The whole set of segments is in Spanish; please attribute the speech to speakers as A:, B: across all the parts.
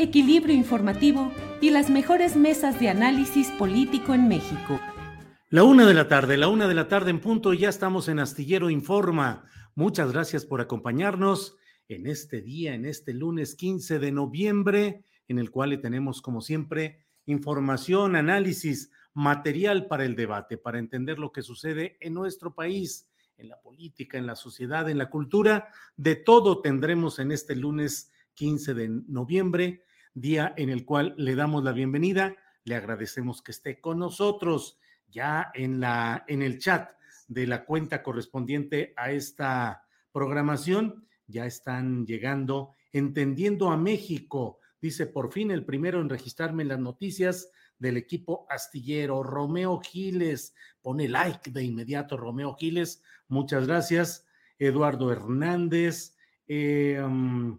A: equilibrio informativo y las mejores mesas de análisis político en México.
B: La una de la tarde, la una de la tarde en punto, ya estamos en Astillero Informa. Muchas gracias por acompañarnos en este día, en este lunes 15 de noviembre, en el cual le tenemos, como siempre, información, análisis, material para el debate, para entender lo que sucede en nuestro país, en la política, en la sociedad, en la cultura. De todo tendremos en este lunes 15 de noviembre, día en el cual le damos la bienvenida. Le agradecemos que esté con nosotros ya en, la, en el chat de la cuenta correspondiente a esta programación. Ya están llegando, entendiendo a México. Dice, por fin el primero en registrarme en las noticias del equipo astillero, Romeo Giles. Pone like de inmediato, Romeo Giles. Muchas gracias. Eduardo Hernández. Eh, um,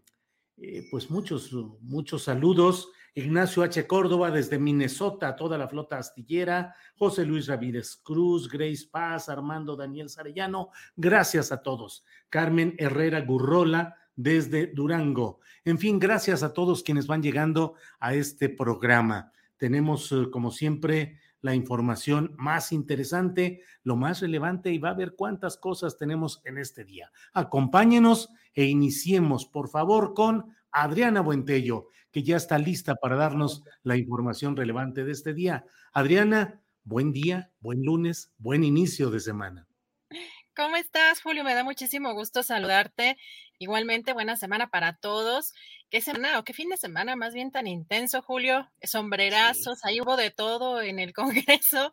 B: eh, pues muchos, muchos saludos. Ignacio H. Córdoba desde Minnesota, toda la flota astillera, José Luis Ramírez Cruz, Grace Paz, Armando Daniel Sarellano, gracias a todos. Carmen Herrera Gurrola desde Durango. En fin, gracias a todos quienes van llegando a este programa. Tenemos, eh, como siempre, la información más interesante, lo más relevante y va a ver cuántas cosas tenemos en este día. Acompáñenos e iniciemos, por favor, con Adriana Buentello, que ya está lista para darnos la información relevante de este día. Adriana, buen día, buen lunes, buen inicio de semana.
C: ¿Cómo estás, Julio? Me da muchísimo gusto saludarte. Igualmente, buena semana para todos. ¿Qué semana o qué fin de semana más bien tan intenso, Julio? Sombrerazos, ahí hubo de todo en el Congreso.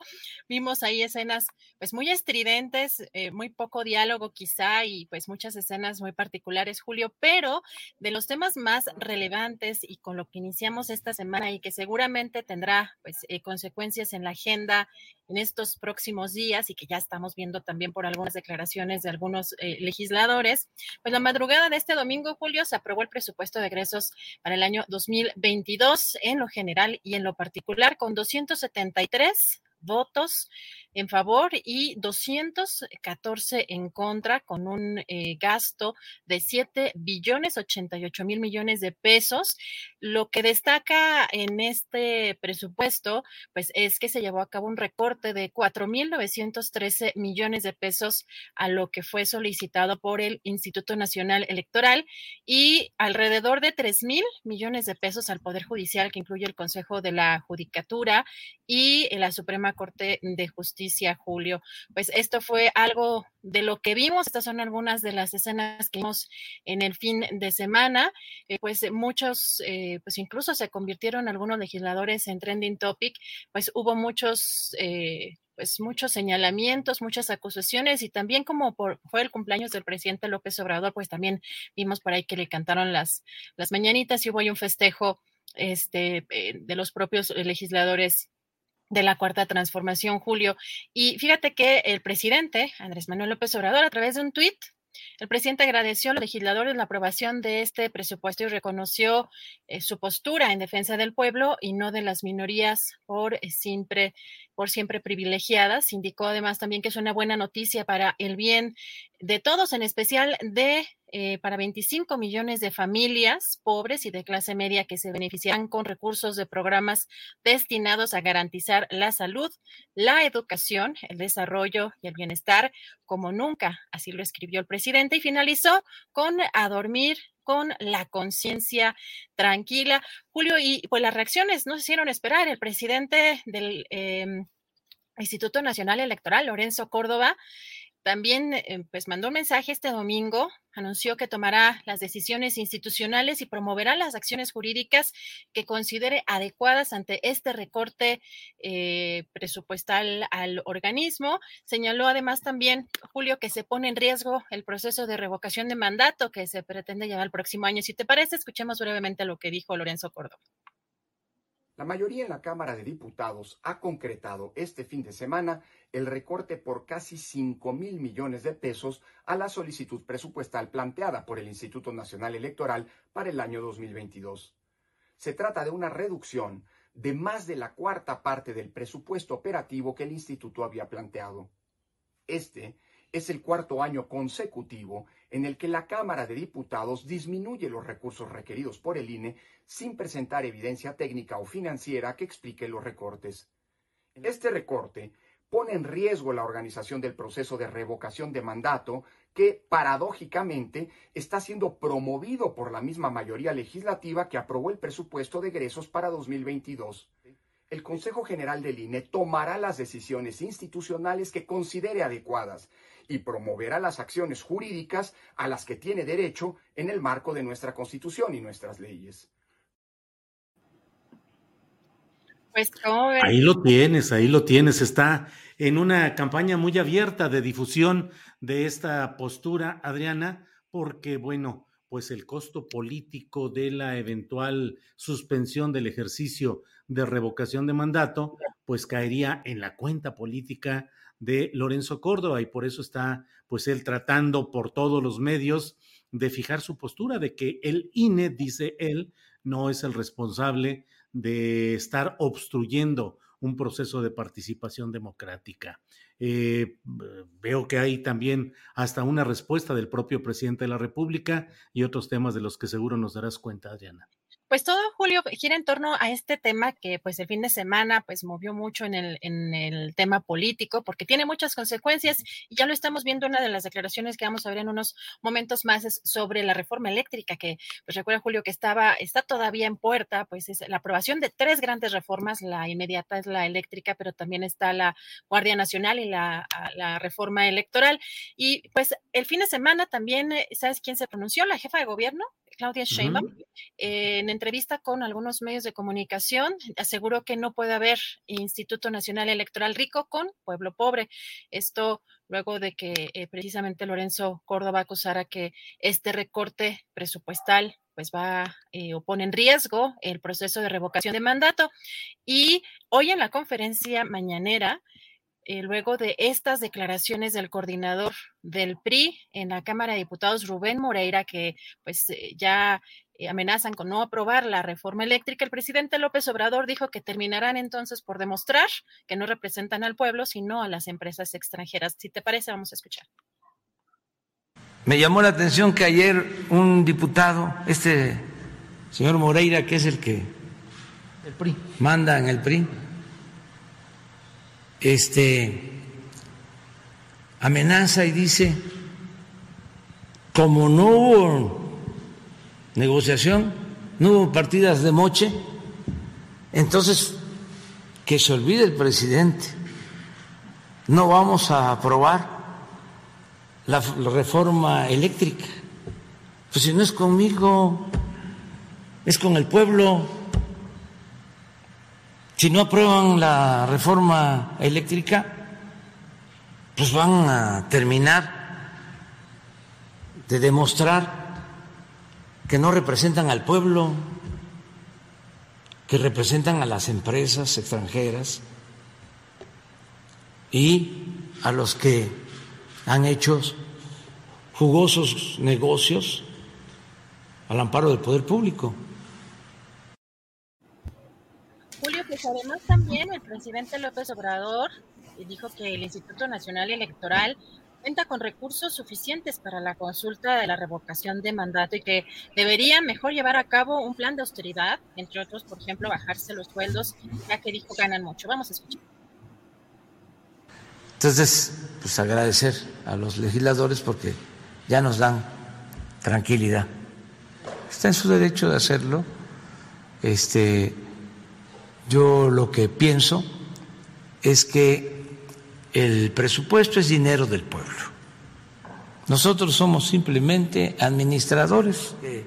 C: Vimos ahí escenas pues muy estridentes, eh, muy poco diálogo quizá y pues muchas escenas muy particulares, Julio, pero de los temas más relevantes y con lo que iniciamos esta semana y que seguramente tendrá pues eh, consecuencias en la agenda en estos próximos días y que ya estamos viendo también por algunas declaraciones de algunos eh, legisladores, pues la madrugada de este domingo, Julio, se aprobó el presupuesto de para el año 2022 en lo general y en lo particular con 273 votos en favor y 214 en contra, con un eh, gasto de 7 billones 88 mil millones de pesos. Lo que destaca en este presupuesto, pues es que se llevó a cabo un recorte de 4 mil 913 millones de pesos a lo que fue solicitado por el Instituto Nacional Electoral y alrededor de 3 mil millones de pesos al Poder Judicial, que incluye el Consejo de la Judicatura y la Suprema Corte de Justicia Julio. Pues esto fue algo de lo que vimos. Estas son algunas de las escenas que vimos en el fin de semana. Eh, pues muchos, eh, pues incluso se convirtieron algunos legisladores en trending topic. Pues hubo muchos... Eh, pues muchos señalamientos, muchas acusaciones y también como por, fue el cumpleaños del presidente López Obrador, pues también vimos por ahí que le cantaron las, las mañanitas y hubo un festejo este, de los propios legisladores de la cuarta transformación, Julio. Y fíjate que el presidente, Andrés Manuel López Obrador, a través de un tuit, el presidente agradeció a los legisladores la aprobación de este presupuesto y reconoció eh, su postura en defensa del pueblo y no de las minorías por eh, siempre, por siempre privilegiadas. Indicó además también que es una buena noticia para el bien de todos, en especial de eh, para 25 millones de familias pobres y de clase media que se beneficiarán con recursos de programas destinados a garantizar la salud, la educación, el desarrollo y el bienestar como nunca. Así lo escribió el presidente y finalizó con a dormir con la conciencia tranquila. Julio, y pues las reacciones no se hicieron esperar. El presidente del em, Instituto Nacional Electoral, Lorenzo Córdoba, también eh, pues mandó un mensaje este domingo, anunció que tomará las decisiones institucionales y promoverá las acciones jurídicas que considere adecuadas ante este recorte eh, presupuestal al organismo. Señaló además también, Julio, que se pone en riesgo el proceso de revocación de mandato que se pretende llevar el próximo año. Si te parece, escuchemos brevemente lo que dijo Lorenzo Córdoba.
D: La mayoría en la Cámara de Diputados ha concretado este fin de semana el recorte por casi 5 mil millones de pesos a la solicitud presupuestal planteada por el Instituto Nacional Electoral para el año 2022. Se trata de una reducción de más de la cuarta parte del presupuesto operativo que el instituto había planteado. Este es el cuarto año consecutivo en el que la Cámara de Diputados disminuye los recursos requeridos por el INE sin presentar evidencia técnica o financiera que explique los recortes. Este recorte pone en riesgo la organización del proceso de revocación de mandato que, paradójicamente, está siendo promovido por la misma mayoría legislativa que aprobó el presupuesto de egresos para 2022 el Consejo General del INE tomará las decisiones institucionales que considere adecuadas y promoverá las acciones jurídicas a las que tiene derecho en el marco de nuestra Constitución y nuestras leyes.
B: Pues, ahí lo tienes, ahí lo tienes. Está en una campaña muy abierta de difusión de esta postura, Adriana, porque, bueno, pues el costo político de la eventual suspensión del ejercicio de revocación de mandato, pues caería en la cuenta política de Lorenzo Córdoba y por eso está pues él tratando por todos los medios de fijar su postura de que el INE, dice él, no es el responsable de estar obstruyendo un proceso de participación democrática. Eh, veo que hay también hasta una respuesta del propio presidente de la República y otros temas de los que seguro nos darás cuenta, Adriana.
C: Pues todo, Julio, gira en torno a este tema que pues el fin de semana pues movió mucho en el, en el tema político porque tiene muchas consecuencias y ya lo estamos viendo una de las declaraciones que vamos a ver en unos momentos más es sobre la reforma eléctrica que pues recuerda Julio que estaba, está todavía en puerta, pues es la aprobación de tres grandes reformas, la inmediata es la eléctrica, pero también está la Guardia Nacional y la, la reforma electoral. Y pues el fin de semana también, eh, ¿sabes quién se pronunció? La jefa de gobierno, Claudia Sheinbaum, en entrevista con algunos medios de comunicación, aseguró que no puede haber Instituto Nacional Electoral rico con pueblo pobre. Esto luego de que eh, precisamente Lorenzo Córdoba acusara que este recorte presupuestal pues va eh, o pone en riesgo el proceso de revocación de mandato. Y hoy en la conferencia mañanera, eh, luego de estas declaraciones del coordinador del PRI en la Cámara de Diputados, Rubén Moreira, que pues eh, ya eh, amenazan con no aprobar la reforma eléctrica, el presidente López Obrador dijo que terminarán entonces por demostrar que no representan al pueblo, sino a las empresas extranjeras. Si te parece, vamos a escuchar.
E: Me llamó la atención que ayer un diputado, este señor Moreira, que es el que el PRI. manda en el PRI, este, amenaza y dice, como no hubo negociación, no hubo partidas de moche, entonces que se olvide el presidente, no vamos a aprobar la, reforma eléctrica. Pues si no es conmigo, es con el pueblo. Si no aprueban la reforma eléctrica, pues van a terminar de demostrar que no representan al pueblo, que representan a las empresas extranjeras y a los que han hecho jugosos negocios al amparo del poder público.
C: Pues también el presidente López Obrador dijo que el Instituto Nacional Electoral cuenta con recursos suficientes para la consulta de la revocación de mandato y que debería mejor llevar a cabo un plan de austeridad, entre otros, por ejemplo, bajarse los sueldos, ya que dijo ganan mucho. Vamos a escuchar.
E: Entonces, pues agradecer a los legisladores porque ya nos dan tranquilidad. Está en su derecho de hacerlo. Este, yo lo que pienso es que el presupuesto es dinero del pueblo. Nosotros somos simplemente administradores que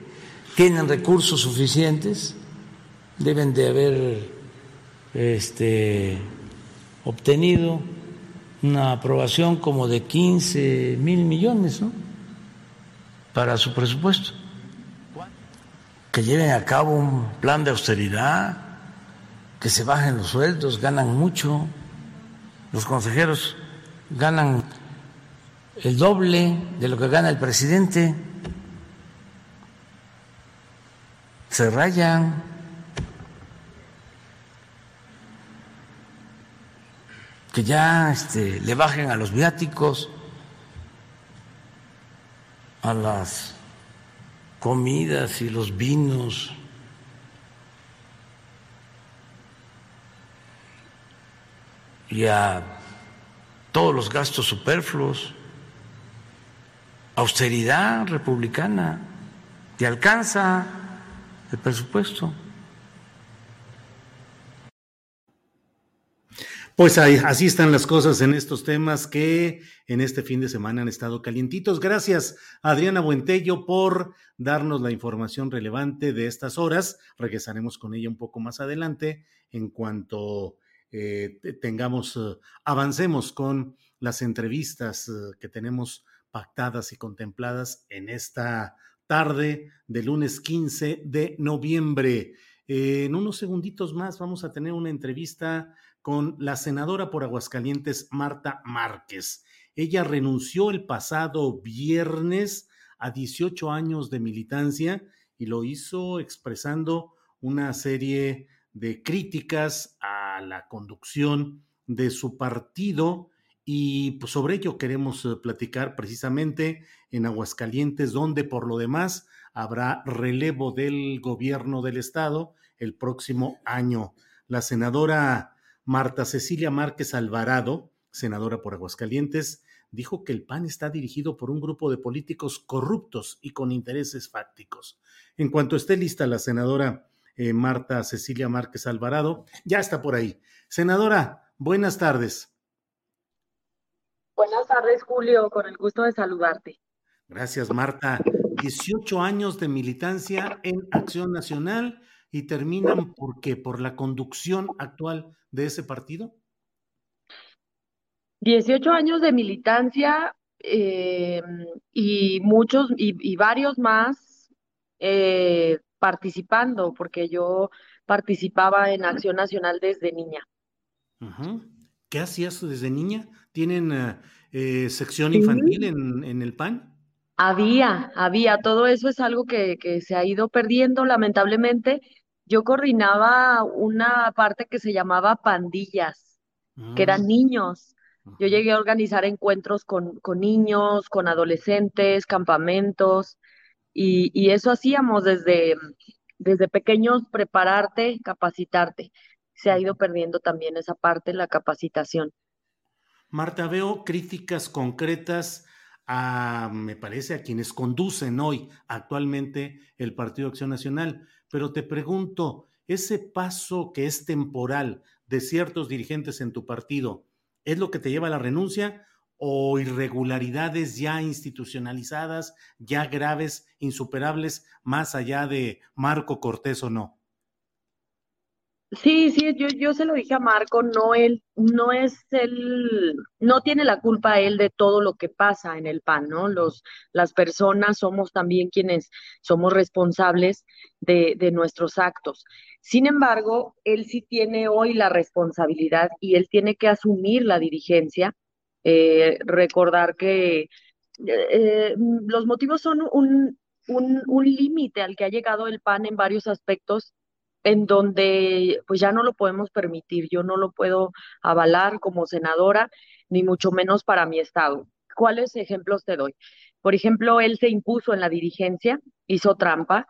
E: tienen recursos suficientes, deben de haber este, obtenido una aprobación como de 15 mil millones ¿no? para su presupuesto. Que lleven a cabo un plan de austeridad, que se bajen los sueldos, ganan mucho los consejeros ganan el doble de lo que gana el presidente, se rayan. que ya este, le bajen a los viáticos, a las comidas y los vinos. Y a todos los gastos superfluos, austeridad republicana, te alcanza el presupuesto.
B: Pues así están las cosas en estos temas que en este fin de semana han estado calientitos. Gracias, Adriana Buentello, por darnos la información relevante de estas horas. Regresaremos con ella un poco más adelante en cuanto eh, tengamos, eh, avancemos con las entrevistas eh, que tenemos pactadas y contempladas en esta tarde de lunes 15 de noviembre. en unos segunditos más vamos a tener una entrevista con la senadora por Aguascalientes, Marta Márquez. Ella renunció el pasado viernes a 18 años de militancia y lo hizo expresando una serie de críticas a la conducción de su partido y pues, sobre ello queremos eh, platicar precisamente en Aguascalientes, donde por lo demás habrá relevo del gobierno del estado el próximo año. La senadora Marta Cecilia Márquez Alvarado, senadora por Aguascalientes, dijo que el PAN está dirigido por un grupo de políticos corruptos y con intereses fácticos. En cuanto esté lista la senadora eh, Marta Cecilia Márquez Alvarado. Ya está por ahí. Senadora, buenas tardes.
F: Buenas tardes, Julio, con el gusto de saludarte.
B: Gracias, Marta. 18 años de militancia en Acción Nacional y terminan por qué? ¿Por la conducción actual de ese partido?
F: 18 años de militancia eh, y muchos y, varios más eh, participando, porque yo participaba en Acción Nacional desde niña.
B: ¿Qué hacías desde niña? ¿Tienen eh, eh, sección infantil en, en, el PAN?
F: Había, había. Todo eso es algo que, que se ha ido perdiendo, lamentablemente. Yo coordinaba una parte que se llamaba pandillas, que eran mm. niños. Yo llegué a organizar encuentros con, con niños, con adolescentes, campamentos. Y, eso hacíamos desde, desde pequeños, prepararte, capacitarte. Se ha ido perdiendo también esa parte, la capacitación.
B: Marta, veo críticas concretas a, me parece, a quienes conducen hoy actualmente el Partido Acción Nacional, pero te pregunto, ese paso que es temporal de ciertos dirigentes en tu partido, ¿es lo que te lleva a la renuncia o irregularidades ya institucionalizadas, ya graves, insuperables, más allá de Marco Cortés o no?
F: Sí, sí, yo, yo se lo dije a Marco, no él, no es él, no tiene la culpa él de todo lo que pasa en el PAN, ¿no? Los, las personas somos también quienes somos responsables de, de nuestros actos. Sin embargo, él sí tiene hoy la responsabilidad y él tiene que asumir la dirigencia eh, recordar que eh, los motivos son un, un, límite al que ha llegado el PAN en varios aspectos en donde pues ya no lo podemos permitir, yo no lo puedo avalar como senadora, ni mucho menos para mi estado. ¿cuáles ejemplos te doy? Por ejemplo, él se impuso en la dirigencia, hizo trampa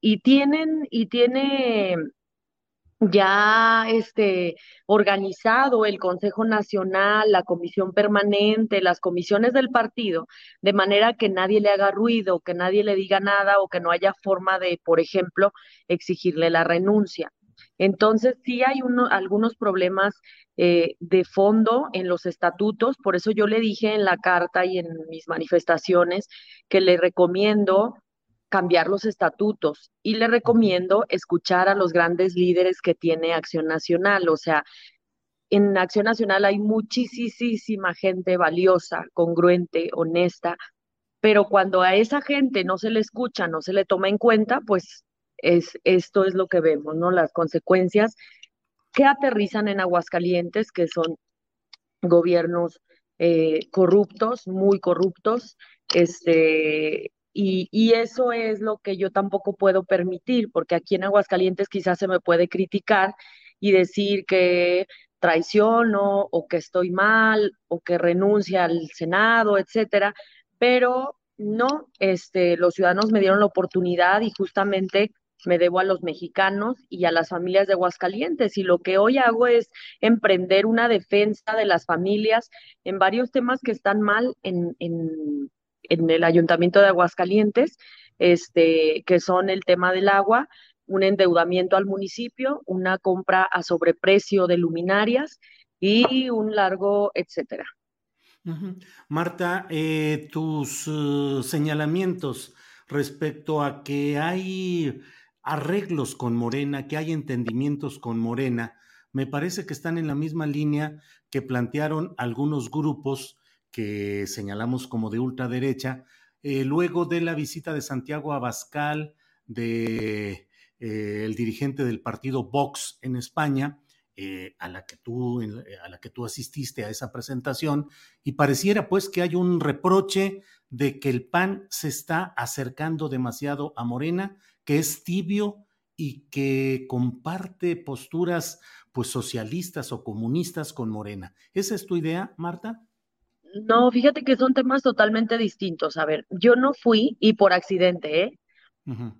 F: y tienen y tiene ya este organizado el Consejo Nacional, la Comisión Permanente, las comisiones del partido, de manera que nadie le haga ruido, que nadie le diga nada o que no haya forma de, por ejemplo, exigirle la renuncia. Entonces, sí hay uno, algunos problemas eh, de fondo en los estatutos, por eso yo le dije en la carta y en mis manifestaciones que le recomiendo cambiar los estatutos y le recomiendo escuchar a los grandes líderes que tiene Acción Nacional. O sea, en Acción Nacional hay muchísima gente valiosa, congruente, honesta, pero cuando a esa gente no se le escucha, no se le toma en cuenta, pues es, esto es lo que vemos, ¿no? Las consecuencias que aterrizan en Aguascalientes, que son gobiernos eh, corruptos, muy corruptos, este, y, eso es lo que yo tampoco puedo permitir, porque aquí en Aguascalientes quizás se me puede criticar y decir que traiciono o que estoy mal o que renuncia al Senado, etcétera, pero no, este, los ciudadanos me dieron la oportunidad y justamente me debo a los mexicanos y a las familias de Aguascalientes. Y lo que hoy hago es emprender una defensa de las familias en varios temas que están mal en, en, en el Ayuntamiento de Aguascalientes, este, que son el tema del agua, un endeudamiento al municipio, una compra a sobreprecio de luminarias y un largo, etcétera.
B: Marta, eh, tus uh, señalamientos respecto a que hay arreglos con Morena, que hay entendimientos con Morena, me parece que están en la misma línea que plantearon algunos grupos que señalamos como de ultraderecha, eh, luego de la visita de Santiago Abascal, de eh, el dirigente del partido Vox en España, eh, a, la que tú, a la que tú asististe a esa presentación, y pareciera pues que hay un reproche de que el PAN se está acercando demasiado a Morena, que es tibio y que comparte posturas pues socialistas o comunistas con Morena. ¿Esa es tu idea, Marta?
F: No, fíjate que son temas totalmente distintos. A ver, yo no fui y por accidente, ¿eh?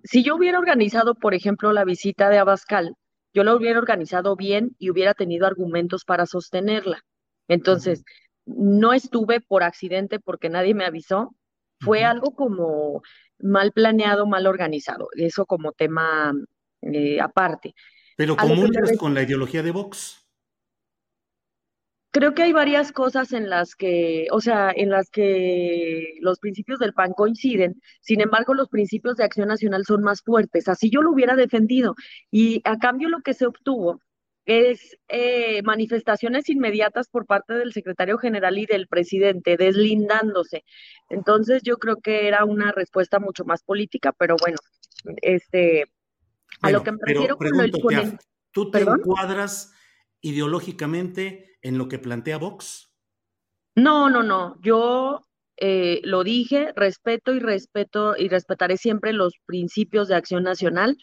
F: Si yo hubiera organizado, por ejemplo, la visita de Abascal, yo la hubiera organizado bien y hubiera tenido argumentos para sostenerla. Entonces, no estuve por accidente porque nadie me avisó. Fue algo como mal planeado, mal organizado. Eso como tema eh, aparte.
B: Pero comulgas con la ideología de Vox
F: creo que hay varias cosas en las que, o sea, en las que los principios del PAN coinciden, sin embargo, los principios de acción nacional son más fuertes. Así yo lo hubiera defendido. Y a cambio lo que se obtuvo es eh, manifestaciones inmediatas por parte del secretario general y del presidente, deslindándose. Entonces yo creo que era una respuesta mucho más política, pero bueno, este, a lo que me refiero con,
B: el, ¿Tú te encuadras ideológicamente en lo que plantea Vox?
F: No, no, no. Yo eh, lo dije, respeto y respeto y respetaré siempre los principios de acción nacional.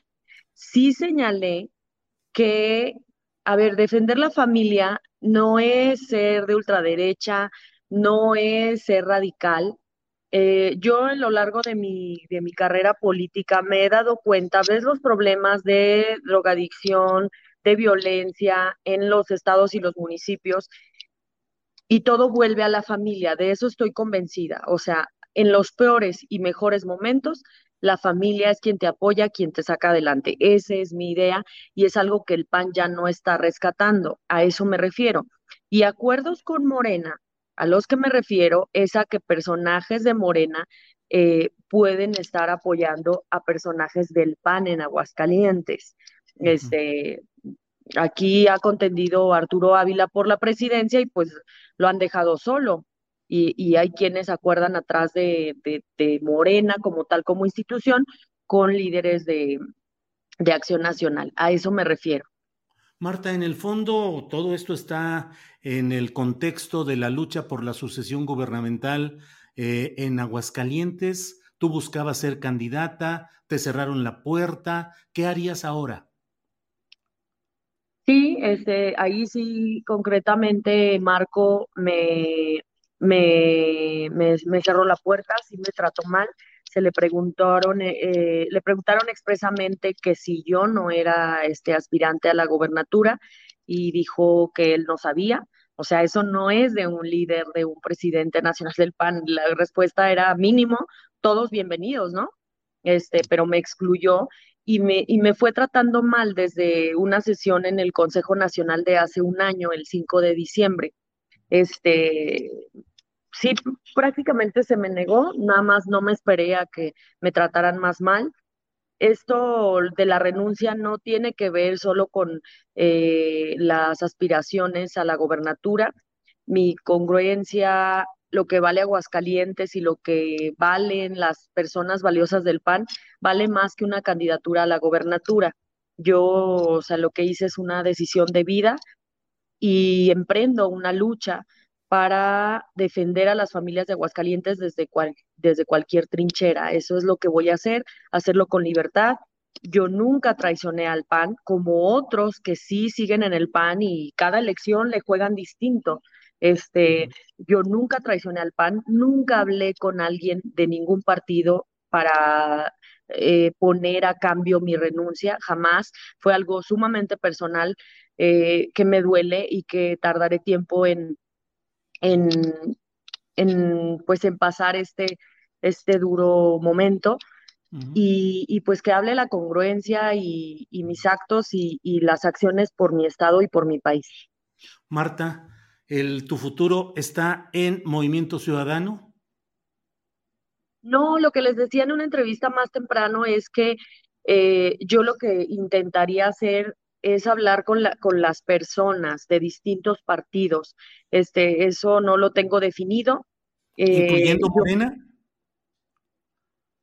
F: Sí señalé que, a ver, defender la familia no es ser de ultraderecha, no es ser radical. Eh, yo a lo largo de mi, de mi carrera política me he dado cuenta, ves los problemas de drogadicción, de violencia en los estados y los municipios y todo vuelve a la familia, de eso estoy convencida. O sea, en los peores y mejores momentos, la familia es quien te apoya, quien te saca adelante. Esa es mi idea y es algo que el PAN ya no está rescatando. A eso me refiero. Y acuerdos con Morena, a los que me refiero es a que personajes de Morena eh, pueden estar apoyando a personajes del PAN en Aguascalientes. Este, aquí ha contendido Arturo Ávila por la presidencia y pues lo han dejado solo. Y, hay quienes acuerdan atrás de, Morena como tal como institución con líderes de, de Acción Nacional. A eso me refiero.
B: Marta, en el fondo todo esto está en el contexto de la lucha por la sucesión gubernamental eh, en Aguascalientes. Tú buscabas ser candidata, te cerraron la puerta. ¿Qué harías ahora?
F: Sí, este, ahí sí concretamente Marco me, me, me, cerró la puerta, sí me trató mal. Se le preguntaron, eh, le preguntaron expresamente que si yo no era este aspirante a la gobernatura y dijo que él no sabía. O sea, eso no es de un líder, de un presidente nacional del PAN. La respuesta era mínimo, todos bienvenidos, ¿no? Este, pero me excluyó y me, y me fue tratando mal desde una sesión en el Consejo Nacional de hace un año, el 5 de diciembre. Este, sí, prácticamente se me negó, nada más no me esperé a que me trataran más mal. Esto de la renuncia no tiene que ver solo con eh, las aspiraciones a la gobernatura. Mi congruencia lo que vale Aguascalientes y lo que valen las personas valiosas del PAN vale más que una candidatura a la gobernatura. Yo, o sea, lo que hice es una decisión de vida y emprendo una lucha para defender a las familias de Aguascalientes desde, desde cualquier trinchera. Eso es lo que voy a hacer, hacerlo con libertad. Yo nunca traicioné al PAN, como otros que sí siguen en el PAN y cada elección le juegan distinto. Este, yo nunca traicioné al PAN, nunca hablé con alguien de ningún partido para eh, poner a cambio mi renuncia, jamás. Fue algo sumamente personal eh, que me duele y que tardaré tiempo en, en, en, pues en pasar este, este duro momento. y, y, pues que hable la congruencia y, y mis actos y, y las acciones por mi estado y por mi país.
B: Marta, el, tu futuro está en Movimiento Ciudadano?
F: No, lo que les decía en una entrevista más temprano es que eh, yo lo que intentaría hacer es hablar con, la, con las personas de distintos partidos. Este, eso no lo tengo definido.
B: Eh, ¿Incluyendo Morena?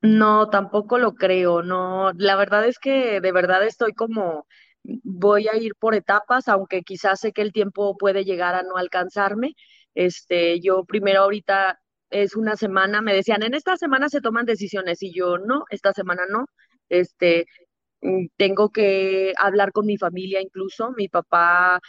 F: No, tampoco lo creo, no. La verdad es que de verdad estoy como voy a ir por etapas, aunque quizás sé que el tiempo puede llegar a no alcanzarme. Este, yo primero ahorita es una semana, me decían, en esta semana se toman decisiones y yo no, esta semana no. Este, mm, tengo que hablar con mi familia incluso, mi papá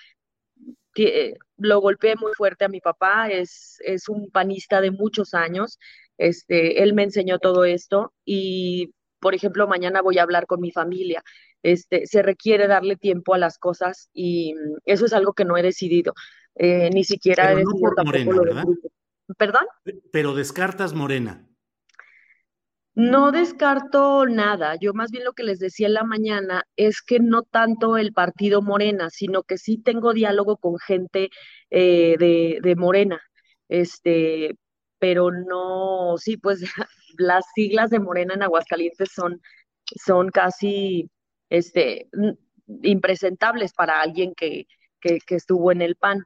F: lo golpeé muy fuerte a mi papá, es, es un panista de muchos años, este, él me enseñó todo esto y, por ejemplo, mañana voy a hablar con mi familia este, se requiere darle tiempo a las cosas y mm, eso es algo que no he decidido. Eh, ni siquiera he decidido tampoco lo ¿verdad? ¿Perdón?
B: Pero descartas Morena.
F: No descarto nada. Yo más bien lo que les decía en la mañana es que no tanto el partido Morena, sino que sí tengo diálogo con gente eh, de, de Morena. Este, pero no, sí, pues las siglas de Morena en Aguascalientes son, son casi este, impresentables para alguien que, que, estuvo en el PAN.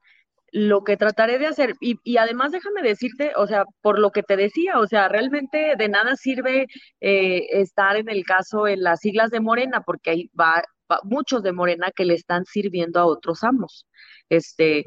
F: Lo que trataré de hacer, y, y, además déjame decirte, o sea, por lo que te decía, o sea, realmente de nada sirve eh, estar en el caso en las siglas de Morena, porque hay va, muchos de Morena que le están sirviendo a otros amos. Este,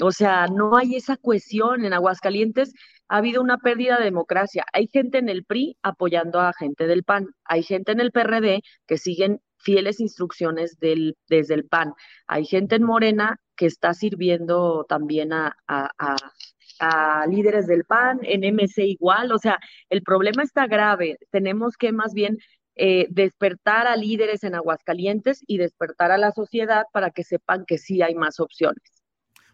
F: o sea, no hay esa cohesión en Aguascalientes. Ha habido una pérdida de democracia. Hay gente en el PRI apoyando a gente del PAN. Hay gente en el PRD que siguen fieles instrucciones del, desde el PAN. Hay gente en Morena que está sirviendo también a, líderes del PAN, en MC igual, o sea, el problema está grave. Tenemos que más bien eh, despertar a líderes en Aguascalientes y despertar a la sociedad para que sepan que sí hay más opciones.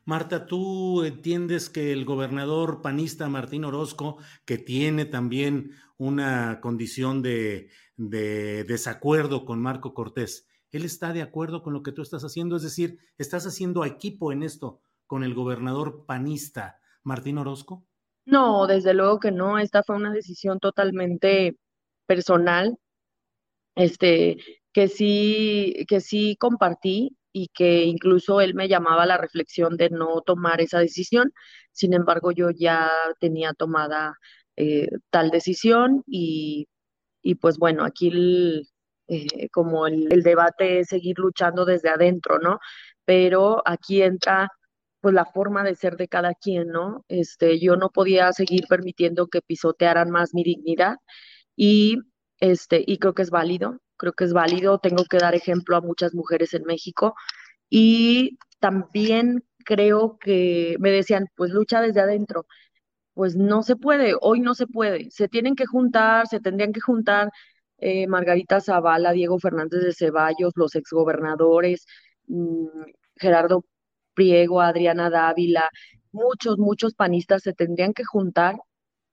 B: Marta, ¿tú entiendes que el gobernador panista Martín Orozco, que tiene también una condición de, desacuerdo con Marco Cortés, él está de acuerdo con lo que tú estás haciendo? Es decir, ¿estás haciendo equipo en esto con el gobernador panista Martín Orozco?
F: No, desde luego que no. Esta fue una decisión totalmente personal, este, que sí, que sí compartí y que incluso él me llamaba a la reflexión de no tomar esa decisión. Sin embargo, yo ya tenía tomada eh, tal decisión y, y, pues bueno, aquí eh, como el, el, debate es seguir luchando desde adentro, ¿no? Pero aquí entra pues la forma de ser de cada quien, ¿no? Este, yo no podía seguir permitiendo que pisotearan más mi dignidad y este, y creo que es válido, creo que es válido, tengo que dar ejemplo a muchas mujeres en México y también creo que me decían, pues lucha desde adentro. Pues no se puede, hoy no se puede. Se tienen que juntar, se tendrían que juntar eh, Margarita Zavala, Diego Fernández de Ceballos, los exgobernadores, mm, Gerardo Priego, Adriana Dávila, muchos, muchos panistas se tendrían que juntar,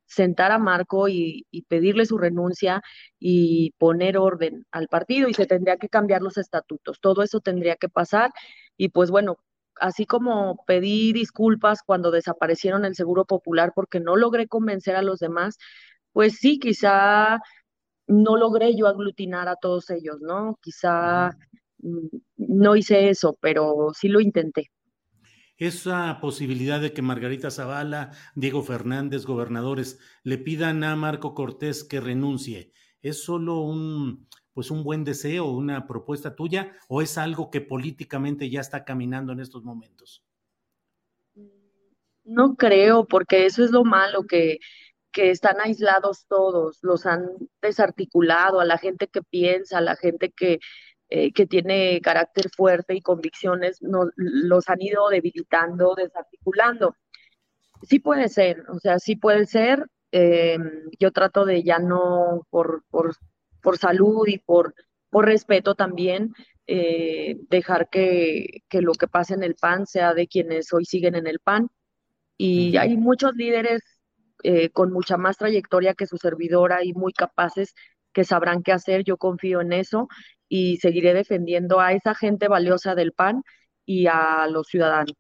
F: sentar a Marco y, y, pedirle su renuncia y poner orden al partido y se tendría que cambiar los estatutos. Todo eso tendría que pasar y pues bueno, así como pedí disculpas cuando desaparecieron el Seguro Popular porque no logré convencer a los demás, pues sí, quizá no logré yo aglutinar a todos ellos, ¿no? Quizá mm, no hice eso, pero sí lo intenté.
B: Esa posibilidad de que Margarita Zavala, Diego Fernández, gobernadores, le pidan a Marco Cortés que renuncie, ¿es solo un, pues un buen deseo, una propuesta tuya, o es algo que políticamente ya está caminando en estos momentos?
F: No creo, porque eso es lo malo, que que están aislados todos, los han desarticulado a la gente que piensa, a la gente que, eh, que tiene carácter fuerte y convicciones, no, los han ido debilitando, desarticulando. Sí puede ser, o sea, sí puede ser. Eh, yo trato de ya no, por, por salud y por, por respeto también, eh, dejar que, que lo que pase en el PAN sea de quienes hoy siguen en el PAN. Y hay muchos líderes eh, con mucha más trayectoria que su servidora y muy capaces que sabrán qué hacer. Yo confío en eso y seguiré defendiendo a esa gente valiosa del PAN y a los ciudadanos.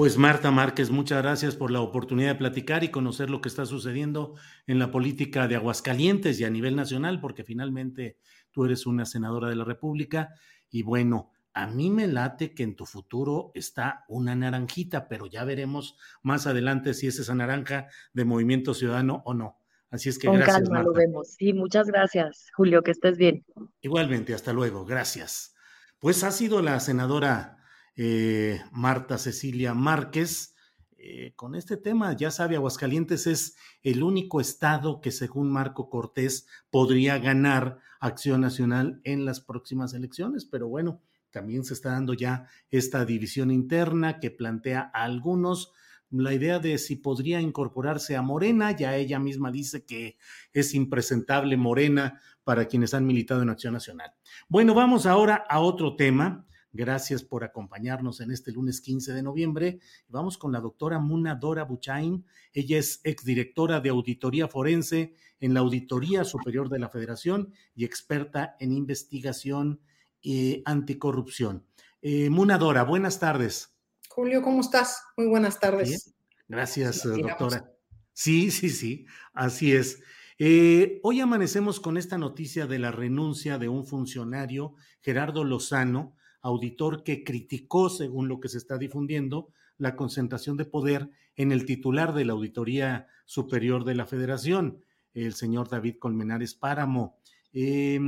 B: Pues Marta Márquez, muchas gracias por la oportunidad de platicar y conocer lo que está sucediendo en la política de Aguascalientes y a nivel nacional, porque finalmente tú eres una senadora de la República y bueno, a mí me late que en tu futuro está una naranjita, pero ya veremos más adelante si es esa naranja de Movimiento Ciudadano o no. Así es que
F: Con
B: gracias.
F: calma lo vemos. Sí, muchas gracias, Julio, que estés bien.
B: Igualmente, hasta luego, gracias. Pues ha sido la senadora eh, Marta Cecilia Márquez. Eh, con este tema, ya sabe, Aguascalientes es el único estado que según Marco Cortés podría ganar acción nacional en las próximas elecciones, pero bueno, también se está dando ya esta división interna que plantea a algunos la idea de si podría incorporarse a Morena, ya ella misma dice que es impresentable Morena para quienes han militado en Acción Nacional. Bueno, vamos ahora a otro tema. Gracias por acompañarnos en este lunes 15 de noviembre. Vamos con la doctora Muna Dora Buchain. Ella es exdirectora de Auditoría Forense en la Auditoría Superior de la Federación y experta en investigación eh, anticorrupción. Eh, Munadora, buenas tardes.
G: Julio, ¿cómo estás? Muy buenas tardes.
B: Gracias, sí, doctora. Sí, sí, sí, así es. Eh, hoy amanecemos con esta noticia de la renuncia de un funcionario, Gerardo Lozano, auditor que criticó, según lo que se está difundiendo, la concentración de poder en el titular de la Auditoría Superior de la Federación, el señor David Colmenares Páramo. Eh,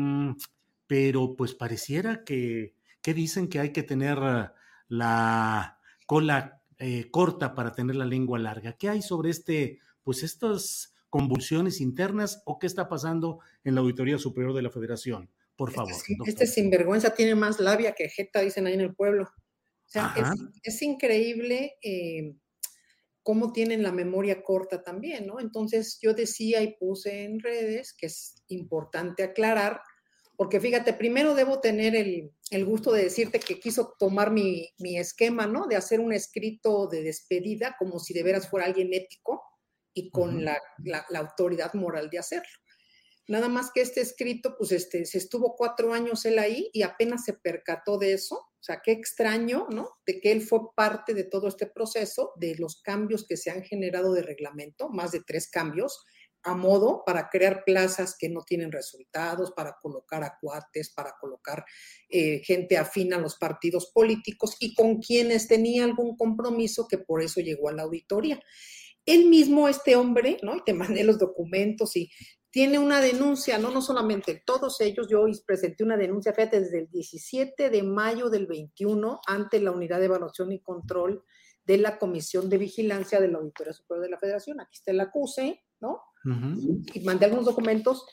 B: pero pues pareciera que, que dicen que hay que tener ah, la cola eh, corta para tener la lengua larga. ¿Qué hay sobre este, pues estas convulsiones internas o qué está pasando en la Auditoría Superior de la Federación? Por favor.
G: Este, este sinvergüenza tiene más labia que jeta, dicen ahí en el pueblo. O sea, es, es, increíble eh, cómo tienen la memoria corta también, ¿no? Entonces yo decía y puse en redes que es importante aclarar porque fíjate, primero debo tener el, gusto de decirte que quiso tomar mi, esquema, ¿no? De hacer un escrito de despedida como si de veras fuera alguien ético y con la, autoridad moral de hacerlo. Nada más que este escrito, pues este, se estuvo cuatro años él ahí y apenas se percató de eso. O sea, qué extraño, ¿no? De que él fue parte de todo este proceso, de los cambios que se han generado de reglamento, más de tres cambios, a modo para crear plazas que no tienen resultados, para colocar acuates, para colocar eh, gente afín a los partidos políticos y con quienes tenía algún compromiso que por eso llegó a la auditoría. Él mismo, este hombre, ¿no? Y te mandé los documentos y tiene una denuncia, no, no solamente todos ellos, yo presenté una denuncia, fíjate, desde el 17 de mayo del 21 ante la Unidad de Evaluación y Control de la Comisión de Vigilancia de la Auditoría Superior de la Federación. Aquí está el acuse, ¿no? y mandé algunos documentos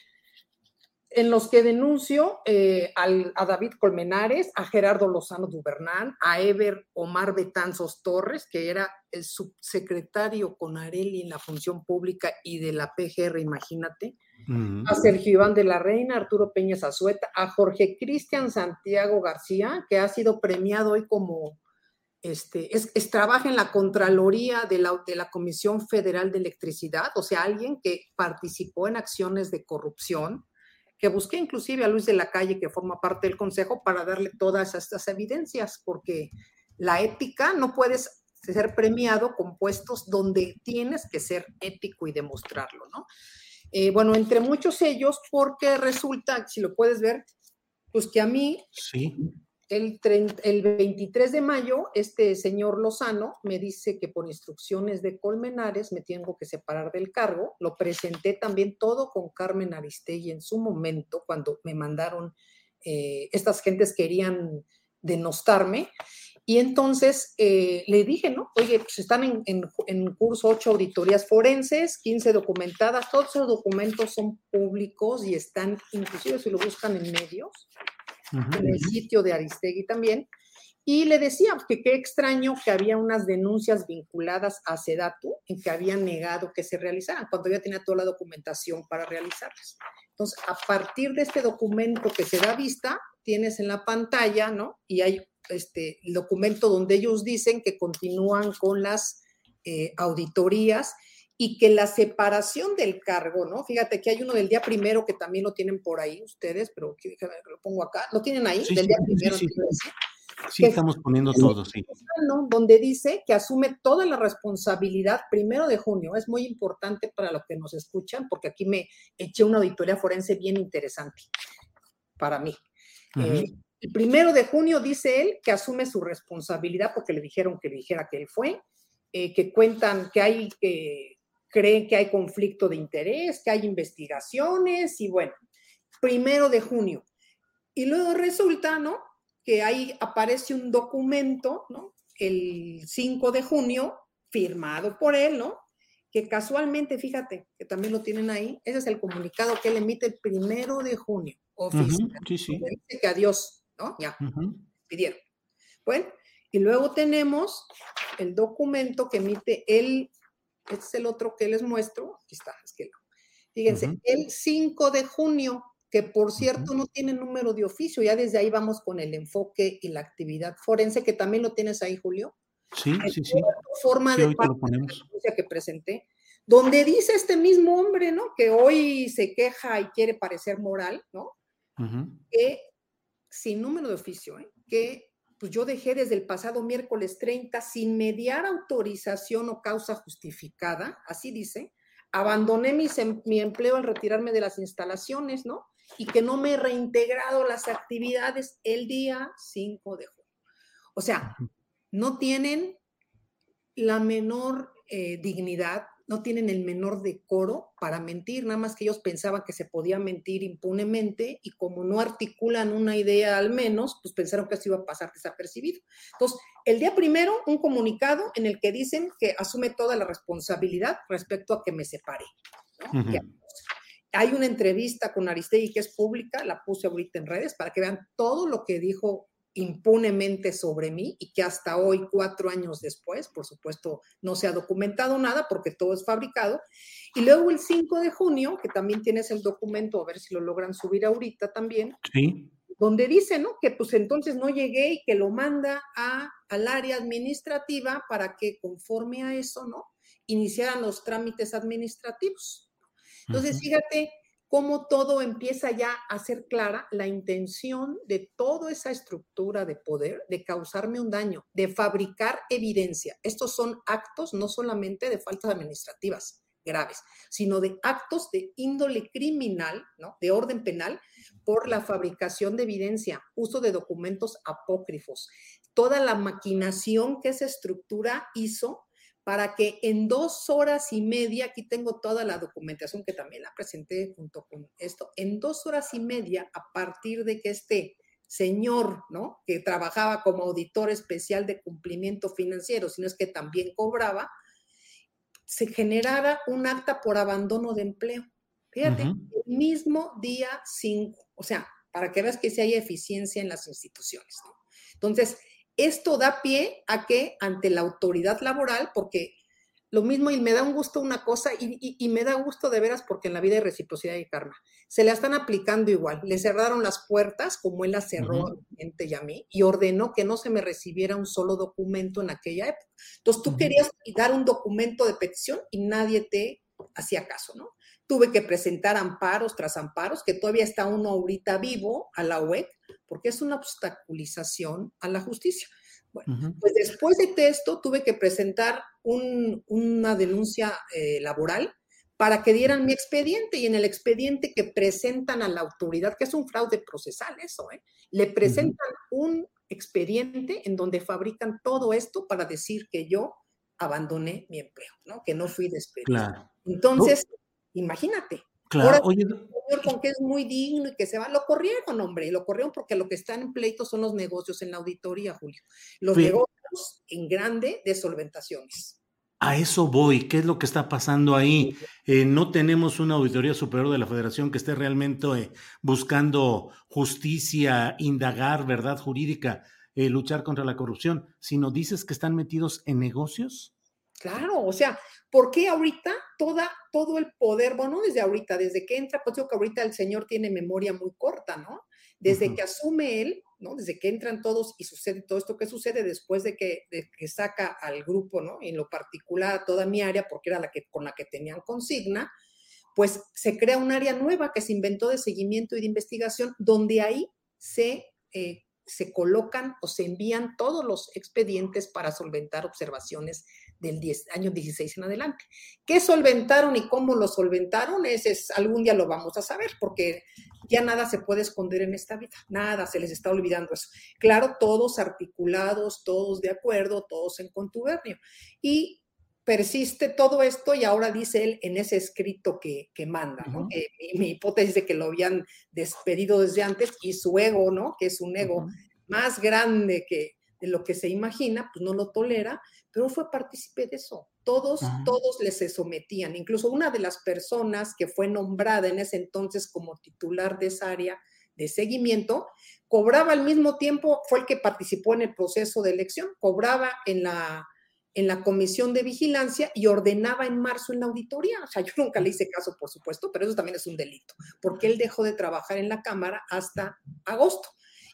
G: en los que denuncio eh, a David Colmenares, a Gerardo Lozano Dubernán, a Ever Omar Betanzos Torres, que era el subsecretario con Areli en la función pública y de la PGR, imagínate, a Sergio Iván de la Reina, Arturo Peña Zazueta, a Jorge Cristian Santiago García, que ha sido premiado hoy como, este, es, trabaja en la Contraloría de la, de la Comisión Federal de Electricidad, o sea, alguien que participó en acciones de corrupción, que busqué inclusive a Luis de la Calle, que forma parte del Consejo, para darle todas estas evidencias, porque la ética no puedes ser premiado con puestos donde tienes que ser ético y demostrarlo, ¿no? Eh, bueno, entre muchos ellos, porque resulta, si lo puedes ver, pues que a mí,
B: sí.
G: El, el 23 de mayo, este señor Lozano me dice que por instrucciones de Colmenares me tengo que separar del cargo. Lo presenté también todo con Carmen Aristegui en su momento, cuando me mandaron, eh, estas gentes querían denostarme. Y entonces eh, le dije, ¿no? Oye, pues están en, en, curso ocho auditorías forenses, 15 documentadas, todos esos documentos son públicos y están, inclusive si lo buscan en medios, en el sitio de Aristegui también. Y le decía que qué extraño que había unas denuncias vinculadas a Sedatu en que habían negado que se realizaran, cuando ya tenía toda la documentación para realizarlas. Entonces, a partir de este documento que se da vista, tienes en la pantalla, ¿no? Y hay este, documento donde ellos dicen que continúan con las eh, auditorías y que la separación del cargo, ¿no? Fíjate que hay uno del día primero que también lo tienen por ahí ustedes, pero lo pongo acá, lo tienen ahí, del día primero.
B: Sí, estamos poniendo todo, sí.
G: Donde dice que asume toda la responsabilidad primero de junio. Es muy importante para los que nos escuchan, porque aquí me eché una auditoría forense bien interesante para mí. El primero de junio dice él que asume su responsabilidad porque le dijeron que dijera que él fue, eh, que cuentan que hay, que creen que hay conflicto de interés, que hay investigaciones y bueno, primero de junio. Y luego resulta, ¿no? Que ahí aparece un documento, ¿no? El 5 de junio, firmado por él, ¿no? Que casualmente, fíjate, que también lo tienen ahí, ese es el comunicado que él emite el primero de junio, oficial.
B: sí, sí.
G: Dice que adiós, ¿no? Ya, pidieron. Bueno, y luego tenemos el documento que emite el, este es el otro que les muestro, aquí está, es que Fíjense, el 5 de junio, que por cierto no tiene número de oficio, ya desde ahí vamos con el enfoque y la actividad forense, que también lo tienes ahí, Julio.
B: Sí, sí, sí.
G: Forma de la que presenté, donde dice este mismo hombre, ¿no? Que hoy se queja y quiere parecer moral, ¿no? Que sin número de oficio, ¿eh? que pues yo dejé desde el pasado miércoles 30 sin mediar autorización o causa justificada, así dice, abandoné mi empleo al retirarme de las instalaciones, ¿no? Y que no me he reintegrado las actividades el día 5 de junio. O sea, no tienen la menor eh, dignidad, no tienen el menor decoro para mentir, nada más que ellos pensaban que se podía mentir impunemente y como no articulan una idea al menos, pues pensaron que eso iba a pasar desapercibido. Entonces, el día primero, un comunicado en el que dicen que asume toda la responsabilidad respecto a que me separe. Hay una entrevista con Aristegui que es pública, la puse ahorita en redes para que vean todo lo que dijo impunemente sobre mí y que hasta hoy, cuatro años después, por supuesto, no se ha documentado nada porque todo es fabricado. Y luego el 5 de junio, que también tienes el documento, a ver si lo logran subir ahorita también,
B: sí.
G: donde dice, ¿no? Que pues entonces no llegué y que lo manda a, al área administrativa para que conforme a eso, ¿no? Iniciaran los trámites administrativos. Entonces, fíjate, cómo todo empieza ya a ser clara la intención de toda esa estructura de poder de causarme un daño, de fabricar evidencia. Estos son actos no solamente de faltas administrativas graves, sino de actos de índole criminal, de orden penal, por la fabricación de evidencia, uso de documentos apócrifos, toda la maquinación que esa estructura hizo para que en dos horas y media, aquí tengo toda la documentación que también la presenté junto con esto, en dos horas y media, a partir de que este señor, ¿no? Que trabajaba como auditor especial de cumplimiento financiero, sino es que también cobraba, se generara un acta por abandono de empleo. Fíjate, el mismo día 5, o sea, para que veas que si hay eficiencia en las instituciones. ¿no? Entonces, esto da pie a que ante la autoridad laboral, porque lo mismo y me da un gusto una cosa y, me da gusto de veras porque en la vida hay reciprocidad y karma. Se la están aplicando igual. Le cerraron las puertas como él las cerró a gente y a mí y ordenó que no se me recibiera un solo documento en aquella época. Entonces tú querías dar un documento de petición y nadie te hacía caso, ¿no? Tuve que presentar amparos tras amparos, que todavía está uno ahorita vivo a la UEC, porque es una obstaculización a la justicia. Bueno, pues después de esto tuve que presentar una denuncia eh, laboral para que dieran mi expediente y en el expediente que presentan a la autoridad, que es un fraude procesal eso, ¿eh? le presentan un expediente en donde fabrican todo esto para decir que yo abandoné mi empleo, ¿no? Que no fui despedido. Entonces, imagínate. Claro, Ahora, señor con que es muy digno y que se va, lo corrieron, hombre, lo corrieron porque lo que están en pleito son los negocios en la auditoría, Julio. Los negocios en grande de solventaciones.
B: A eso voy, ¿qué es lo que está pasando ahí? Eh, no tenemos una auditoría superior de la federación que esté realmente eh, buscando justicia, indagar verdad jurídica, eh, luchar contra la corrupción, sino dices que están metidos en negocios.
G: Claro, o sea, ¿por qué ahorita toda, todo el poder, bueno, desde ahorita, desde que entra, pues digo que ahorita el señor tiene memoria muy corta, ¿no? Desde que asume él, ¿no? Desde que entran todos y sucede todo esto que sucede después de que, que saca al grupo, ¿no? En lo particular a toda mi área, porque era la que con la que tenían consigna, pues se crea un área nueva que se inventó de seguimiento y de investigación, donde ahí se eh, se colocan o se envían todos los expedientes para solventar observaciones del año 16 en adelante. ¿Qué solventaron y cómo lo solventaron? Ese es, algún día lo vamos a saber, porque ya nada se puede esconder en esta vida, nada, se les está olvidando eso. Claro, todos articulados, todos de acuerdo, todos en contubernio. Y persiste todo esto y ahora dice él en ese escrito que, manda, ¿no? mi, hipótesis de que lo habían despedido desde antes y su ego, ¿no? Que es un ego más grande que de lo que se imagina, pues no lo tolera, pero fue partícipe de eso. Todos, todos le se sometían. Incluso una de las personas que fue nombrada en ese entonces como titular de esa área de seguimiento, cobraba al mismo tiempo, fue el que participó en el proceso de elección, cobraba en la en la comisión de vigilancia y ordenaba en marzo en la auditoría. O sea, yo nunca le hice caso, por supuesto, pero eso también es un delito, porque él dejó de trabajar en la Cámara hasta agosto.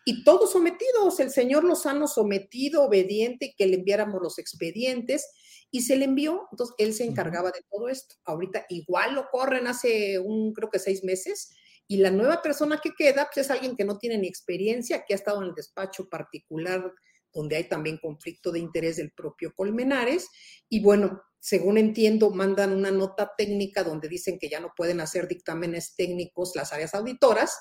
G: Y todos sometidos, el señor Lozano sometido, obediente, que le enviáramos los expedientes y se le envió, entonces él se encargaba de todo esto. Ahorita igual lo corren hace un, creo que seis meses, y la nueva persona que queda, pues es alguien que no tiene ni experiencia, que ha estado en el despacho particular donde hay también conflicto de interés del propio Colmenares. Y bueno, según entiendo, mandan una nota técnica donde dicen que ya no pueden hacer dictámenes técnicos las áreas auditoras,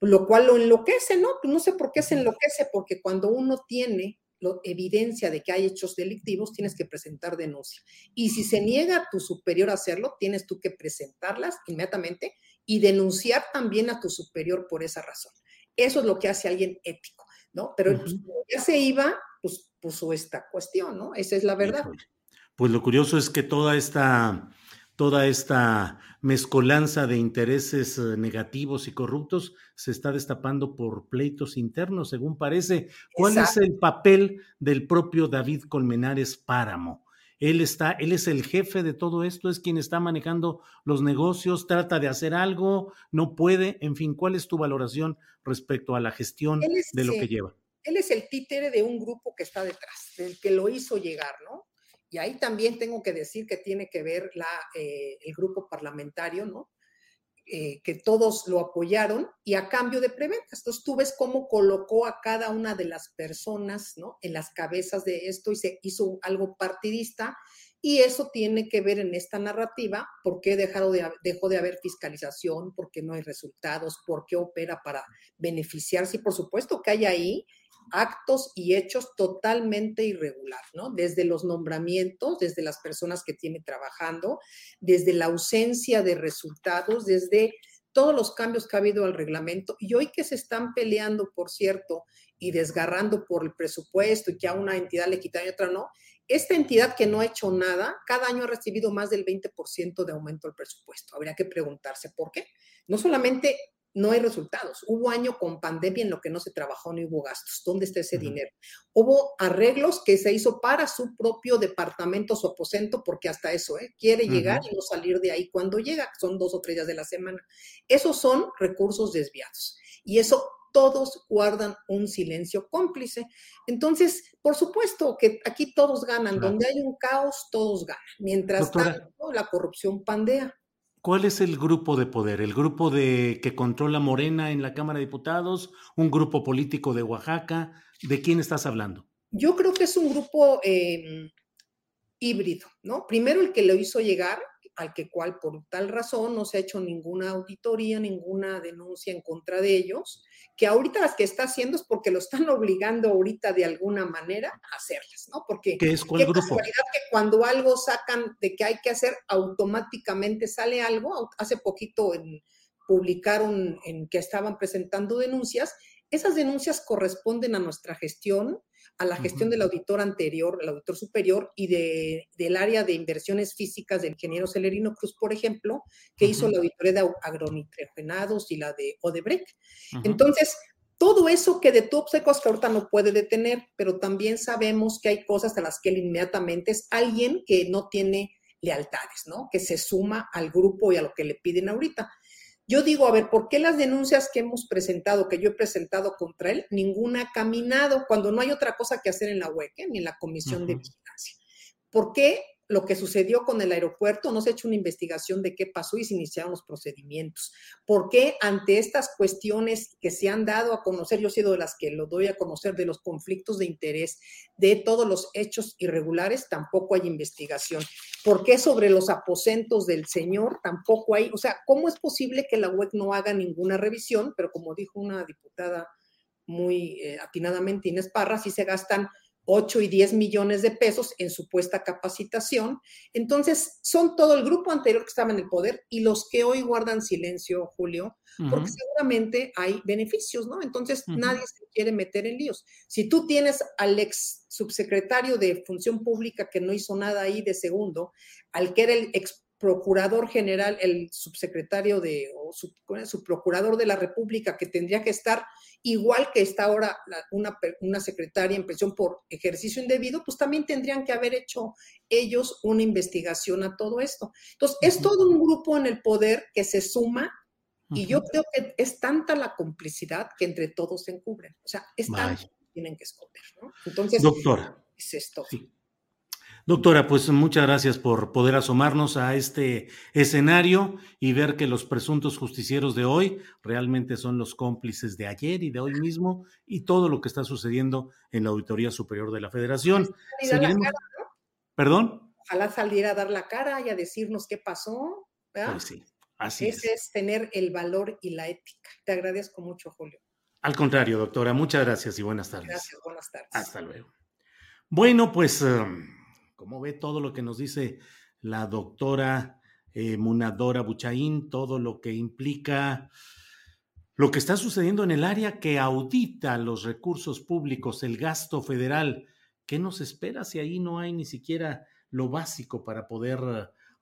G: lo cual lo enloquece, ¿no? Pues no sé por qué se enloquece, porque cuando uno tiene evidencia de que hay hechos delictivos, tienes que presentar denuncia. Y si se niega a tu superior a hacerlo, tienes tú que presentarlas inmediatamente y denunciar también a tu superior por esa razón. Eso es lo que hace alguien ético. ¿No? Pero ya se iba, pues puso esta cuestión, ¿no? Esa es la verdad.
B: Pues lo curioso es que toda esta, toda esta mezcolanza de intereses eh, negativos y corruptos se está destapando por pleitos internos, según parece. ¿Cuál es el papel del propio David Colmenares Páramo? Él está, él es el jefe de todo esto, es quien está manejando los negocios, trata de hacer algo, no puede, en fin, ¿cuál es tu valoración respecto a la gestión de lo que lleva?
G: Él es el títere de un grupo que está detrás, del que lo hizo llegar, ¿no? Y ahí también tengo que decir que tiene que ver la, eh, el grupo parlamentario, ¿no? Eh, que todos lo apoyaron y a cambio de preventas. Entonces tú ves cómo colocó a cada una de las personas ¿no? en las cabezas de esto y se hizo algo partidista y eso tiene que ver en esta narrativa, por qué dejó de, dejó de haber fiscalización, por qué no hay resultados, por qué opera para beneficiarse y por supuesto que hay ahí actos y hechos totalmente irregular, ¿no? Desde los nombramientos, desde las personas que tiene trabajando, desde la ausencia de resultados, desde todos los cambios que ha habido al reglamento y hoy que se están peleando, por cierto, y desgarrando por el presupuesto y que a una entidad le quitan y otra no, esta entidad que no ha hecho nada, cada año ha recibido más del 20% de aumento del presupuesto. Habría que preguntarse por qué. No solamente no hay resultados. Hubo año con pandemia en lo que no se trabajó ni hubo gastos. ¿Dónde está ese dinero? Hubo arreglos que se hizo para su propio departamento, su aposento, porque hasta eso, ¿eh? quiere llegar y no salir de ahí cuando llega, son dos o tres días de la semana. Esos son recursos desviados. Y eso todos guardan un silencio cómplice. Entonces, por supuesto que aquí todos ganan. Donde hay un caos, todos ganan. Mientras tanto, la corrupción pandea.
B: ¿Cuál es el grupo de poder? ¿El grupo de que controla Morena en la Cámara de Diputados? ¿Un grupo político de Oaxaca? ¿De quién estás hablando?
G: Yo creo que es un grupo em, híbrido, ¿no? Primero el que lo hizo llegar, al que cual por tal razón no se ha hecho ninguna auditoría, ninguna denuncia en contra de ellos, que ahorita las que está haciendo es porque lo están obligando ahorita de alguna manera a hacerlas, ¿no? Porque
B: ¿Qué es cuál grupo?
G: casualidad que cuando algo sacan de que hay que hacer, automáticamente sale algo. Hace poquito en, publicaron en que estaban presentando denuncias. Esas denuncias corresponden a nuestra gestión, a la gestión del auditor anterior, el auditor superior y de, del área de inversiones físicas del ingeniero Celerino Cruz, por ejemplo, que hizo la auditoría de agronitrogenados y la de Odebrecht. Entonces, todo eso que detuvo, hay cosas que ahorita no puede detener, pero también sabemos que hay cosas a las que él inmediatamente es alguien que no tiene lealtades, ¿no? Que se suma al grupo y a lo que le piden ahorita. Yo digo, a ver, ¿por qué las denuncias que hemos presentado, que yo he presentado contra él, ninguna ha caminado cuando no hay otra cosa que hacer en la UEC, ni en la Comisión de Vigilancia? ¿Por qué lo que sucedió con el aeropuerto, no se ha hecho una investigación de qué pasó y se iniciaron los procedimientos. ¿Por qué ante estas cuestiones que se han dado a conocer, yo he sido de las que lo doy a conocer, de los conflictos de interés, de todos los hechos irregulares, tampoco hay investigación? ¿Por qué sobre los aposentos del señor tampoco hay? O sea, ¿cómo es posible que la web no haga ninguna revisión? Pero como dijo una diputada muy eh, atinadamente, Inés Parra, sí se gastan 8 y 10 millones de pesos en supuesta capacitación. Entonces, son todo el grupo anterior que estaba en el poder y los que hoy guardan silencio, Julio, porque seguramente hay beneficios, ¿no? Entonces, nadie se quiere meter en líos. Si tú tienes al ex subsecretario de Función Pública que no hizo nada ahí de segundo, al que era el ex procurador general, el subsecretario de, o su, su procurador de la República, que tendría que estar igual que está ahora una, una, secretaria en prisión por ejercicio indebido, pues también tendrían que haber hecho ellos una investigación a todo esto. Entonces, es todo un grupo en el poder que se suma y yo creo que es tanta la complicidad que entre todos se encubren. O sea, es tanto que tienen que esconder, ¿no? Entonces,
B: doctora.
G: Es esto.
B: Sí. Doctora, pues muchas gracias por poder asomarnos a este escenario y ver que los presuntos justicieros de hoy realmente son los cómplices de ayer y de hoy mismo y todo lo que está sucediendo en la Auditoría Superior de la Federación. ¿Perdón?
G: Ojalá saliera a dar la cara y a decirnos qué pasó.
B: Pues sí, así
G: Ese es. tener el valor y la ética. Te agradezco mucho, Julio.
B: Al contrario, doctora, muchas gracias y buenas tardes.
G: Gracias, buenas tardes.
B: Hasta luego. Bueno, pues... Um, como ve todo lo que nos dice la doctora eh, Munadora Buchaín, todo lo que implica lo que está sucediendo en el área que audita los recursos públicos, el gasto federal. ¿Qué nos espera si ahí no hay ni siquiera lo básico para poder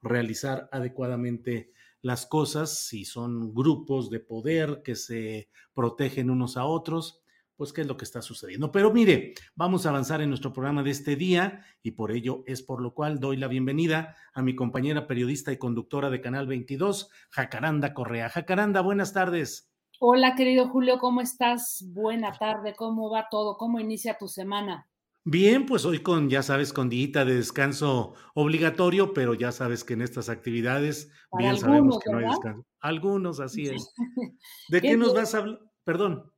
B: realizar adecuadamente las cosas, si son grupos de poder que se protegen unos a otros? Pues qué es lo que está sucediendo. Pero mire, vamos a avanzar en nuestro programa de este día y por ello es por lo cual doy la bienvenida a mi compañera periodista y conductora de Canal 22, Jacaranda Correa. Jacaranda, buenas tardes.
H: Hola, querido Julio, ¿cómo estás? Buena tarde, ¿cómo va todo? ¿Cómo inicia tu semana?
B: Bien, pues hoy con, ya sabes, con día de descanso obligatorio, pero ya sabes que en estas actividades, bien sabemos que no hay descanso. Algunos, así es. ¿De qué nos vas a hablar? Perdón.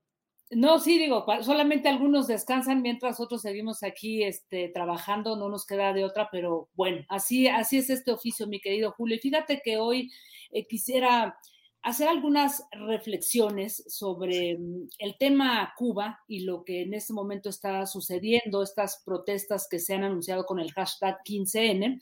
H: No, sí, digo, solamente algunos descansan mientras otros seguimos aquí este, trabajando, no nos queda de otra, pero bueno, así, así es este oficio, mi querido Julio. Y fíjate que hoy eh, quisiera hacer algunas reflexiones sobre mm, el tema Cuba y lo que en este momento está sucediendo, estas protestas que se han anunciado con el hashtag 15N.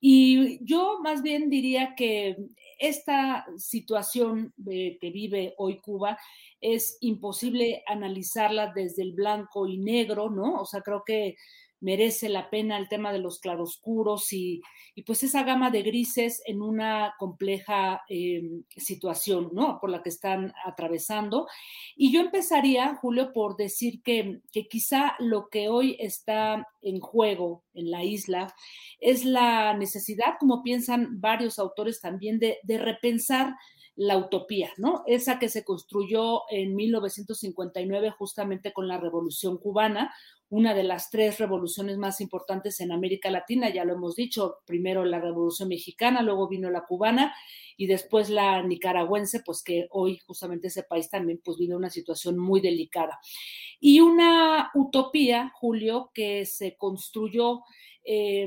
H: Y yo más bien diría que esta situación que vive hoy Cuba es imposible analizarla desde el blanco y negro, ¿no? O sea, creo que merece la pena el tema de los claroscuros y, y pues esa gama de grises en una compleja eh, situación, ¿no? Por la que están atravesando. Y yo empezaría, Julio, por decir que, que quizá lo que hoy está en juego en la isla es la necesidad, como piensan varios autores también, de, de repensar la utopía, ¿no? Esa que se construyó en 1959 justamente con la Revolución cubana, una de las tres revoluciones más importantes en América Latina, ya lo hemos dicho, primero la Revolución Mexicana, luego vino la cubana y después la nicaragüense, pues que hoy justamente ese país también pues vive una situación muy delicada. Y una utopía, Julio, que se construyó eh,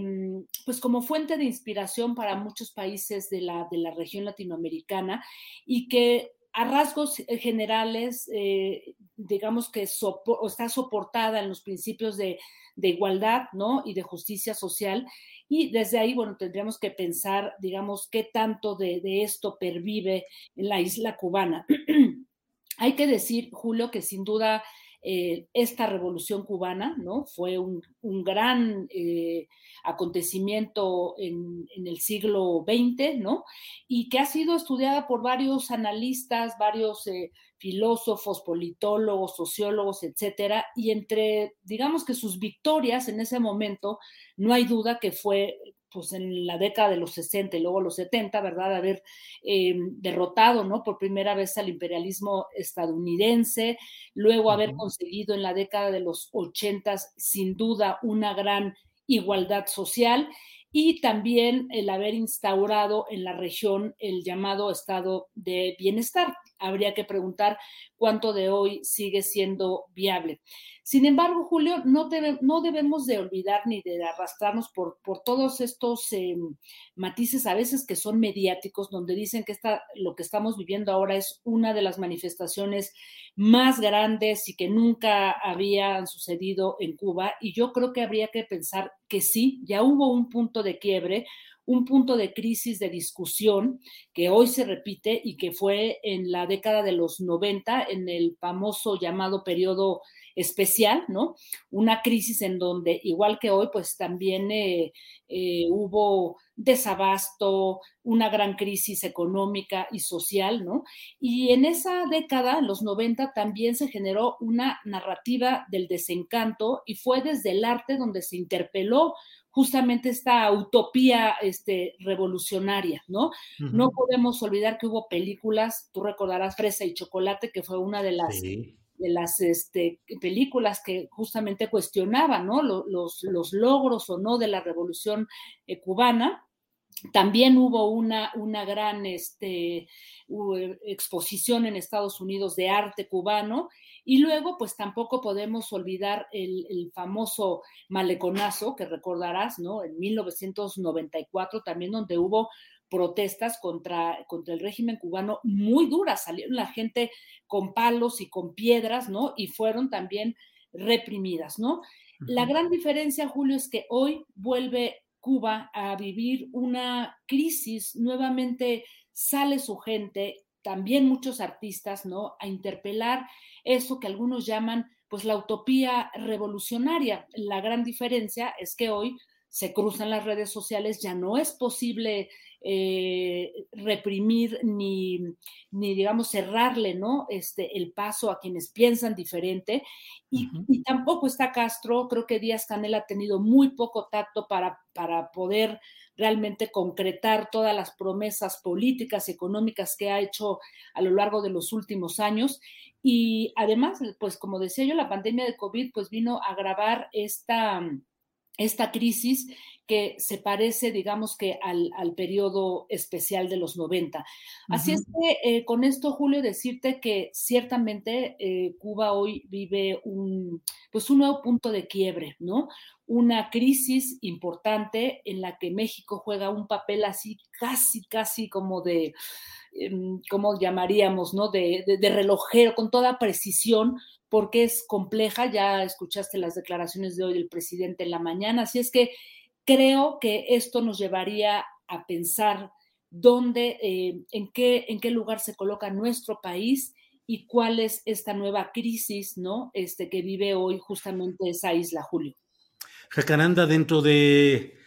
H: pues como fuente de inspiración para muchos países de la, de la región latinoamericana y que a rasgos generales, eh, digamos que está soportada en los principios de, igualdad ¿no? y de justicia social. Y desde ahí, bueno, tendríamos que pensar, digamos, qué tanto de esto pervive en la isla cubana. Hay que decir, Julio, que sin duda eh, esta revolución cubana, ¿no? Fue un, gran eh, acontecimiento en, en, el siglo XX, ¿no? Y que ha sido estudiada por varios analistas, varios eh, filósofos, politólogos, sociólogos, etcétera, y entre, digamos que sus victorias en ese momento, no hay duda que fue pues en la década de los 60 y luego los 70, ¿verdad? Haber eh, derrotado, ¿no? Por primera vez al imperialismo estadounidense, luego haber uh -huh. conseguido en la década de los 80 sin duda una gran igualdad social y también el haber instaurado en la región el llamado estado de bienestar. Habría que preguntar cuánto de hoy sigue siendo viable. Sin embargo, Julio, no, debe, no debemos de olvidar ni de arrastrarnos por, todos estos eh, matices a veces que son mediáticos, donde dicen que lo que estamos viviendo ahora es una de las manifestaciones más grandes y que nunca habían sucedido en Cuba. Y yo creo que habría que pensar que sí, ya hubo un punto de quiebre, un punto de crisis de discusión que hoy se repite y que fue en la década de los 90, en el famoso llamado periodo especial, ¿no? Una crisis en donde, igual que hoy, pues también eh, eh, hubo desabasto, una gran crisis económica y social, ¿no? Y en esa década, los 90, también se generó una narrativa del desencanto y fue desde el arte donde se interpeló justamente esta utopía este, revolucionaria, ¿no? Uh -huh. No podemos olvidar que hubo películas, tú recordarás Fresa y Chocolate, que fue una de las... Sí de las este, películas que justamente cuestionaban ¿no? los, los, logros o no de la revolución eh, cubana. También hubo una, una gran este, exposición en Estados Unidos de arte cubano y luego, pues tampoco podemos olvidar el, el, famoso maleconazo que recordarás, ¿no? En 1994 también donde hubo protestas contra, contra el régimen cubano muy duras. Salieron la gente con palos y con piedras, ¿no? Y fueron también reprimidas, ¿no? La gran diferencia, Julio, es que hoy vuelve Cuba a vivir una crisis, nuevamente sale su gente, también muchos artistas, ¿no? A interpelar eso que algunos llaman, pues, la utopía revolucionaria. La gran diferencia es que hoy se cruzan las redes sociales, ya no es posible eh, reprimir ni, ni, digamos, cerrarle, ¿no? Este, el paso a quienes piensan diferente. Y, uh -huh. y, tampoco está Castro, creo que Díaz Canel ha tenido muy poco tacto para, para poder realmente concretar todas las promesas políticas y económicas que ha hecho a lo largo de los últimos años. Y además, pues como decía yo, la pandemia de COVID pues vino a agravar esta esta crisis que se parece, digamos que al, al periodo especial de los 90. Así uh -huh. es que eh, con esto, Julio, decirte que ciertamente eh, Cuba hoy vive un, pues un nuevo punto de quiebre, ¿no? Una crisis importante en la que México juega un papel así casi, casi como de, em, ¿cómo llamaríamos, no? De, de, de relojero, con toda precisión, porque es compleja, ya escuchaste las declaraciones de hoy del presidente en la mañana, así es que creo que esto nos llevaría a pensar dónde, eh, en, qué, en qué lugar se coloca nuestro país y cuál es esta nueva crisis, ¿no? Este, que vive hoy justamente esa isla, Julio.
B: Jacaranda, dentro de,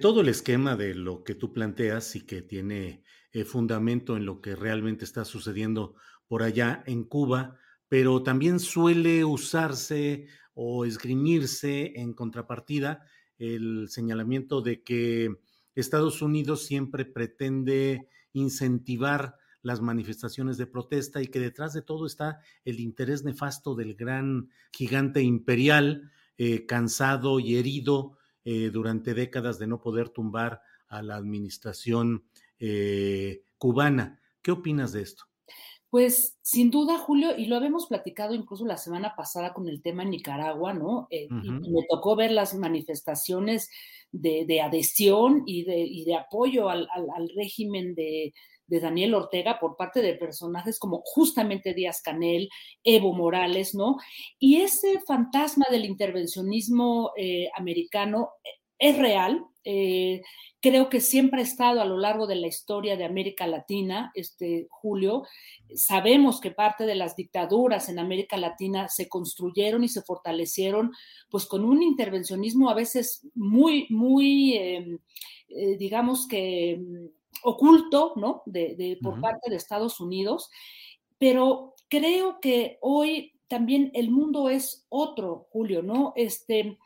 B: todo el esquema de lo que tú planteas y que tiene eh, fundamento en lo que realmente está sucediendo por allá en Cuba, pero también suele usarse o esgrimirse en contrapartida el señalamiento de que Estados Unidos siempre pretende incentivar las manifestaciones de protesta y que detrás de todo está el interés nefasto del gran gigante imperial, eh, cansado y herido eh, durante décadas de no poder tumbar a la administración eh, cubana. ¿Qué opinas de esto?
H: Pues sin duda, Julio, y lo habíamos platicado incluso la semana pasada con el tema en Nicaragua, ¿no? y me tocó ver las manifestaciones de, adhesión y de, de apoyo al, régimen de, Daniel Ortega por parte de personajes como justamente Díaz Canel, Evo Morales, ¿no? Y ese fantasma del intervencionismo eh, americano es real. Eh, creo que siempre ha estado a lo largo de la historia de América Latina, este Julio. Sabemos que parte de las dictaduras en América Latina se construyeron y se fortalecieron, pues con un intervencionismo a veces muy, muy, em, eh, digamos que mm, oculto, ¿no? De, por parte de Estados Unidos. Pero creo que hoy también el mundo es otro, Julio, ¿no? Este,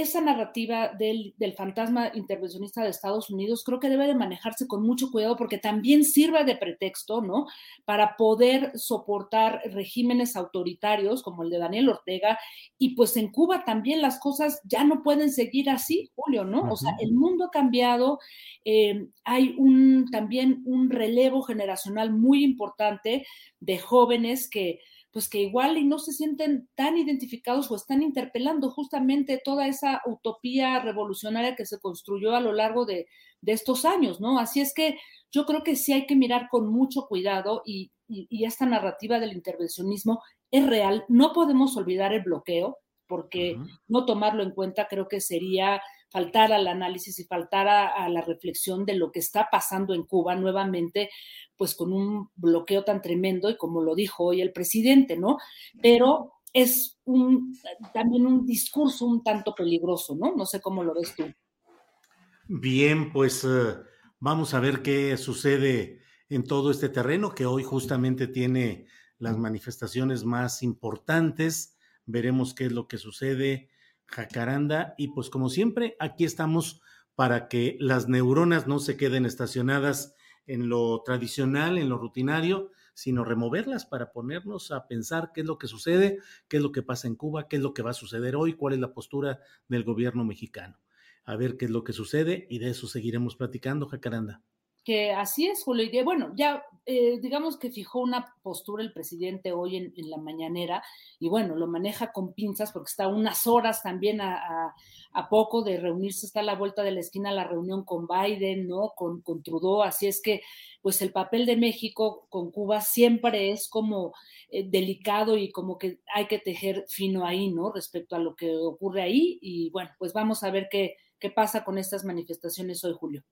H: esa narrativa del, fantasma intervencionista de Estados Unidos creo que debe de manejarse con mucho cuidado porque también sirve de pretexto, ¿no? Para poder soportar regímenes autoritarios como el de Daniel Ortega y pues en Cuba también las cosas ya no pueden seguir así, Julio, ¿no? O sea, el mundo ha cambiado, eh, hay un, también un relevo generacional muy importante de jóvenes que pues que igual y no se sienten tan identificados o están interpelando justamente toda esa utopía revolucionaria que se construyó a lo largo de, estos años, ¿no? Así es que yo creo que sí hay que mirar con mucho cuidado y, esta narrativa del intervencionismo es real. No podemos olvidar el bloqueo, porque no tomarlo en cuenta creo que sería faltar al análisis y faltar a, la reflexión de lo que está pasando en Cuba nuevamente, pues con un bloqueo tan tremendo y como lo dijo hoy el presidente, ¿no? Pero es un, también un discurso un tanto peligroso, ¿no? No sé cómo lo ves tú.
B: Bien, pues eh, vamos a ver qué sucede en todo este terreno que hoy justamente tiene las manifestaciones más importantes. Veremos qué es lo que sucede Jacaranda. Y pues como siempre, aquí estamos para que las neuronas no se queden estacionadas en lo tradicional, en lo rutinario, sino removerlas para ponernos a pensar qué es lo que sucede, qué es lo que pasa en Cuba, qué es lo que va a suceder hoy, cuál es la postura del gobierno mexicano. A ver qué es lo que sucede y de eso seguiremos platicando, Jacaranda
H: que así es, Julio. Y bueno, ya eh, digamos que fijó una postura el presidente hoy en, la mañanera y bueno, lo maneja con pinzas porque está unas horas también a, poco de reunirse, está a la vuelta de la esquina la reunión con Biden, ¿no? Con, con Trudeau. Así es que pues el papel de México con Cuba siempre es como eh, delicado y como que hay que tejer fino ahí, ¿no? Respecto a lo que ocurre ahí. Y bueno, pues vamos a ver qué, qué pasa con estas manifestaciones hoy, Julio.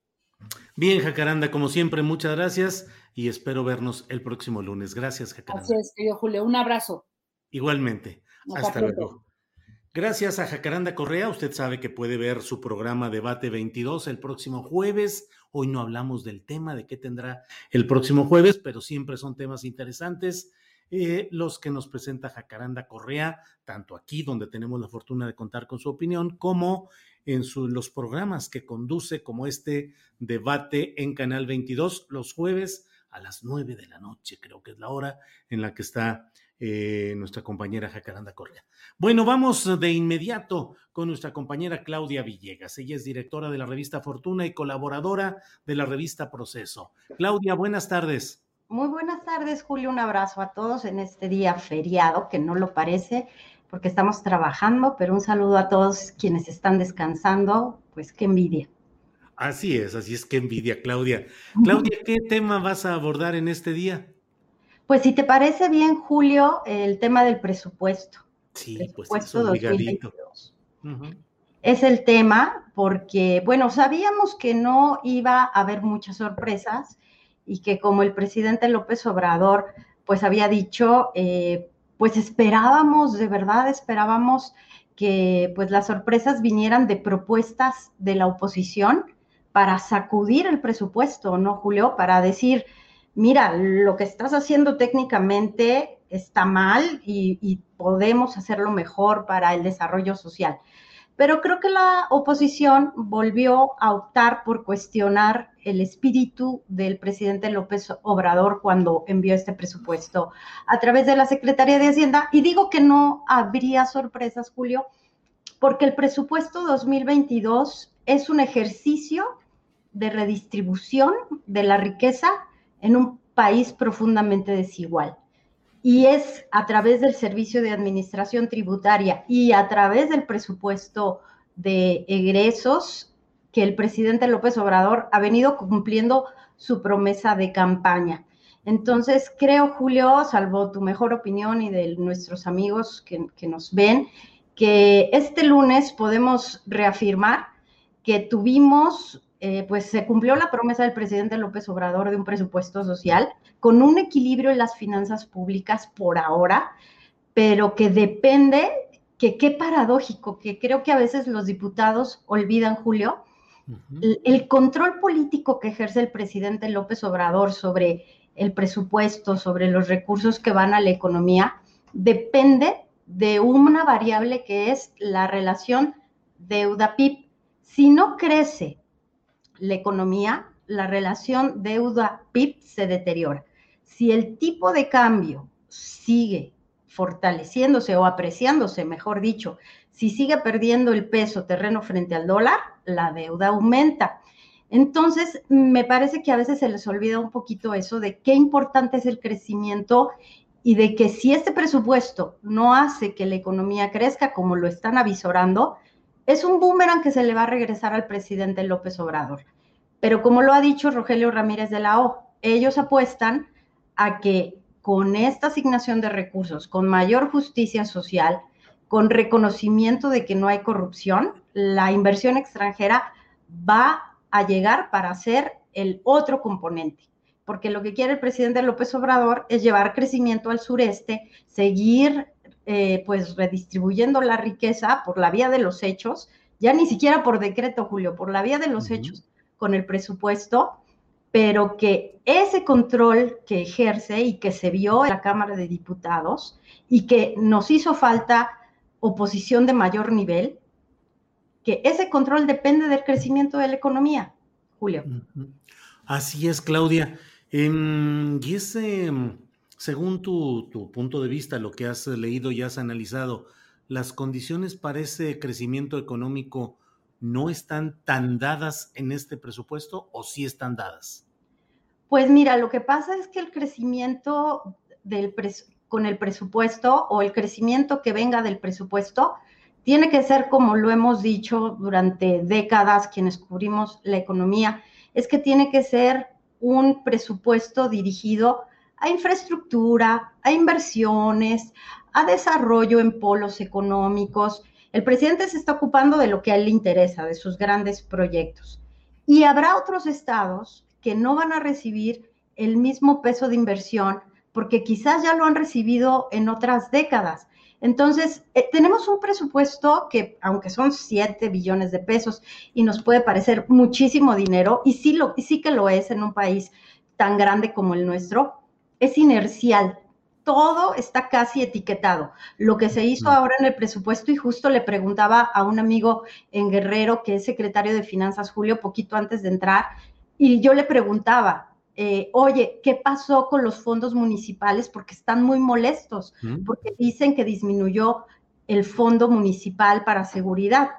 B: Bien, Jacaranda, como siempre, muchas gracias y espero vernos el próximo lunes. Gracias, Jacaranda.
H: Así es, querido Julio. Un abrazo.
B: Igualmente. Hasta, luego. Gracias a Jacaranda Correa. Usted sabe que puede ver su programa Debate 22 el próximo jueves. Hoy no hablamos del tema de qué tendrá el próximo jueves, pero siempre son temas interesantes. Eh, los que nos presenta Jacaranda Correa, tanto aquí donde tenemos la fortuna de contar con su opinión, como en los programas que conduce como este debate en Canal 22 los jueves a las 9 de la noche, creo que es la hora en la que está eh, nuestra compañera Jacaranda Correa. Bueno, vamos de inmediato con nuestra compañera Claudia Villegas. Ella es directora de la revista Fortuna y colaboradora de la revista Proceso. Claudia, buenas tardes.
I: Muy buenas tardes, Julio. Un abrazo a todos en este día feriado, que no lo parece, porque estamos trabajando, pero un saludo a todos quienes están descansando, pues qué envidia.
B: Así es, así es que envidia, Claudia. Claudia, ¿qué tema vas a abordar en este día?
I: Pues si te parece bien, Julio, el tema del presupuesto.
B: Sí, pues es obligadito.
I: es el tema, porque, bueno, sabíamos que no iba a haber muchas sorpresas y que como el presidente López Obrador, pues había dicho, eh, pues esperábamos, de verdad esperábamos que pues las sorpresas vinieran de propuestas de la oposición para sacudir el presupuesto, ¿no, Julio? Para decir, mira, lo que estás haciendo técnicamente está mal y, y podemos hacerlo mejor para el desarrollo social. Pero creo que la oposición volvió a optar por cuestionar el espíritu del presidente López Obrador cuando envió este presupuesto a través de la Secretaría de Hacienda. Y digo que no habría sorpresas, Julio, porque el presupuesto 2022 es un ejercicio de redistribución de la riqueza en un país profundamente desigual y es a través del servicio de administración tributaria y a través del presupuesto de egresos que el presidente López Obrador ha venido cumpliendo su promesa de campaña. Entonces, creo, Julio, salvo tu mejor opinión y de nuestros amigos que, que nos ven, que este lunes podemos reafirmar que tuvimos eh, pues se cumplió la promesa del presidente López Obrador de un presupuesto social con un equilibrio en las finanzas públicas por ahora, pero que depende, que qué paradójico, que creo que a veces los diputados olvidan, Julio, el control político que ejerce el presidente López Obrador sobre el presupuesto, sobre los recursos que van a la economía, depende de una variable que es la relación deuda-PIB. Si no crece la economía, la relación deuda-PIB se deteriora. Si el tipo de cambio sigue fortaleciéndose o apreciándose, mejor dicho, si sigue perdiendo el peso terreno frente al dólar, la deuda aumenta. Entonces, me parece que a veces se les olvida un poquito eso de qué importante es el crecimiento y de que si este presupuesto no hace que la economía crezca como lo están avisorando, es un boomerang que se le va a regresar al presidente López Obrador. Pero como lo ha dicho Rogelio Ramírez de la O, ellos apuestan a que con esta asignación de recursos, con mayor justicia social, con reconocimiento de que no hay corrupción, la inversión extranjera va a llegar para ser el otro componente. Porque lo que quiere el presidente López Obrador es llevar crecimiento al sureste, seguir eh, pues redistribuyendo la riqueza por la vía de los hechos, ya ni siquiera por decreto, Julio, por la vía de los hechos con el presupuesto, pero que ese control que ejerce y que se vio en la Cámara de Diputados y que nos hizo falta oposición de mayor nivel, que ese control depende del crecimiento de la economía, Julio.
B: Así es, Claudia. Em, y ese según tu, punto de vista, lo que has leído y has analizado, ¿las condiciones para ese crecimiento económico no están tan dadas en este presupuesto o sí están dadas?
I: Pues mira, lo que pasa es que el crecimiento con el presupuesto o el crecimiento que venga del presupuesto tiene que ser, como lo hemos dicho durante décadas quienes cubrimos la economía, es que tiene que ser un presupuesto dirigido a infraestructura, a inversiones, a desarrollo en polos económicos. El presidente se está ocupando de lo que a él le interesa, de sus grandes proyectos. Y habrá otros estados que no van a recibir el mismo peso de inversión porque quizás ya lo han recibido en otras décadas. Entonces, eh, tenemos un presupuesto que, aunque son 7 billones de pesos y nos puede parecer muchísimo dinero, y sí, lo, y sí que lo es en un país tan grande como el nuestro, es inercial. Todo está casi etiquetado. Lo que se hizo ahora en el presupuesto, y justo le preguntaba a un amigo en Guerrero, que es secretario de Finanzas, Julio, poquito antes de entrar, y yo le preguntaba, eh, oye, ¿qué pasó con los fondos municipales? Porque están muy molestos, porque dicen que disminuyó el fondo municipal para seguridad.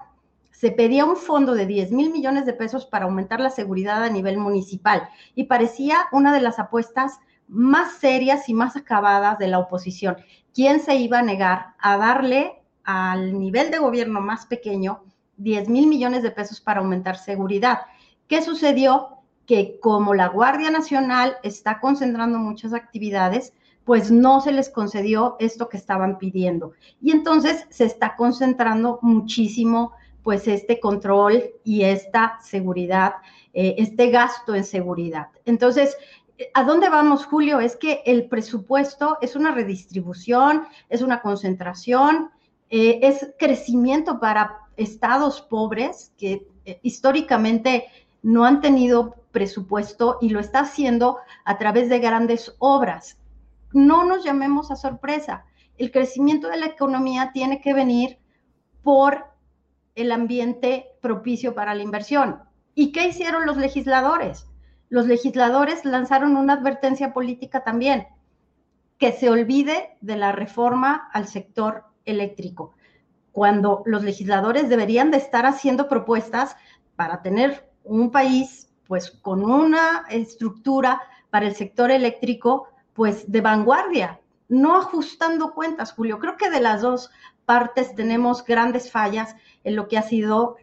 I: Se pedía un fondo de 10 mil millones de pesos para aumentar la seguridad a nivel municipal y parecía una de las apuestas más serias y más acabadas de la oposición. ¿Quién se iba a negar a darle al nivel de gobierno más pequeño 10 mil millones de pesos para aumentar seguridad? ¿Qué sucedió? Que como la Guardia Nacional está concentrando muchas actividades, pues no se les concedió esto que estaban pidiendo. Y entonces se está concentrando muchísimo pues este control y esta seguridad, eh, este gasto en seguridad. Entonces, ¿A dónde vamos, Julio? Es que el presupuesto es una redistribución, es una concentración, eh, es crecimiento para estados pobres que eh, históricamente no han tenido presupuesto y lo está haciendo a través de grandes obras. No nos llamemos a sorpresa. El crecimiento de la economía tiene que venir por el ambiente propicio para la inversión. ¿Y qué hicieron los legisladores? Los legisladores lanzaron una advertencia política también, que se olvide de la reforma al sector eléctrico, cuando los legisladores deberían de estar haciendo propuestas para tener un país pues con una estructura para el sector eléctrico pues de vanguardia, no ajustando cuentas, Julio. Creo que de las dos partes tenemos grandes fallas en lo que ha sido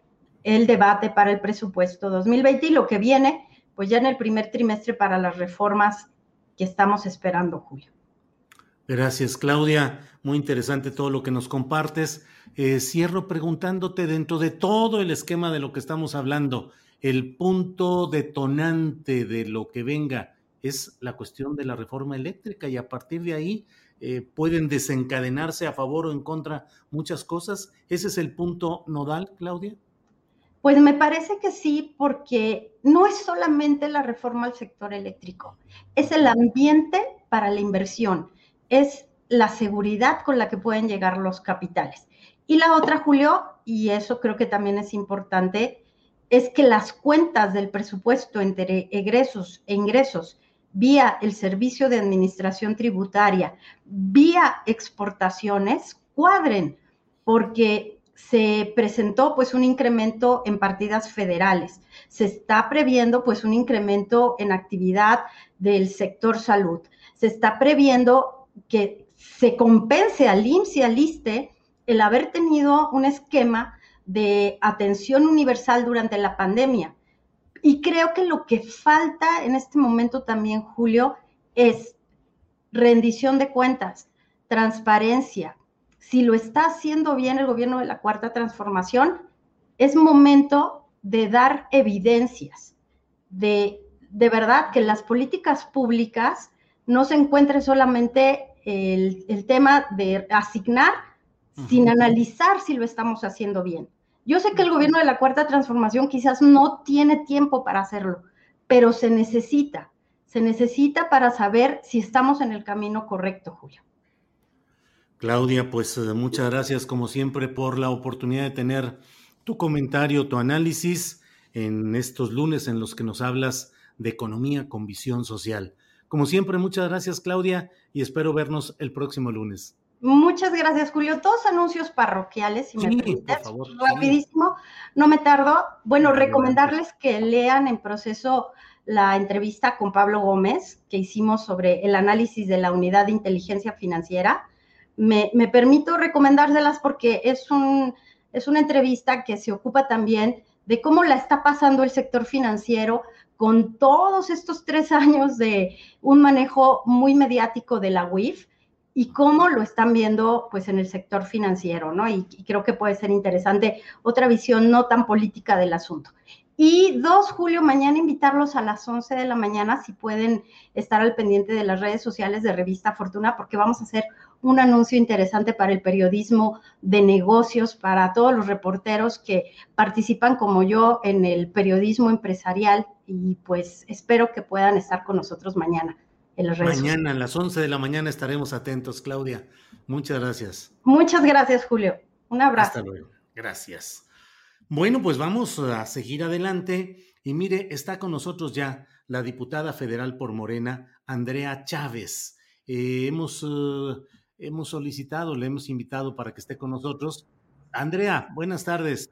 I: el debate para el presupuesto 2020 y lo que viene pues ya en el primer trimestre para las reformas que estamos esperando, Julio.
B: Gracias, Claudia. Muy interesante todo lo que nos compartes. Eh, cierro preguntándote dentro de todo el esquema de lo que estamos hablando, el punto detonante de lo que venga es la cuestión de la reforma eléctrica y a partir de ahí eh, pueden desencadenarse a favor o en contra muchas cosas. ¿Ese es el punto nodal, Claudia?
I: Pues me parece que sí, porque no es solamente la reforma al sector eléctrico, es el ambiente para la inversión, es la seguridad con la que pueden llegar los capitales. Y la otra, Julio, y eso creo que también es importante, es que las cuentas del presupuesto entre egresos e ingresos vía el servicio de administración tributaria, vía exportaciones, cuadren, porque se presentó pues un incremento en partidas federales. Se está previendo pues un incremento en actividad del sector salud. Se está previendo que se compense al IMSS y al ISTE el haber tenido un esquema de atención universal durante la pandemia. Y creo que lo que falta en este momento también, Julio, es rendición de cuentas, transparencia, si lo está haciendo bien el gobierno de la Cuarta Transformación, es momento de dar evidencias, de, de verdad que las políticas públicas no se encuentre solamente el, tema de asignar sin analizar si lo estamos haciendo bien. Yo sé que el gobierno de la Cuarta Transformación quizás no tiene tiempo para hacerlo, pero se necesita, se necesita para saber si estamos en el camino correcto, Julio.
B: Claudia, pues eh, muchas gracias como siempre por la oportunidad de tener tu comentario, tu análisis en estos lunes en los que nos hablas de economía con visión social. Como siempre, muchas gracias Claudia y espero vernos el próximo lunes.
I: Muchas gracias, Julio. Todos anuncios parroquiales, si me permites, rapidísimo, no me tardo. Bueno, recomendarles que lean en proceso la entrevista con Pablo Gómez que hicimos sobre el análisis de la unidad de inteligencia financiera me, permito recomendárselas porque es, un, es una entrevista que se ocupa también de cómo la está pasando el sector financiero con todos estos tres años de un manejo muy mediático de la UIF y cómo lo están viendo pues en el sector financiero, ¿no? Y, creo que puede ser interesante otra visión no tan política del asunto. Y dos, Julio, mañana invitarlos a las 11 de la mañana si pueden estar al pendiente de las redes sociales de Revista Fortuna, porque vamos a hacer un anuncio interesante para el periodismo de negocios, para todos los reporteros que participan como yo en el periodismo empresarial y pues espero que puedan estar con nosotros mañana en las redes
B: Mañana a las 11 de la mañana estaremos atentos, Claudia. Muchas gracias.
I: Muchas gracias, Julio. Un abrazo.
B: Hasta luego. Gracias. Bueno, pues vamos a seguir adelante. Y mire, está con nosotros ya la diputada federal por Morena, Andrea Chávez. Eh, hemos, eh, hemos solicitado, le hemos invitado para que esté con nosotros. Andrea, buenas tardes.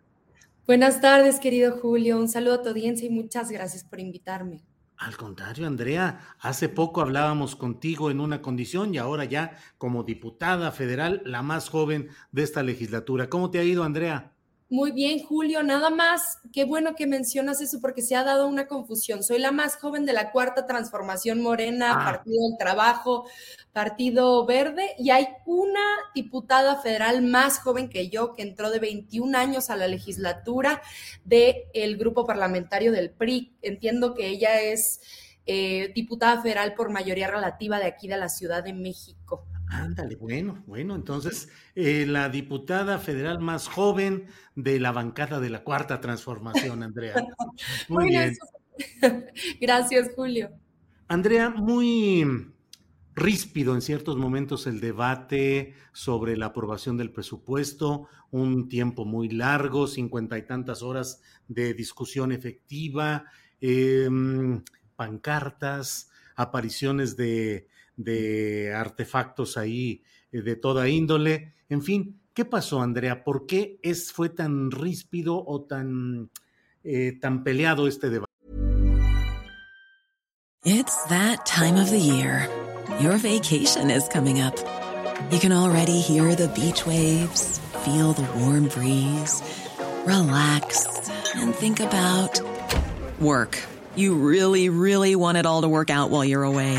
J: Buenas tardes, querido Julio. Un saludo a tu audiencia y muchas gracias por invitarme.
B: Al contrario, Andrea, hace poco hablábamos contigo en una condición y ahora ya como diputada federal, la más joven de esta legislatura. ¿Cómo te ha ido, Andrea?
J: Muy bien, Julio. Nada más, qué bueno que mencionas eso porque se ha dado una confusión. Soy la más joven de la cuarta transformación morena,
B: Ah.
J: Partido del Trabajo, Partido Verde, y hay una diputada federal más joven que yo que entró de 21 años a la legislatura del grupo parlamentario del PRI. Entiendo que ella es eh, diputada federal por mayoría relativa de aquí de la Ciudad de México.
B: Ándale, bueno, bueno, entonces eh, la diputada federal más joven de la bancada de la cuarta transformación, Andrea. Muy bien.
J: Gracias, Julio.
B: Andrea, muy ríspido en ciertos momentos el debate sobre la aprobación del presupuesto, un tiempo muy largo, cincuenta y tantas horas de discusión efectiva, em, pancartas, apariciones de, de artefactos ahí eh, de toda índole. En fin, ¿qué pasó, Andrea? ¿Por qué es, fue tan ríspido o tan, eh, tan peleado este debate?
K: It's that time of the year. Your vacation is coming up. You can already hear the beach waves, feel the warm breeze, relax, and think about work. You really, really want it all to work out while you're away.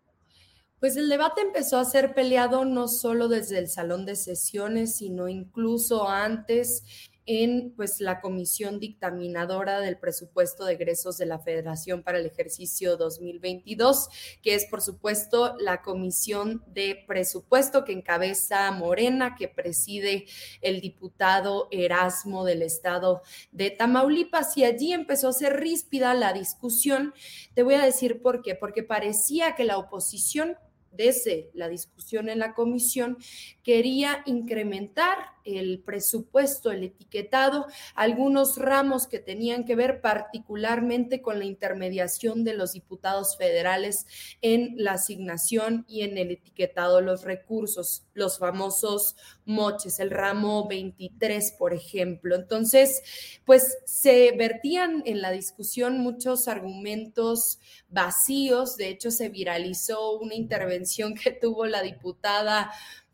J: Pues el debate empezó a ser peleado no solo desde el salón de sesiones, sino incluso antes en pues la comisión dictaminadora del presupuesto de egresos de la Federación para el ejercicio 2022, que es por supuesto la comisión de presupuesto que encabeza Morena, que preside el diputado Erasmo del estado de Tamaulipas y allí empezó a ser ríspida la discusión. Te voy a decir por qué, porque parecía que la oposición desde la discusión en la comisión, quería incrementar el presupuesto, el etiquetado, algunos ramos que tenían que ver particularmente con la intermediación de los diputados federales en la asignación y en el etiquetado de los recursos, los famosos moches, el ramo 23, por ejemplo. Entonces, pues se vertían en la discusión muchos argumentos vacíos, de hecho se viralizó una intervención que tuvo la diputada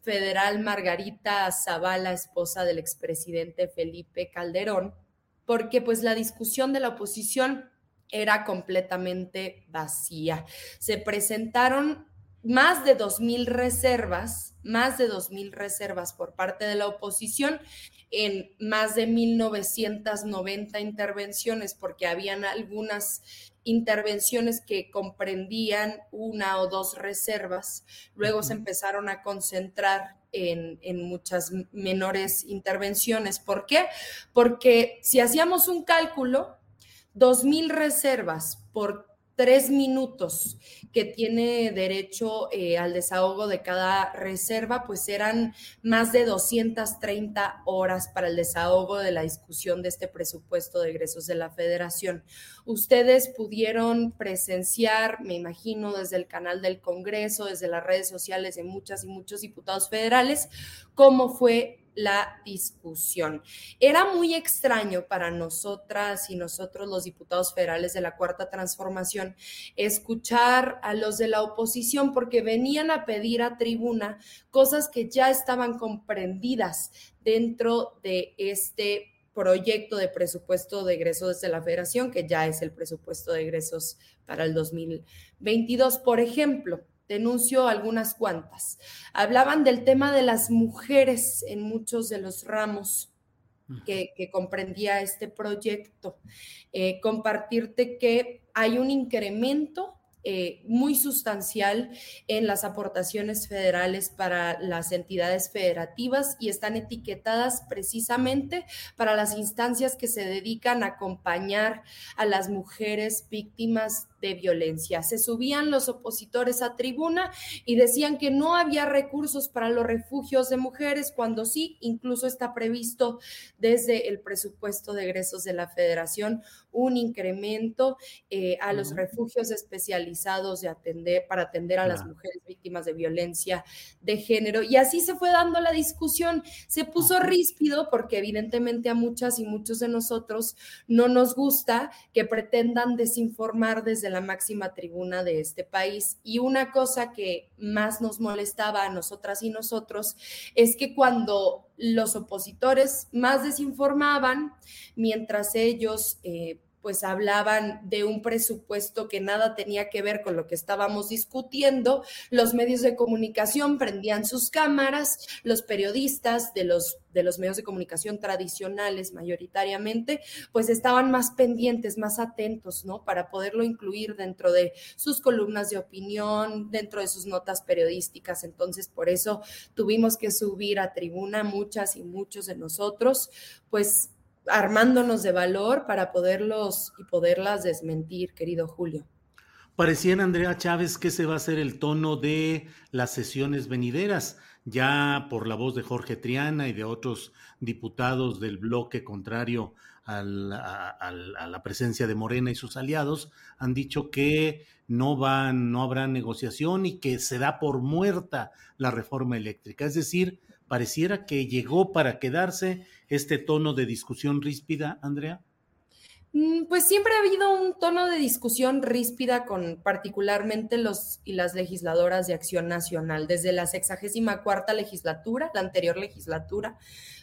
J: federal Margarita Zavala, esposa del expresidente Felipe Calderón, porque pues la discusión de la oposición era completamente vacía. Se presentaron más de 2.000 reservas, más de 2.000 reservas por parte de la oposición en más de 1.990 intervenciones, porque habían algunas intervenciones que comprendían una o dos reservas. Luego se empezaron a concentrar en, en, muchas menores intervenciones. ¿Por qué? Porque si hacíamos un cálculo, 2.000 reservas por tres minutos que tiene derecho eh, al desahogo de cada reserva, pues eran más de 230 horas para el desahogo de la discusión de este presupuesto de egresos de la federación. Ustedes pudieron presenciar, me imagino, desde el canal del Congreso, desde las redes sociales de muchas y muchos diputados federales, cómo fue la discusión. Era muy extraño para nosotras y nosotros los diputados federales de la Cuarta Transformación escuchar a los de la oposición porque venían a pedir a tribuna cosas que ya estaban comprendidas dentro de este proyecto de presupuesto de egresos de la federación, que ya es el presupuesto de egresos para el 2022. Por ejemplo, denuncio algunas cuantas. Hablaban del tema de las mujeres en muchos de los ramos que, que comprendía este proyecto. Eh, compartirte que hay un incremento eh, muy sustancial en las aportaciones federales para las entidades federativas y están etiquetadas precisamente para las instancias que se dedican a acompañar a las mujeres víctimas de violencia. Se subían los opositores a tribuna y decían que no había recursos para los refugios de mujeres, cuando sí, incluso está previsto desde el presupuesto de egresos de la federación un incremento eh, a los refugios especializados de atender, para atender a las mujeres víctimas de violencia de género. Y así se fue dando la discusión. Se puso ríspido porque evidentemente a muchas y muchos de nosotros no nos gusta que pretendan desinformar desde la máxima tribuna de este país. Y una cosa que más nos molestaba a nosotras y nosotros es que cuando los opositores más desinformaban, mientras ellos... Eh, pues hablaban de un presupuesto que nada tenía que ver con lo que estábamos discutiendo. Los medios de comunicación prendían sus cámaras, los periodistas de los, de los medios de comunicación tradicionales mayoritariamente, pues estaban más pendientes, más atentos, ¿no? Para poderlo incluir dentro de sus columnas de opinión, dentro de sus notas periodísticas. Entonces, por eso tuvimos que subir a tribuna muchas y muchos de nosotros, pues armándonos de valor para poderlos y poderlas desmentir, querido Julio.
B: Parecía Andrea Chávez que se va a ser el tono de las sesiones venideras, ya por la voz de Jorge Triana y de otros diputados del bloque contrario a la presencia de Morena y sus aliados, han dicho que no van, no habrá negociación y que se da por muerta la reforma eléctrica. Es decir, pareciera que llegó para quedarse este tono de discusión ríspida, Andrea.
J: Mm, pues siempre ha habido un tono de discusión ríspida con particularmente los y las legisladoras de Acción Nacional. Desde la sexagésima cuarta legislatura, la anterior legislatura,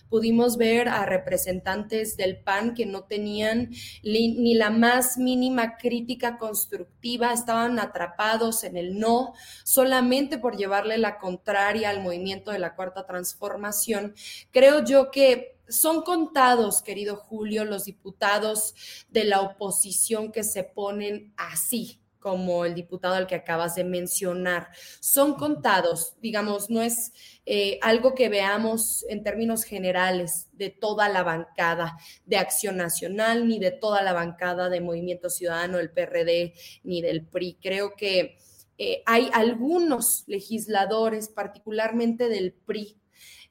J: pudimos ver a representantes del PAN que no tenían ni la más mínima crítica constructiva, estaban atrapados en el no, solamente por llevarle la contraria al movimiento de la cuarta transformación. Creo yo que son contados, querido Julio, los diputados de la oposición que se ponen así, como el diputado al que acabas de mencionar. Son contados, digamos, no es eh, algo que veamos en términos generales de toda la bancada de Acción Nacional, ni de toda la bancada de Movimiento Ciudadano, el PRD, ni del PRI. Creo que eh, hay algunos legisladores, particularmente del PRI,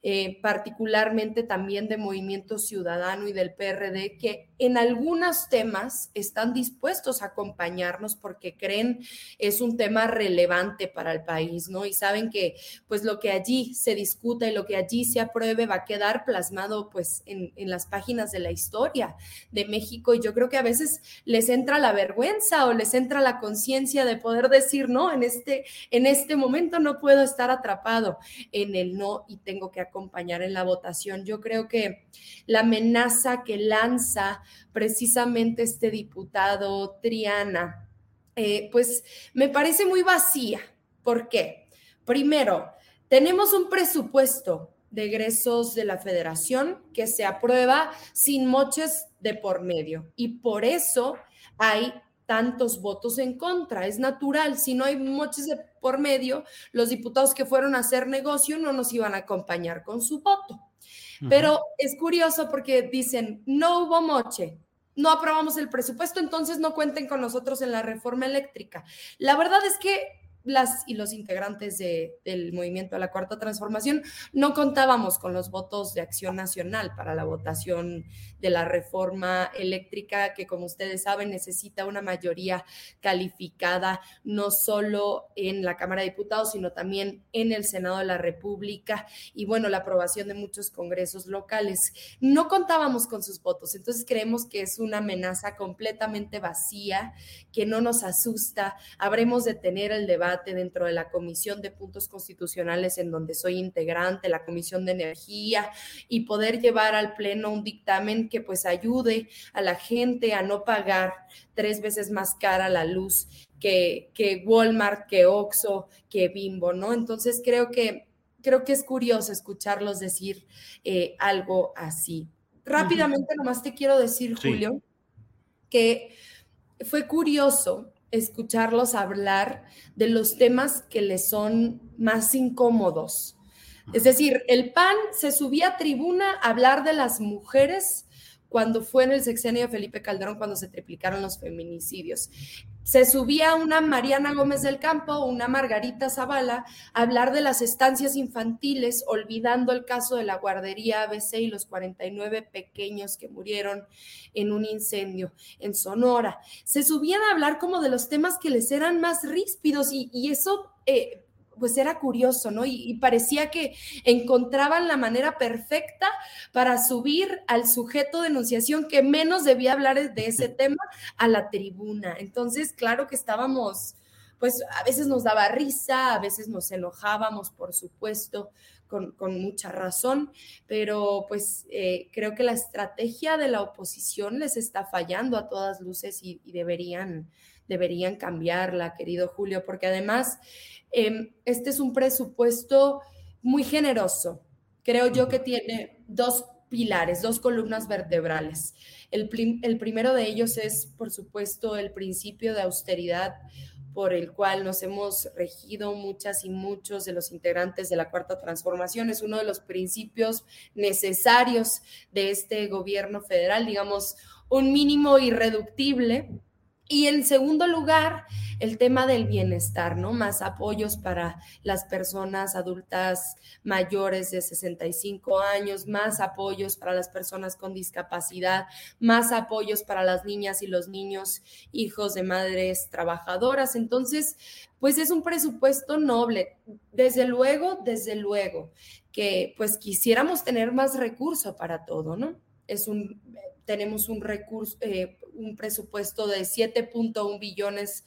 J: eh, particularmente también de Movimiento Ciudadano y del PRD, que en algunos temas están dispuestos a acompañarnos porque creen es un tema relevante para el país, ¿no? Y saben que pues lo que allí se discuta y lo que allí se apruebe va a quedar plasmado pues en, en las páginas de la historia de México y yo creo que a veces les entra la vergüenza o les entra la conciencia de poder decir, no, en este, en este momento no puedo estar atrapado en el no y tengo que acompañar en la votación. Yo creo que la amenaza que lanza precisamente este diputado Triana, eh, pues me parece muy vacía. ¿Por qué? Primero, tenemos un presupuesto de egresos de la federación que se aprueba sin moches de por medio y por eso hay tantos votos en contra. Es natural, si no hay moches de por medio, los diputados que fueron a hacer negocio no nos iban a acompañar con su voto. Pero es curioso porque dicen, no hubo moche, no aprobamos el presupuesto, entonces no cuenten con nosotros en la reforma eléctrica. La verdad es que las y los integrantes del movimiento de la Cuarta Transformación no contábamos con los votos de Acción Nacional para la votación de la reforma eléctrica, que como ustedes saben necesita una mayoría calificada no solo en la Cámara de Diputados, sino también en el Senado de la República y bueno, la aprobación de muchos congresos locales. No contábamos con sus votos, entonces creemos que es una amenaza completamente vacía, que no nos asusta. Habremos de tener el debate dentro de la Comisión de Puntos Constitucionales en donde soy integrante, la Comisión de Energía, y poder llevar al Pleno un dictamen que pues ayude a la gente a no pagar tres veces más cara la luz que, que Walmart, que Oxxo, que Bimbo, ¿no? Entonces creo que, creo que es curioso escucharlos decir eh, algo así. Rápidamente, nomás te quiero decir, Julio, que fue curioso escucharlos hablar de los temas que les son más incómodos. Es decir, el PAN se subía a tribuna a hablar de las mujeres cuando fue en el sexenio de Felipe Calderón, cuando se triplicaron los feminicidios. Se subía una Mariana Gómez del Campo, una Margarita Zavala, a hablar de las estancias infantiles, olvidando el caso de la guardería ABC y los 49 pequeños que murieron en un incendio en Sonora. Se subían a hablar como de los temas que les eran más ríspidos y, eso... Eh, pues era curioso, ¿no? Y, parecía que encontraban la manera perfecta para subir al sujeto de enunciación que menos debía hablar de ese tema a la tribuna. Entonces, claro que estábamos, pues a veces nos daba risa, a veces nos enojábamos, por supuesto, con, mucha razón, pero pues eh, creo que la estrategia de la oposición les está fallando a todas luces y, y deberían deberían cambiarla, querido Julio, porque además em, este es un presupuesto muy generoso. Creo yo que tiene dos pilares, dos columnas vertebrales. El, el primero de ellos es, por supuesto, el principio de austeridad por el cual nos hemos regido muchas y muchos de los integrantes de la Cuarta Transformación. Es uno de los principios necesarios de este gobierno federal, digamos, un mínimo irreductible y en segundo lugar, el tema del bienestar, ¿no? Más apoyos para las personas adultas mayores de 65 años, más apoyos para las personas con discapacidad, más apoyos para las niñas y los niños hijos de madres trabajadoras. Entonces, pues es un presupuesto noble. Desde luego, desde luego, que pues quisiéramos tener más recurso para todo, ¿no? Es un, tenemos un recurso, eh, un presupuesto de 7.1 billones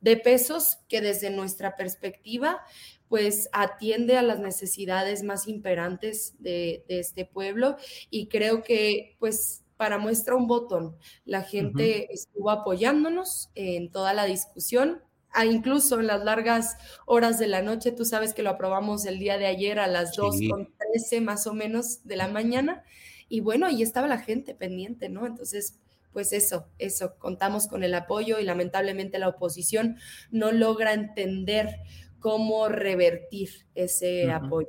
J: de pesos que desde nuestra perspectiva pues atiende a las necesidades más imperantes de, este pueblo y creo que pues para muestra un botón, la gente estuvo apoyándonos en toda la discusión, ah, incluso en las largas horas de la noche, tú sabes que lo aprobamos el día de ayer a las sí. con 13 más o menos de la mañana, y bueno, ahí estaba la gente pendiente, ¿no? Entonces, pues eso, eso, contamos con el apoyo y lamentablemente la oposición no logra entender cómo revertir ese apoyo.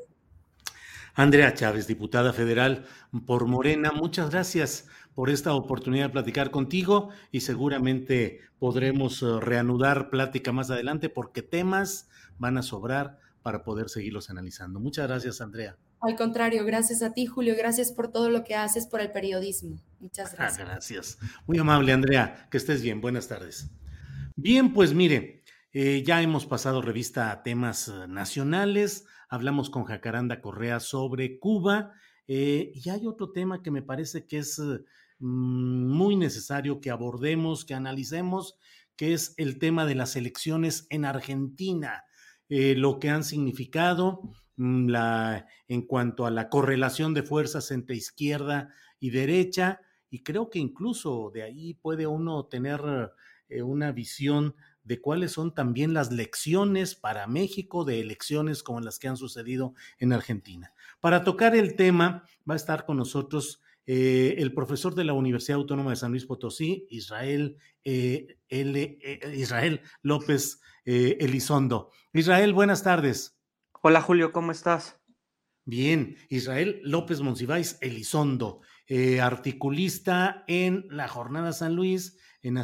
B: Andrea Chávez, diputada federal por Morena, muchas gracias por esta oportunidad de platicar contigo y seguramente podremos eh, reanudar plática más adelante porque temas van a sobrar para poder seguirlos analizando. Muchas gracias, Andrea.
J: Al contrario, gracias a ti, Julio. Gracias por todo lo que haces por el periodismo. Muchas ah, gracias.
B: gracias. Muy amable, Andrea. Que estés bien. Buenas tardes. Bien, pues mire, eh, ya hemos pasado revista a temas eh, nacionales. Hablamos con Jacaranda Correa sobre Cuba. Eh, y hay otro tema que me parece que es mm, muy necesario que abordemos, que analicemos, que es el tema de las elecciones en Argentina. lo que han significado la, en cuanto a la correlación de fuerzas entre izquierda y derecha, y creo que incluso de ahí puede uno tener eh, una visión de cuáles son también las lecciones para México de elecciones como las que han sucedido en Argentina. Para tocar el tema va a estar con nosotros eh, el profesor de la Universidad Autónoma de San Luis Potosí, Israel, eh, Israel López Elizondo. Israel, buenas tardes.
L: Hola Julio, ¿cómo estás?
B: Bien, Israel López Monsiváis Elizondo, eh, articulista en la Jornada San Luis, en,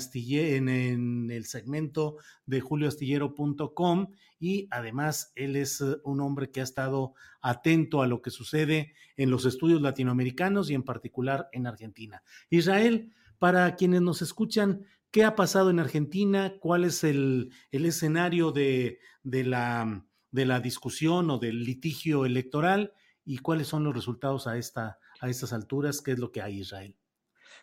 B: en, el segmento de julioastillero.com y además él es eh, un hombre que ha estado atento a lo que sucede en los estudios latinoamericanos y en particular en Argentina. Israel, para quienes nos escuchan, ¿qué ha pasado en Argentina? ¿Cuál es el, el escenario de, de la de la discusión o del litigio electoral y cuáles son los resultados a, esta, a estas alturas, qué es lo que hay Israel.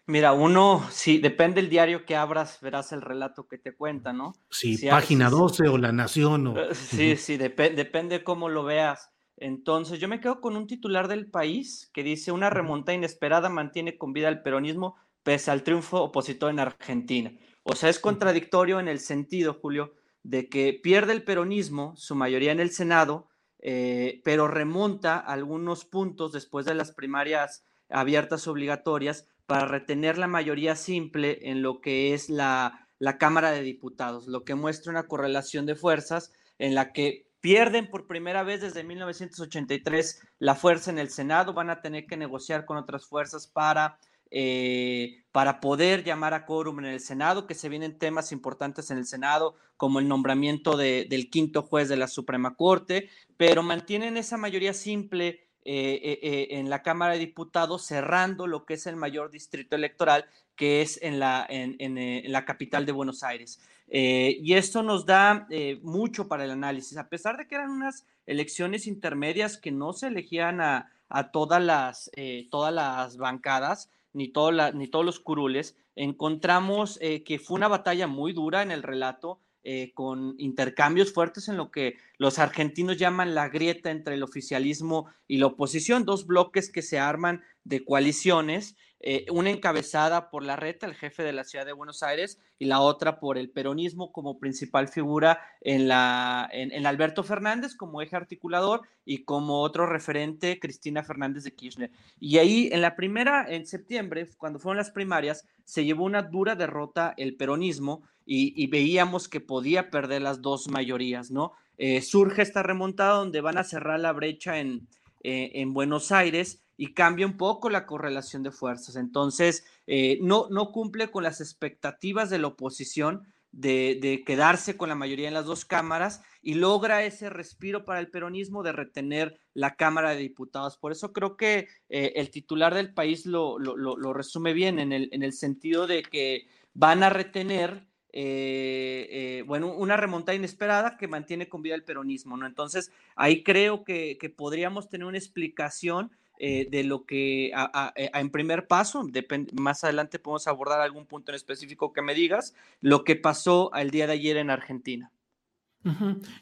L: Mira, uno, si depende del diario que abras, verás el relato que te cuenta, ¿no?
B: Sí, página 12 o La Nación. O...
L: Eh, sí, sí, depende cómo lo veas. Entonces, yo me quedo con un titular del país que dice, una remonta inesperada mantiene con vida el peronismo pese al triunfo opositor en Argentina. O sea, es contradictorio en el sentido, Julio, de que pierde el peronismo, su mayoría en el Senado, eh, pero remonta algunos puntos después de las primarias abiertas obligatorias para retener la mayoría simple en lo que es la, la Cámara de Diputados, lo que muestra una correlación de fuerzas en la que pierden por primera vez desde 1983 la fuerza en el Senado, van a tener que negociar con otras fuerzas para eh, para poder llamar a quórum en el Senado, que se vienen temas importantes en el Senado, como el nombramiento del quinto juez de la Suprema Corte, pero mantienen esa mayoría simple eh, eh, en la Cámara de Diputados, cerrando lo que es el mayor distrito electoral, que es en la, en, la capital de Buenos Aires. y esto nos da mucho para el análisis, a pesar de que eran unas elecciones intermedias que no se elegían a, a todas, las, todas las bancadas, ni, ni todos los curules, encontramos eh, que fue una batalla muy dura en el relato, eh, con intercambios fuertes en lo que los argentinos llaman la grieta entre el oficialismo y la oposición, dos bloques que se arman de coaliciones eh, una encabezada por la reta, el jefe de la ciudad de Buenos Aires, y la otra por el peronismo como principal figura en, la, en, Alberto Fernández como eje articulador y como otro referente, Cristina Fernández de Kirchner. Y ahí, en la primera, en septiembre, cuando fueron las primarias, se llevó una dura derrota el peronismo y, veíamos que podía perder las dos mayorías, ¿no? Eh, surge esta remontada donde van a cerrar la brecha en, eh, en Buenos Aires y cambia un poco la correlación de fuerzas. Entonces, eh, no, no cumple con las expectativas de la oposición de, quedarse con la mayoría en las dos cámaras y logra ese respiro para el peronismo de retener la Cámara de Diputados. Por eso creo que eh, el titular del país lo, lo, resume bien en el, en el, sentido de que van a retener eh, bueno, una remontada inesperada que mantiene con vida el peronismo, ¿no? Entonces, ahí creo que podríamos tener una explicación eh, de lo que eh, en primer paso, más adelante podemos abordar algún punto en específico que me digas, lo que pasó el día de ayer en Argentina.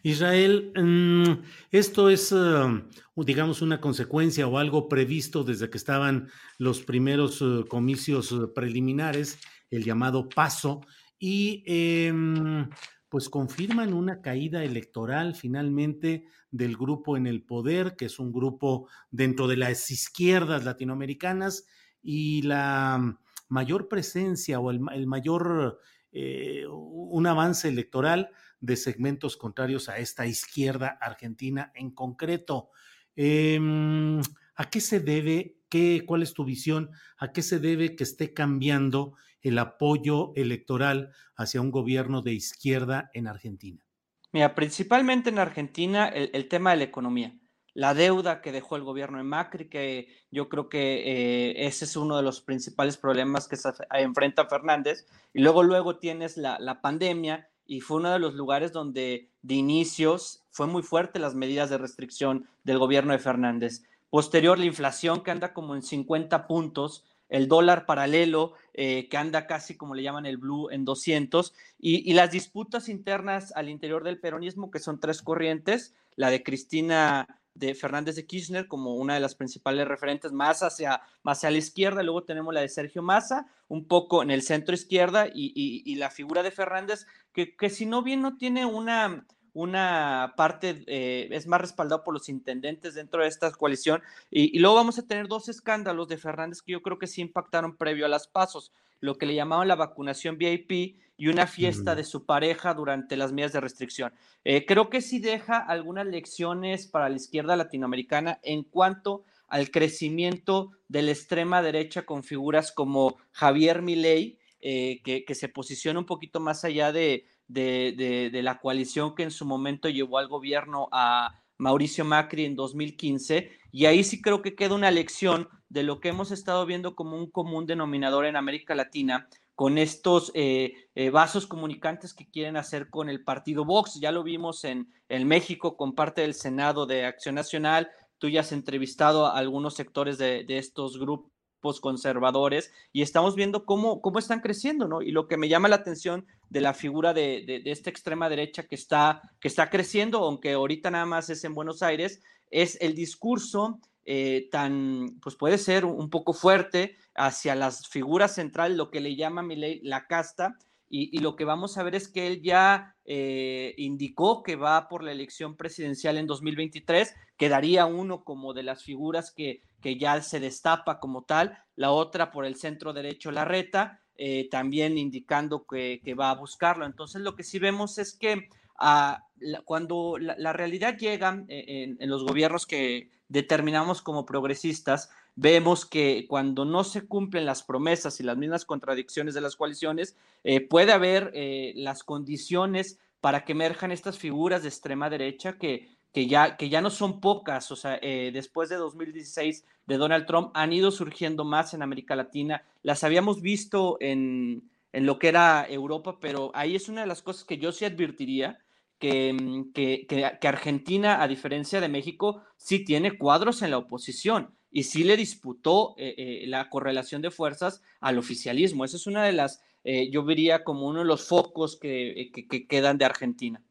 B: Israel, mm, esto es, um, digamos, una consecuencia o algo previsto desde que estaban los primeros uh, comicios uh, preliminares, el llamado paso, y em, pues confirman una caída electoral finalmente del grupo en el poder, que es un grupo dentro de las izquierdas latinoamericanas, y la mayor presencia o el, mayor, eh, un avance electoral de segmentos contrarios a esta izquierda argentina en concreto. Em, ¿A qué se debe? Qué, ¿Cuál es tu visión? ¿A qué se debe que esté cambiando el apoyo electoral hacia un gobierno de izquierda en Argentina?
L: Mira, principalmente en Argentina el, tema de la economía, la deuda que dejó el gobierno de Macri, que yo creo que eh, ese es uno de los principales problemas que se enfrenta Fernández, y luego luego tienes la, la pandemia y fue uno de los lugares donde de inicios fue muy fuerte las medidas de restricción del gobierno de Fernández. Posterior, la inflación que anda como en 50 puntos, el dólar paralelo eh, que anda casi como le llaman el blue en 200 y, las disputas internas al interior del peronismo que son tres corrientes, la de Cristina de Fernández de Kirchner como una de las principales referentes más hacia, más hacia la izquierda, luego tenemos la de Sergio Massa, un poco en el centro izquierda y, la figura de Fernández que, que si no bien no tiene una una parte eh, es más respaldado por los intendentes dentro de esta coalición. Y, luego vamos a tener dos escándalos de Fernández que yo creo que sí impactaron previo a las pasos, lo que le llamaban la vacunación VIP y una fiesta de su pareja durante las medidas de restricción. Eh, creo que sí deja algunas lecciones para la izquierda latinoamericana en cuanto al crecimiento de la extrema derecha con figuras como Javier Milei, eh, que, que, se posiciona un poquito más allá de, de, la coalición que en su momento llevó al gobierno a Mauricio Macri en 2015. Y ahí sí creo que queda una lección de lo que hemos estado viendo como un común denominador en América Latina con estos eh, eh, vasos comunicantes que quieren hacer con el partido Vox. Ya lo vimos en, en México con parte del Senado de Acción Nacional. Tú ya has entrevistado a algunos sectores de, de estos grupos conservadores y estamos viendo cómo, cómo están creciendo, ¿no? Y lo que me llama la atención de la figura de, de, esta extrema derecha que está, que está creciendo, aunque ahorita nada más es en Buenos Aires, es el discurso eh, tan, pues puede ser un poco fuerte hacia las figuras centrales, lo que le llama ley la casta, y, lo que vamos a ver es que él ya eh, indicó que va por la elección presidencial en 2023, quedaría uno como de las figuras que, que ya se destapa como tal, la otra por el centro derecho, la reta, eh, también indicando que, va a buscarlo. Entonces lo que sí vemos es que ah, cuando la, realidad llega en, los gobiernos que determinamos como progresistas, vemos que cuando no se cumplen las promesas y las mismas contradicciones de las coaliciones, eh, puede haber eh, las condiciones para que emerjan estas figuras de extrema derecha que, que, ya, que ya no son pocas, o sea, eh, después de 2016 de Donald Trump han ido surgiendo más en América Latina, las habíamos visto en, en lo que era Europa, pero ahí es una de las cosas que yo sí advertiría, que, que, que, Argentina, a diferencia de México, sí tiene cuadros en la oposición y sí le disputó eh, eh, la correlación de fuerzas al oficialismo. Esa es una de las, eh, yo vería como uno de los focos que, quedan de Argentina.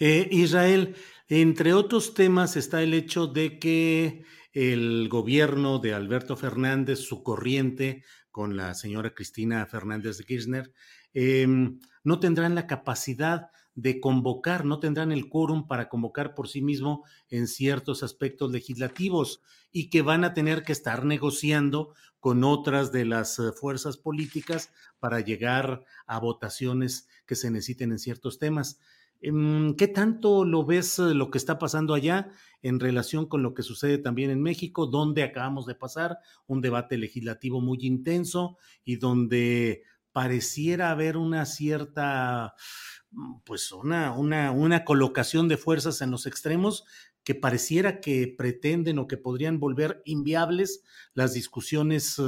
B: Israel, entre otros temas está el hecho de que el gobierno de Alberto Fernández, su corriente con la señora Cristina Fernández de Kirchner, em, no tendrán la capacidad de convocar, no tendrán el quórum para convocar por sí mismo en ciertos aspectos legislativos y que van a tener que estar negociando con otras de las eh, fuerzas políticas para llegar a votaciones que se necesiten en ciertos temas. Em, ¿Qué tanto lo ves eh, lo que está pasando allá en relación con lo que sucede también en México, donde acabamos de pasar un debate legislativo muy intenso y donde pareciera haber una cierta pues una, una, una colocación de fuerzas en los extremos que pareciera que pretenden o que podrían volver inviables las discusiones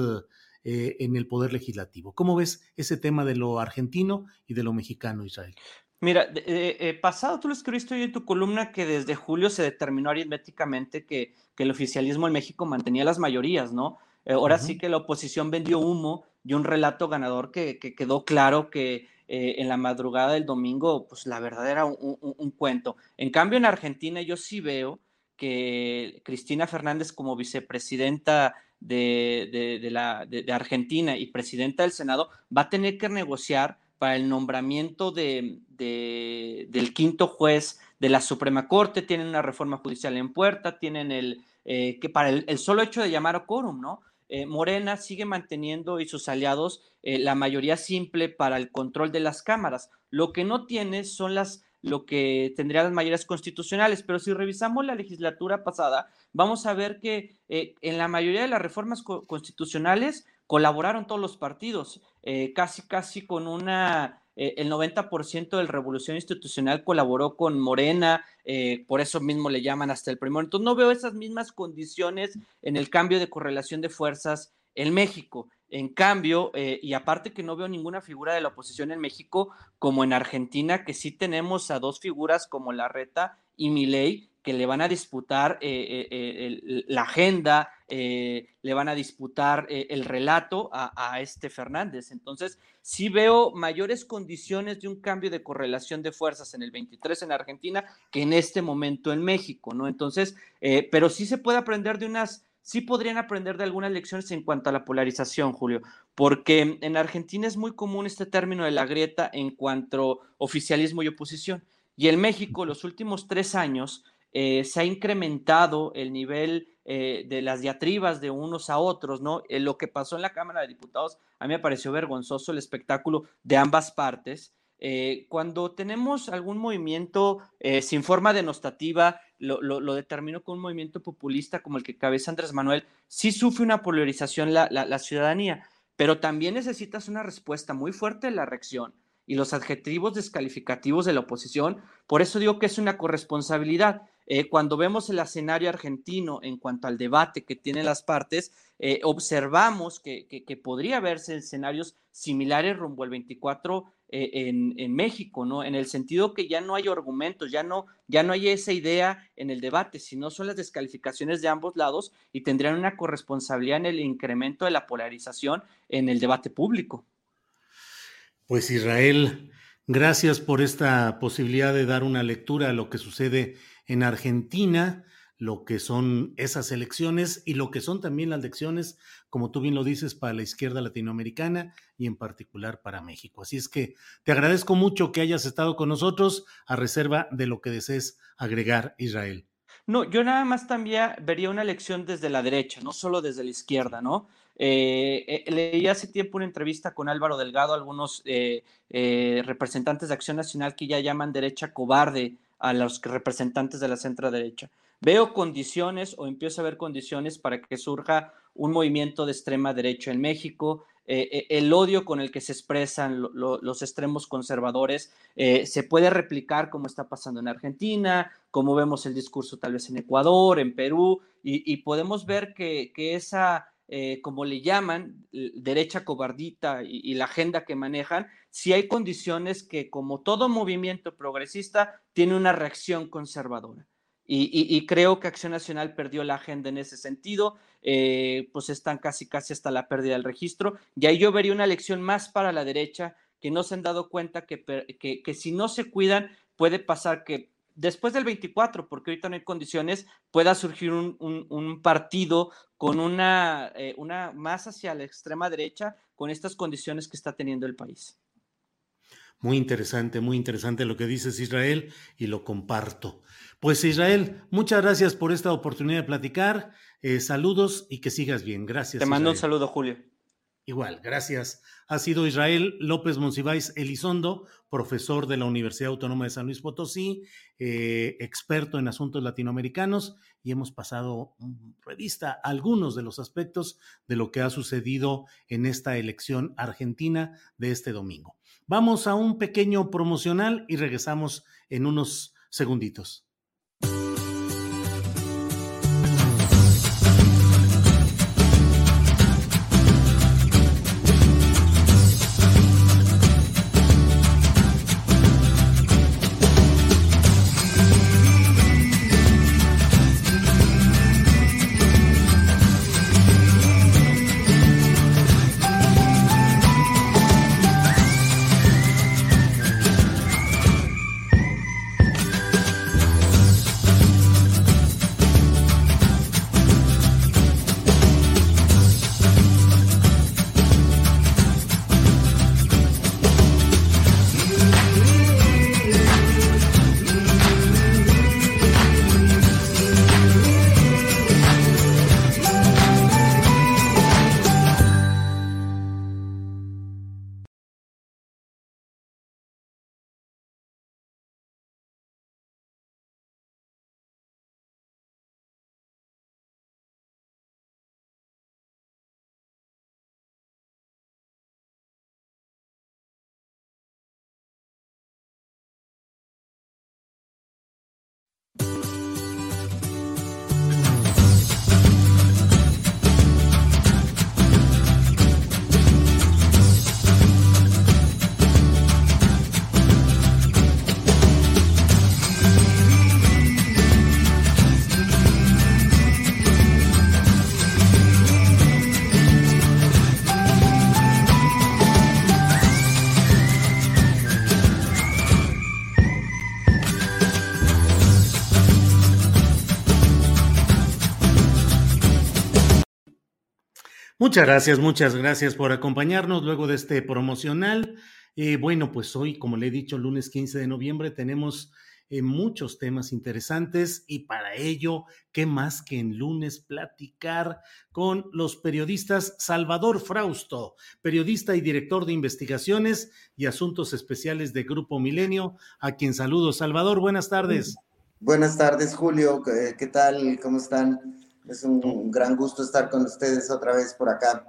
B: eh, en el Poder Legislativo. ¿Cómo ves ese tema de lo argentino y de lo mexicano, Israel?
L: Mira, eh, pasado tú lo escribiste hoy en tu columna que desde julio se determinó aritméticamente que, que el oficialismo en México mantenía las mayorías, ¿no? Eh, ahora sí que la oposición vendió humo y un relato ganador que, que quedó claro que eh, en la madrugada del domingo, pues la verdad era un, cuento. En cambio, en Argentina yo sí veo que Cristina Fernández como vicepresidenta de, de, Argentina y presidenta del Senado va a tener que negociar para el nombramiento de, del quinto juez de la Suprema Corte, tienen una reforma judicial en puerta, tienen el, eh, que para el, el, solo hecho de llamar a quórum, ¿no? Eh, Morena sigue manteniendo y sus aliados eh, la mayoría simple para el control de las cámaras. Lo que no tiene son las lo que tendría las mayorías constitucionales, pero si revisamos la legislatura pasada, vamos a ver que eh, en la mayoría de las reformas constitucionales colaboraron todos los partidos, casi casi con una eh, el 90% del Revolución Institucional colaboró con Morena, eh, por eso mismo le llaman hasta el primero. Entonces no veo esas mismas condiciones en el cambio de correlación de fuerzas en México. En cambio, eh, y aparte que no veo ninguna figura de la oposición en México como en Argentina, que sí tenemos a dos figuras como Larreta y Milei, que le van a disputar eh, eh, la agenda, eh, le van a disputar el relato a, este Fernández. Entonces, sí veo mayores condiciones de un cambio de correlación de fuerzas en el 23 en Argentina que en este momento en México, ¿no? Entonces, pero sí se puede aprender de unas, sí podrían aprender de algunas lecciones en cuanto a la polarización, Julio, porque en Argentina es muy común este término de la grieta en cuanto a oficialismo y oposición. Y en México, los últimos tres años, eh, se ha incrementado el nivel eh, de las diatribas de unos a otros, ¿no? Eh, lo que pasó en la Cámara de Diputados, a mí me pareció vergonzoso el espectáculo de ambas partes. cuando tenemos algún movimiento sin forma denostativa, lo, lo, determino con un movimiento populista como el que cabeza Andrés Manuel, sí sufre una polarización la, la ciudadanía, pero también necesitas una respuesta muy fuerte de la reacción y los adjetivos descalificativos de la oposición. Por eso digo que es una corresponsabilidad. Eh, cuando vemos el escenario argentino en cuanto al debate que tienen las partes, eh, observamos que, podría verse escenarios similares rumbo al 24 eh, en, México, ¿no? En el sentido que ya no hay argumentos, ya no, ya no hay esa idea en el debate, sino son las descalificaciones de ambos lados y tendrían una corresponsabilidad en el incremento de la polarización en el debate público.
B: Pues Israel, gracias por esta posibilidad de dar una lectura a lo que sucede en Argentina, lo que son esas elecciones y lo que son también las elecciones, como tú bien lo dices, para la izquierda latinoamericana y en particular para México. Así es que te agradezco mucho que hayas estado con nosotros a reserva de lo que desees agregar, Israel.
L: No, yo nada más también vería una elección desde la derecha, no solo desde la izquierda, ¿no? Eh, eh, leí hace tiempo una entrevista con Álvaro Delgado, algunos eh, representantes de Acción Nacional que ya llaman derecha cobarde a los representantes de la centro derecha. Veo condiciones o empiezo a ver condiciones para que surja un movimiento de extrema derecha en México. el odio con el que se expresan los extremos conservadores se puede replicar como está pasando en Argentina, como vemos el discurso tal vez en Ecuador, en Perú, y, podemos ver que esa eh, como le llaman, derecha cobardita y, la agenda que manejan, si hay condiciones que, como todo movimiento progresista, tiene una reacción conservadora. Y, creo que Acción Nacional perdió la agenda en ese sentido, eh, pues están casi, casi hasta la pérdida del registro. Y ahí yo vería una elección más para la derecha, que no se han dado cuenta que, que si no se cuidan, puede pasar que después del 24, porque ahorita no hay condiciones, pueda surgir un, partido con una, eh, una más hacia la extrema derecha con estas condiciones que está teniendo el país.
B: Muy interesante, muy interesante lo que dices Israel y lo comparto. Pues Israel, muchas gracias por esta oportunidad de platicar. Eh, saludos y que sigas bien. Gracias.
L: Te mando un saludo, Julio.
B: Igual, gracias. Ha sido Israel López Monsiváis Elizondo, profesor de la Universidad Autónoma de San Luis Potosí, eh, experto en asuntos latinoamericanos, y hemos pasado revista algunos de los aspectos de lo que ha sucedido en esta elección argentina de este domingo. Vamos a un pequeño promocional y regresamos en unos segunditos. Muchas gracias, muchas gracias por acompañarnos luego de este promocional. Eh, bueno, pues hoy, como le he dicho, lunes 15 de noviembre tenemos eh, muchos temas interesantes y para ello, ¿qué más que en lunes platicar con los periodistas Salvador Frausto, periodista y director de investigaciones y asuntos especiales de Grupo Milenio, a quien saludo. Salvador, buenas tardes.
M: Buenas tardes, Julio. ¿Qué tal? ¿Cómo están? Es un gran gusto estar con ustedes otra vez por acá.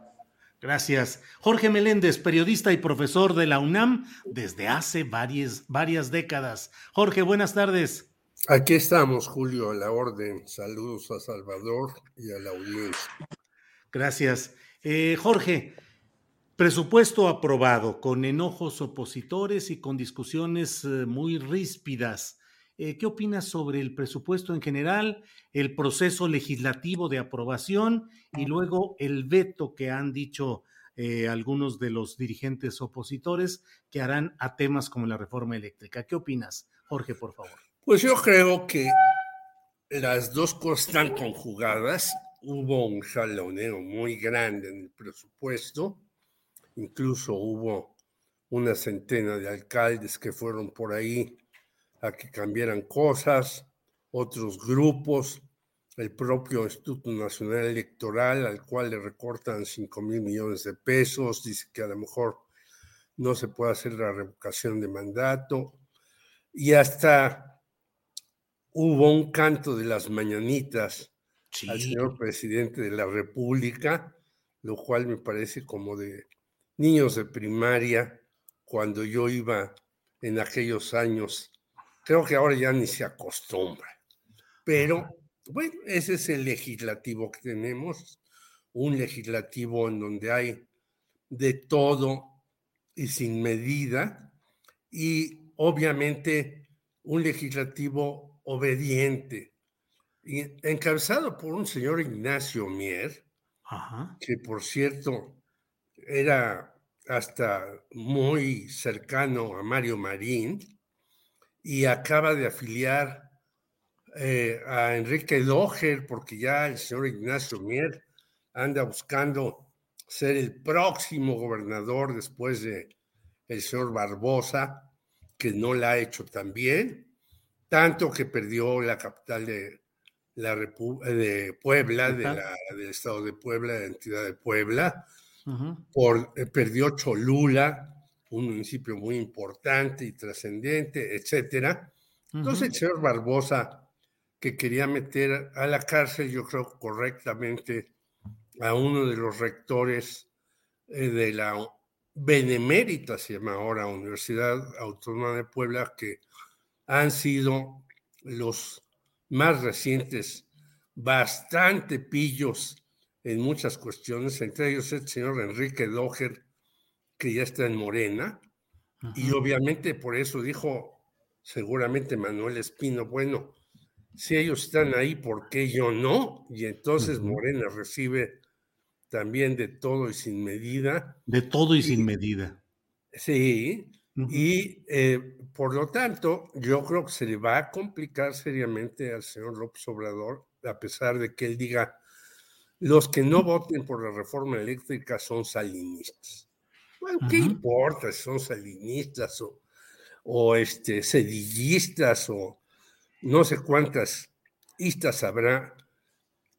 B: Gracias. Jorge Meléndez, periodista y profesor de la UNAM desde hace varias, varias décadas. Jorge, buenas tardes.
N: Aquí estamos, Julio, a la orden. Saludos a Salvador y a la audiencia.
B: Gracias. Eh, Jorge, presupuesto aprobado con enojos opositores y con discusiones eh, muy ríspidas. Eh, ¿Qué opinas sobre el presupuesto en general, el proceso legislativo de aprobación y luego el veto que han dicho eh, algunos de los dirigentes opositores que harán a temas como la reforma eléctrica? ¿Qué opinas, Jorge, por favor?
N: Pues yo creo que las dos cosas están conjugadas. Hubo un jaloneo muy grande en el presupuesto, incluso hubo una centena de alcaldes que fueron por ahí a que cambiaran cosas otros grupos, el propio Instituto Nacional Electoral, al cual le recortan 5 mil millones de pesos, dice que a lo mejor no se puede hacer la revocación de mandato, y hasta hubo un canto de las mañanitas al señor presidente de la República, lo cual me parece como de niños de primaria cuando yo iba en aquellos años. Creo que ahora ya ni se acostumbra, pero bueno, ese es el legislativo que tenemos, un legislativo en donde hay de todo y sin medida, y obviamente un legislativo obediente, encabezado por un señor Ignacio Mier, que por cierto era hasta muy cercano a Mario Marín, y acaba de afiliar eh, a Enrique Doher, porque ya el señor Ignacio Mier anda buscando ser el próximo gobernador después de el señor Barbosa, que no la ha hecho tan bien, tanto que perdió la capital de, la de Puebla, de la, del estado de Puebla, de la entidad de Puebla, por, eh, perdió Cholula, un municipio muy importante y trascendente, etcétera. Entonces el señor Barbosa que quería meter a la cárcel, yo creo correctamente, a uno de los rectores eh, de la Benemérita, se llama ahora Universidad Autónoma de Puebla, que han sido los más recientes bastante pillos en muchas cuestiones, entre ellos el señor Enrique Doher, que ya está en Morena, y obviamente por eso dijo seguramente Manuel Espino, bueno, si ellos están ahí, ¿por qué yo no? Y entonces Morena recibe también de todo y sin medida.
B: De todo y, sin medida.
N: Sí, y eh, por lo tanto, yo creo que se le va a complicar seriamente al señor López Obrador, a pesar de que él diga, los que no voten por la reforma eléctrica son salinistas. Bueno, ¿qué importa si son salinistas o, o este, sedillistas o no sé cuántas istas habrá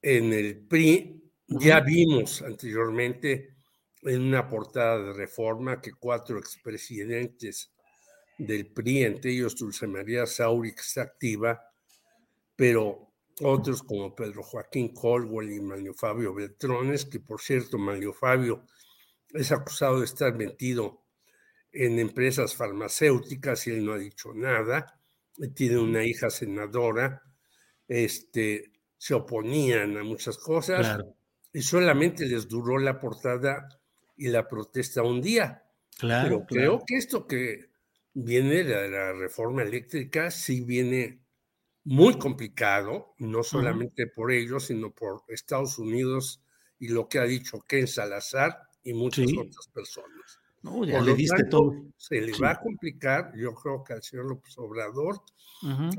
N: en el PRI. Ya vimos anteriormente en una portada de reforma que cuatro expresidentes del PRI, entre ellos Dulce María Sauri, que está activa, pero otros como Pedro Joaquín Colwell y Mario Fabio Beltrones, que por cierto, Mario Fabio es acusado de estar metido en empresas farmacéuticas y él no ha dicho nada tiene una hija senadora, este, se oponían a muchas cosas y solamente les duró la portada y la protesta un día. Claro, Pero creo que esto que viene de la reforma eléctrica sí viene muy complicado, no solamente por ellos, sino por Estados Unidos y lo que ha dicho Ken Salazar y muchas otras personas.
B: No, ya le diste todo.
N: Se le va a complicar, yo creo que al señor López Obrador,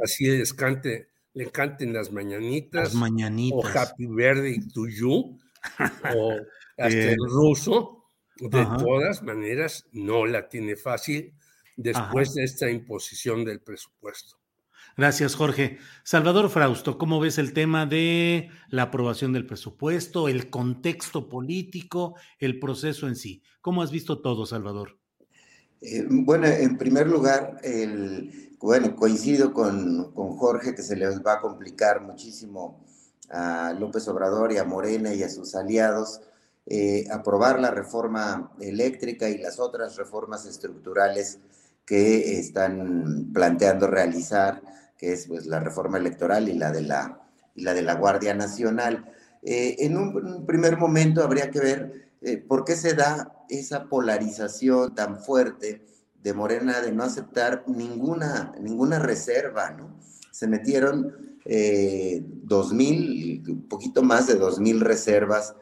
N: así les cante, le canten las mañanitas,
B: las mañanitas.
N: o Happy Birthday to You, o hasta el ruso, de todas maneras no la tiene fácil después de esta imposición del presupuesto.
B: Gracias, Jorge. Salvador Frausto, ¿cómo ves el tema de la aprobación del presupuesto, el contexto político, el proceso en sí? ¿Cómo has visto todo, Salvador?
M: Eh, bueno, en primer lugar, el, bueno, coincido con, Jorge que se les va a complicar muchísimo a López Obrador y a Morena y a sus aliados eh, aprobar la reforma eléctrica y las otras reformas estructurales que están planteando realizar que es pues, la reforma electoral y la de la, y la, de la Guardia Nacional. Eh, en un, primer momento habría que ver eh, por qué se da esa polarización tan fuerte de Morena de no aceptar ninguna, ninguna reserva, ¿no? Se metieron eh, dos mil, un poquito más de dos mil reservas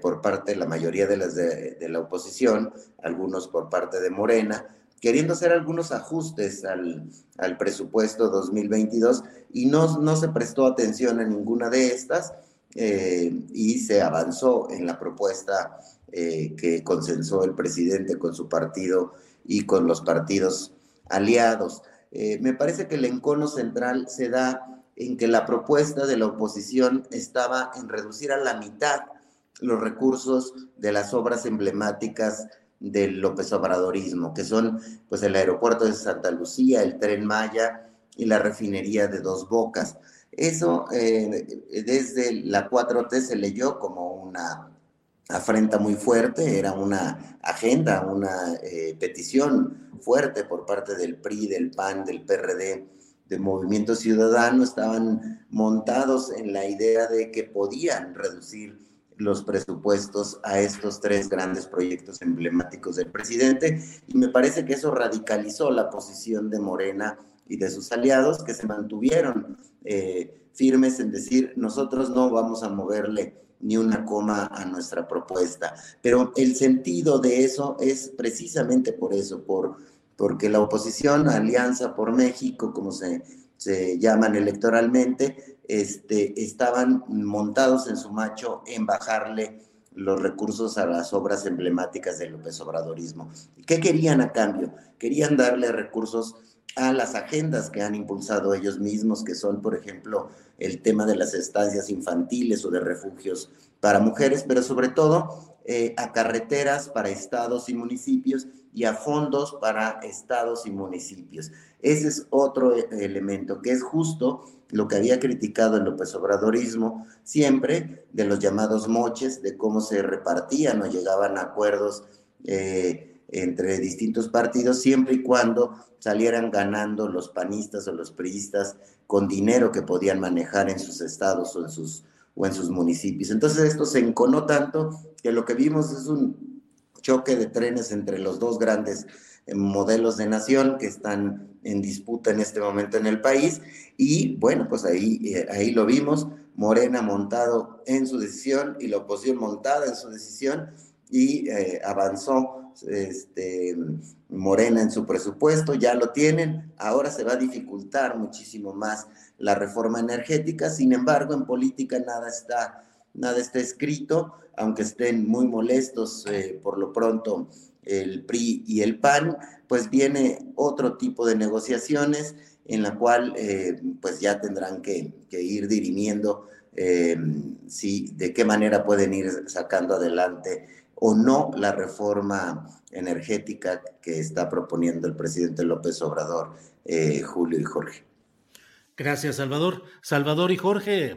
M: por parte de la mayoría de las de, la oposición, algunos por parte de Morena, queriendo hacer algunos ajustes al, al presupuesto 2022 y no, no, se prestó atención a ninguna de estas eh, y se avanzó en la propuesta eh, que consensó el presidente con su partido y con los partidos aliados. Eh, me parece que el encono central se da en que la propuesta de la oposición estaba en reducir a la mitad los recursos de las obras emblemáticas del López Obradorismo, que son pues el aeropuerto de Santa Lucía, el tren Maya y la refinería de Dos Bocas. Eso eh, desde la 4T se leyó como una afrenta muy fuerte, era una agenda, una eh, petición fuerte por parte del PRI, del PAN, del PRD, del Movimiento Ciudadano, estaban montados en la idea de que podían reducir los presupuestos a estos tres grandes proyectos emblemáticos del presidente y me parece que eso radicalizó la posición de Morena y de sus aliados que se mantuvieron eh, firmes en decir nosotros no vamos a moverle ni una coma a nuestra propuesta. Pero el sentido de eso es precisamente por eso, por, porque la oposición, Alianza por México, como se, se llaman electoralmente, este, estaban montados en su macho en bajarle los recursos a las obras emblemáticas del López Obradorismo. ¿Qué querían a cambio? Querían darle recursos a las agendas que han impulsado ellos mismos, que son, por ejemplo, el tema de las estancias infantiles o de refugios para mujeres, pero sobre todo eh, a carreteras para estados y municipios y a fondos para estados y municipios. Ese es otro eh, elemento que es justo lo que había criticado el López Obradorismo siempre de los llamados moches, de cómo se repartían o llegaban a acuerdos eh, entre distintos partidos, siempre y cuando salieran ganando los panistas o los priistas con dinero que podían manejar en sus estados o en sus, o en sus municipios. Entonces esto se enconó tanto que lo que vimos es un choque de trenes entre los dos grandes eh, modelos de nación que están en disputa en este momento en el país. Y bueno, pues ahí, eh, ahí lo vimos, Morena montado en su decisión y la oposición montada en su decisión y eh, avanzó este, Morena en su presupuesto, ya lo tienen, ahora se va a dificultar muchísimo más la reforma energética, sin embargo, en política nada está, nada está escrito, aunque estén muy molestos eh, por lo pronto el PRI y el PAN, pues viene otro tipo de negociaciones en la cual eh, pues ya tendrán que, ir dirimiendo eh, si, de qué manera pueden ir sacando adelante o no la reforma energética que está proponiendo el presidente López Obrador, eh, Julio y Jorge.
B: Gracias, Salvador. Salvador y Jorge,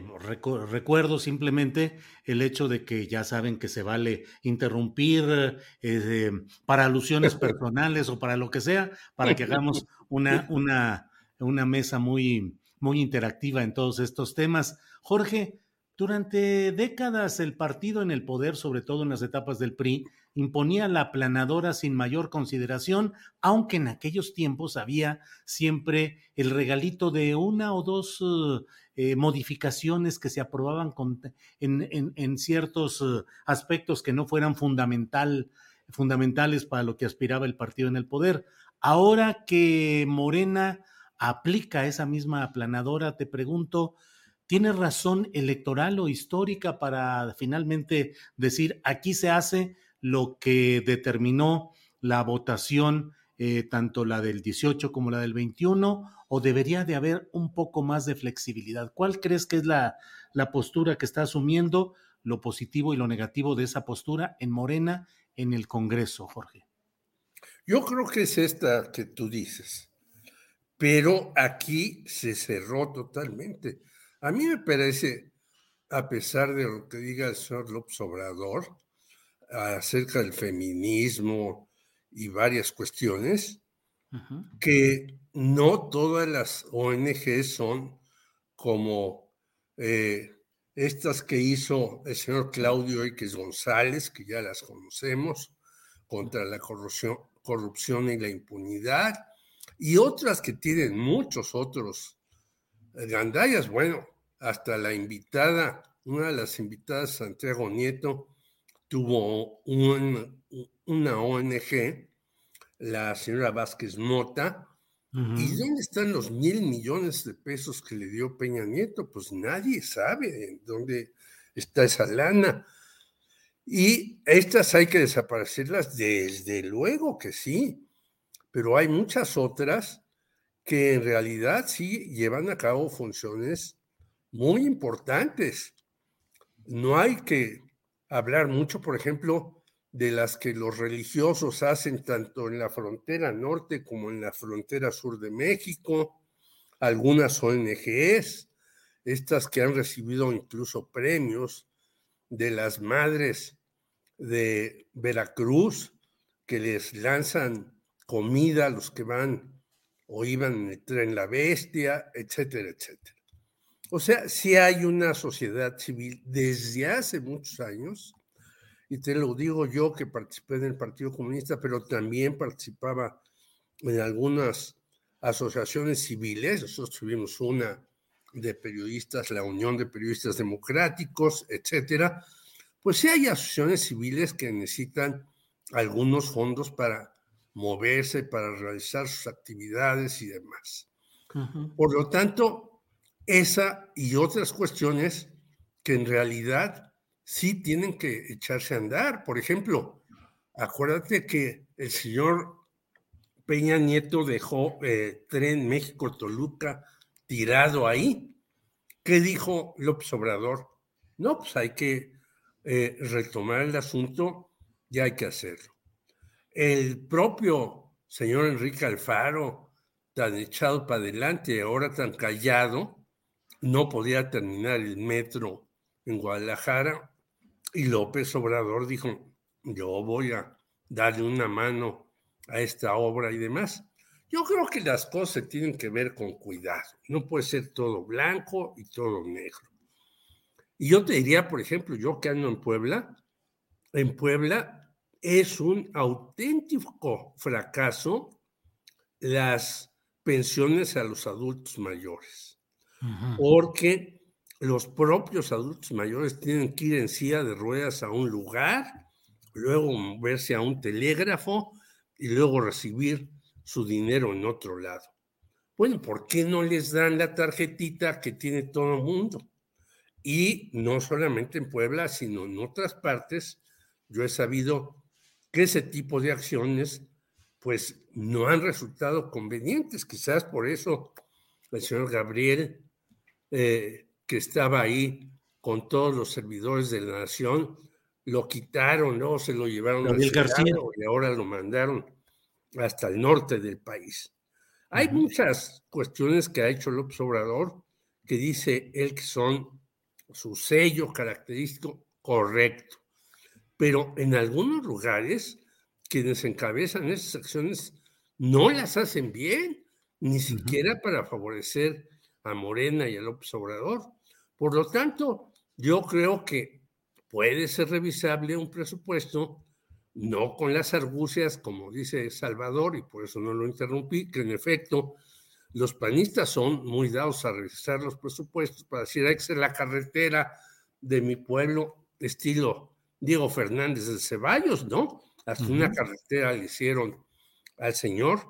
B: recuerdo simplemente el hecho de que ya saben que se vale interrumpir eh, para alusiones personales o para lo que sea, para que hagamos una, una, una mesa muy, muy interactiva en todos estos temas. Jorge, durante décadas el partido en el poder, sobre todo en las etapas del PRI, imponía la planadora sin mayor consideración, aunque en aquellos tiempos había siempre el regalito de una o dos eh, modificaciones que se aprobaban en, ciertos eh, aspectos que no fueran fundamental, fundamentales para lo que aspiraba el partido en el poder. Ahora que Morena aplica esa misma aplanadora, te pregunto, ¿Tiene razón electoral o histórica para finalmente decir aquí se hace lo que determinó la votación, eh, tanto la del 18 como la del 21, o debería de haber un poco más de flexibilidad? ¿Cuál crees que es la, la postura que está asumiendo, lo positivo y lo negativo de esa postura en Morena en el Congreso, Jorge?
N: Yo creo que es esta que tú dices, pero aquí se cerró totalmente. A mí me parece, a pesar de lo que diga el señor López Obrador acerca del feminismo y varias cuestiones, que no todas las ONG son como eh, estas que hizo el señor Claudio X González, que ya las conocemos, contra la corrupción, corrupción y la impunidad, y otras que tienen muchos otros gandallas, bueno, hasta la invitada, una de las invitadas, Santiago Nieto, tuvo una ONG, la señora Vázquez Mota, ¿Y dónde están los mil millones de pesos que le dio Peña Nieto? Pues nadie sabe dónde está esa lana. Y estas hay que desaparecerlas, desde luego que sí, pero hay muchas otras que en realidad sí llevan a cabo funciones muy importantes. No hay que hablar mucho, por ejemplo, de las que los religiosos hacen tanto en la frontera norte como en la frontera sur de México, algunas ONGs, estas que han recibido incluso premios de las madres de Veracruz, que les lanzan comida a los que van o iban en el tren La Bestia, etcétera, etcétera. O sea, si hay una sociedad civil desde hace muchos años, y te lo digo yo que participé en el Partido Comunista, pero también participaba en algunas asociaciones civiles, nosotros tuvimos una de periodistas, la Unión de Periodistas Democráticos, etcétera, pues sí hay asociaciones civiles que necesitan algunos fondos para moverse, para realizar sus actividades y demás. Por lo tanto, esa y otras cuestiones que en realidad sí tienen que echarse a andar. Por ejemplo, acuérdate que el señor Peña Nieto dejó eh, Tren México-Toluca tirado ahí. ¿Qué dijo López Obrador? No, pues hay que eh, retomar el asunto y hay que hacerlo. El propio señor Enrique Alfaro, tan echado para adelante, ahora tan callado, no podía terminar el metro en Guadalajara y López Obrador dijo, yo voy a darle una mano a esta obra y demás. Yo creo que las cosas tienen que ver con cuidado. No puede ser todo blanco y todo negro. Y yo te diría, por ejemplo, yo que ando en Puebla, en Puebla es un auténtico fracaso las pensiones a los adultos mayores, porque los propios adultos mayores tienen que ir en silla de ruedas a un lugar, luego moverse a un telégrafo y luego recibir su dinero en otro lado. Bueno, ¿por qué no les dan la tarjetita que tiene todo el mundo? Y no solamente en Puebla, sino en otras partes, yo he sabido que ese tipo de acciones pues no han resultado convenientes. Quizás por eso el señor Gabriel, eh, que estaba ahí con todos los servidores de la nación, lo quitaron, ¿no? Se lo llevaron
B: a García.
N: y ahora lo mandaron hasta el norte del país. Hay muchas cuestiones que ha hecho López Obrador que dice él que son su sello característico correcto, pero en algunos lugares quienes encabezan esas acciones no las hacen bien, ni siquiera para favorecer a Morena y a López Obrador. Por lo tanto, yo creo que puede ser revisable un presupuesto no con las argucias, como dice Salvador, y por eso no lo interrumpí, que en efecto los panistas son muy dados a revisar los presupuestos para decir, que ser la carretera de mi pueblo, estilo Diego Fernández de Ceballos, ¿no? Hasta una carretera le hicieron al señor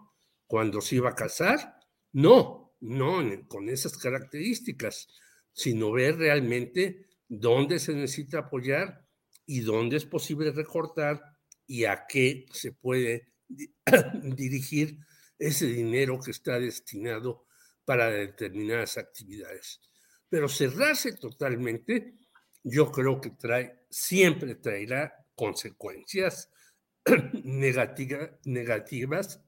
N: cuando se iba a casar. No, no con esas características, sino ver realmente dónde se necesita apoyar y dónde es posible recortar y a qué se puede dirigir ese dinero que está destinado para determinadas actividades. Pero cerrarse totalmente, yo creo que trae, siempre traerá consecuencias negativas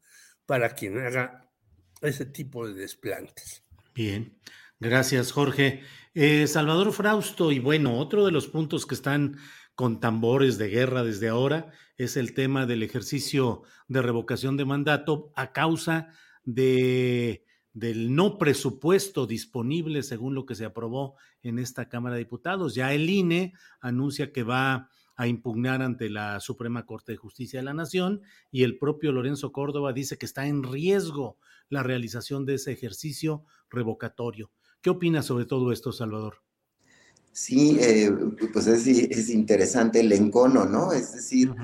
N: para quien haga ese tipo de desplantes.
B: Bien, gracias Jorge. Eh, Salvador Frausto, y bueno, otro de los puntos que están con tambores de guerra desde ahora es el tema del ejercicio de revocación de mandato a causa de, del no presupuesto disponible según lo que se aprobó en esta Cámara de Diputados. Ya el INE anuncia que va a impugnar ante la Suprema Corte de Justicia de la Nación y el propio Lorenzo Córdoba dice que está en riesgo la realización de ese ejercicio revocatorio. ¿Qué opinas sobre todo esto, Salvador?
M: Sí, eh, pues es, interesante el encono, ¿no? Es decir,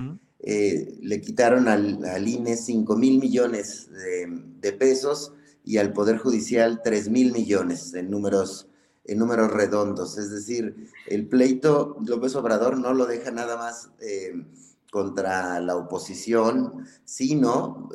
M: eh, le quitaron al, INE 5 mil millones de, pesos y al Poder Judicial 3 mil millones en números, en números redondos. Es decir, el pleito López Obrador no lo deja nada más eh, contra la oposición, sino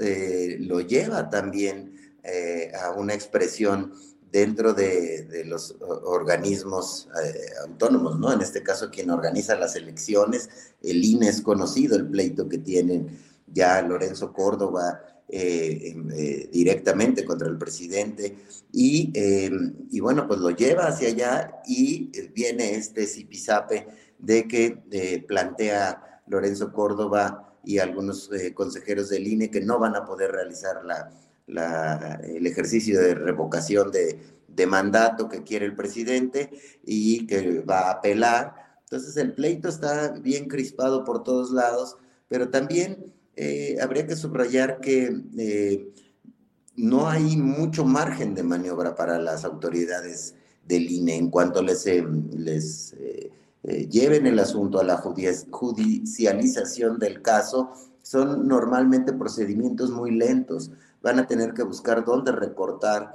M: lo lleva también eh, a una expresión dentro de, los organismos eh, autónomos, ¿no? En este caso, quien organiza las elecciones, el INE es conocido, el pleito que tienen ya Lorenzo Córdoba eh, directamente contra el presidente, y, y, bueno, pues lo lleva hacia allá y viene este zipizape de que plantea Lorenzo Córdoba y algunos consejeros del INE que no van a poder realizar la el ejercicio de revocación de, mandato que quiere el presidente y que va a apelar. Entonces el pleito está bien crispado por todos lados, pero también eh, habría que subrayar que eh, no hay mucho margen de maniobra para las autoridades del INE en cuanto les, eh, les lleven el asunto a la judicialización del caso. Son normalmente procedimientos muy lentos van a tener que buscar dónde recortar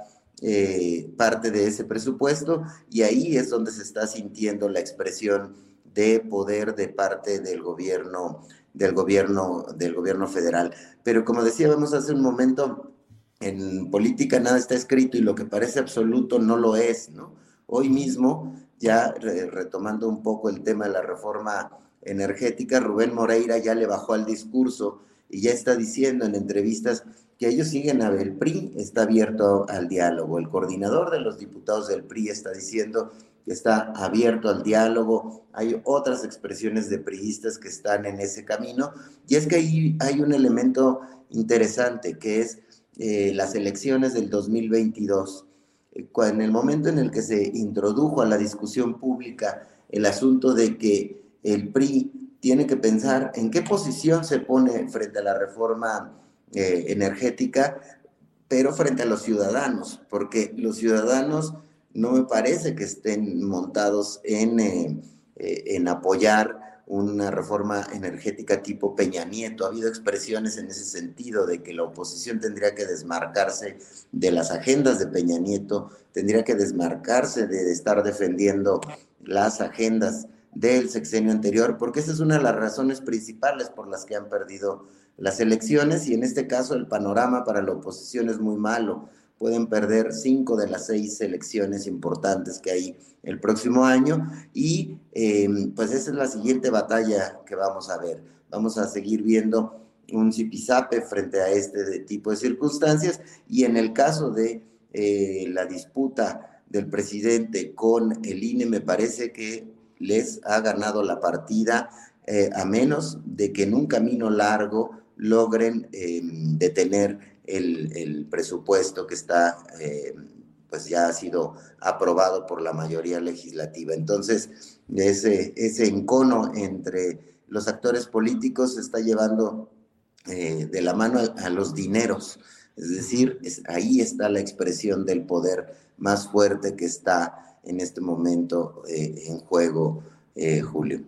M: parte de ese presupuesto y ahí es donde se está sintiendo la expresión de poder de parte del gobierno del gobierno del gobierno federal. Pero como decíamos hace un momento, en política nada está escrito y lo que parece absoluto no lo es, ¿no? Hoy mismo, ya retomando un poco el tema de la reforma energética, Rubén Moreira ya le bajó al discurso y ya está diciendo en entrevistas que ellos siguen a el PRI está abierto al diálogo. El coordinador de los diputados del PRI está diciendo que está abierto al diálogo. Hay otras expresiones de priistas que están en ese camino. Y es que ahí hay un elemento interesante que es eh, las elecciones del 2022. Eh, en el momento en el que se introdujo a la discusión pública el asunto de que el PRI tiene que pensar en qué posición se pone frente a la reforma eh, energética, pero frente a los ciudadanos, porque los ciudadanos no me parece que estén montados en, eh, eh, en apoyar una reforma energética tipo Peña Nieto. Ha habido expresiones en ese sentido de que la oposición tendría que desmarcarse de las agendas de Peña Nieto, tendría que desmarcarse de estar defendiendo las agendas del sexenio anterior, porque esa es una de las razones principales por las que han perdido las elecciones y en este caso el panorama para la oposición es muy malo. Pueden perder cinco de las seis elecciones importantes que hay el próximo año y em, pues esa es la siguiente batalla que vamos a ver. Vamos a seguir viendo un zipizape frente a este tipo de circunstancias y en el caso de eh, la disputa del presidente con el INE me parece que les ha ganado la partida eh, a menos de que en un camino largo logren em, detener el, presupuesto que está, em, pues ya ha sido aprobado por la mayoría legislativa. Entonces, ese, encono entre los actores políticos se está llevando eh, de la mano a, los dineros. Es decir, ahí está la expresión del poder más fuerte que está en este momento eh, en juego, eh, Julio.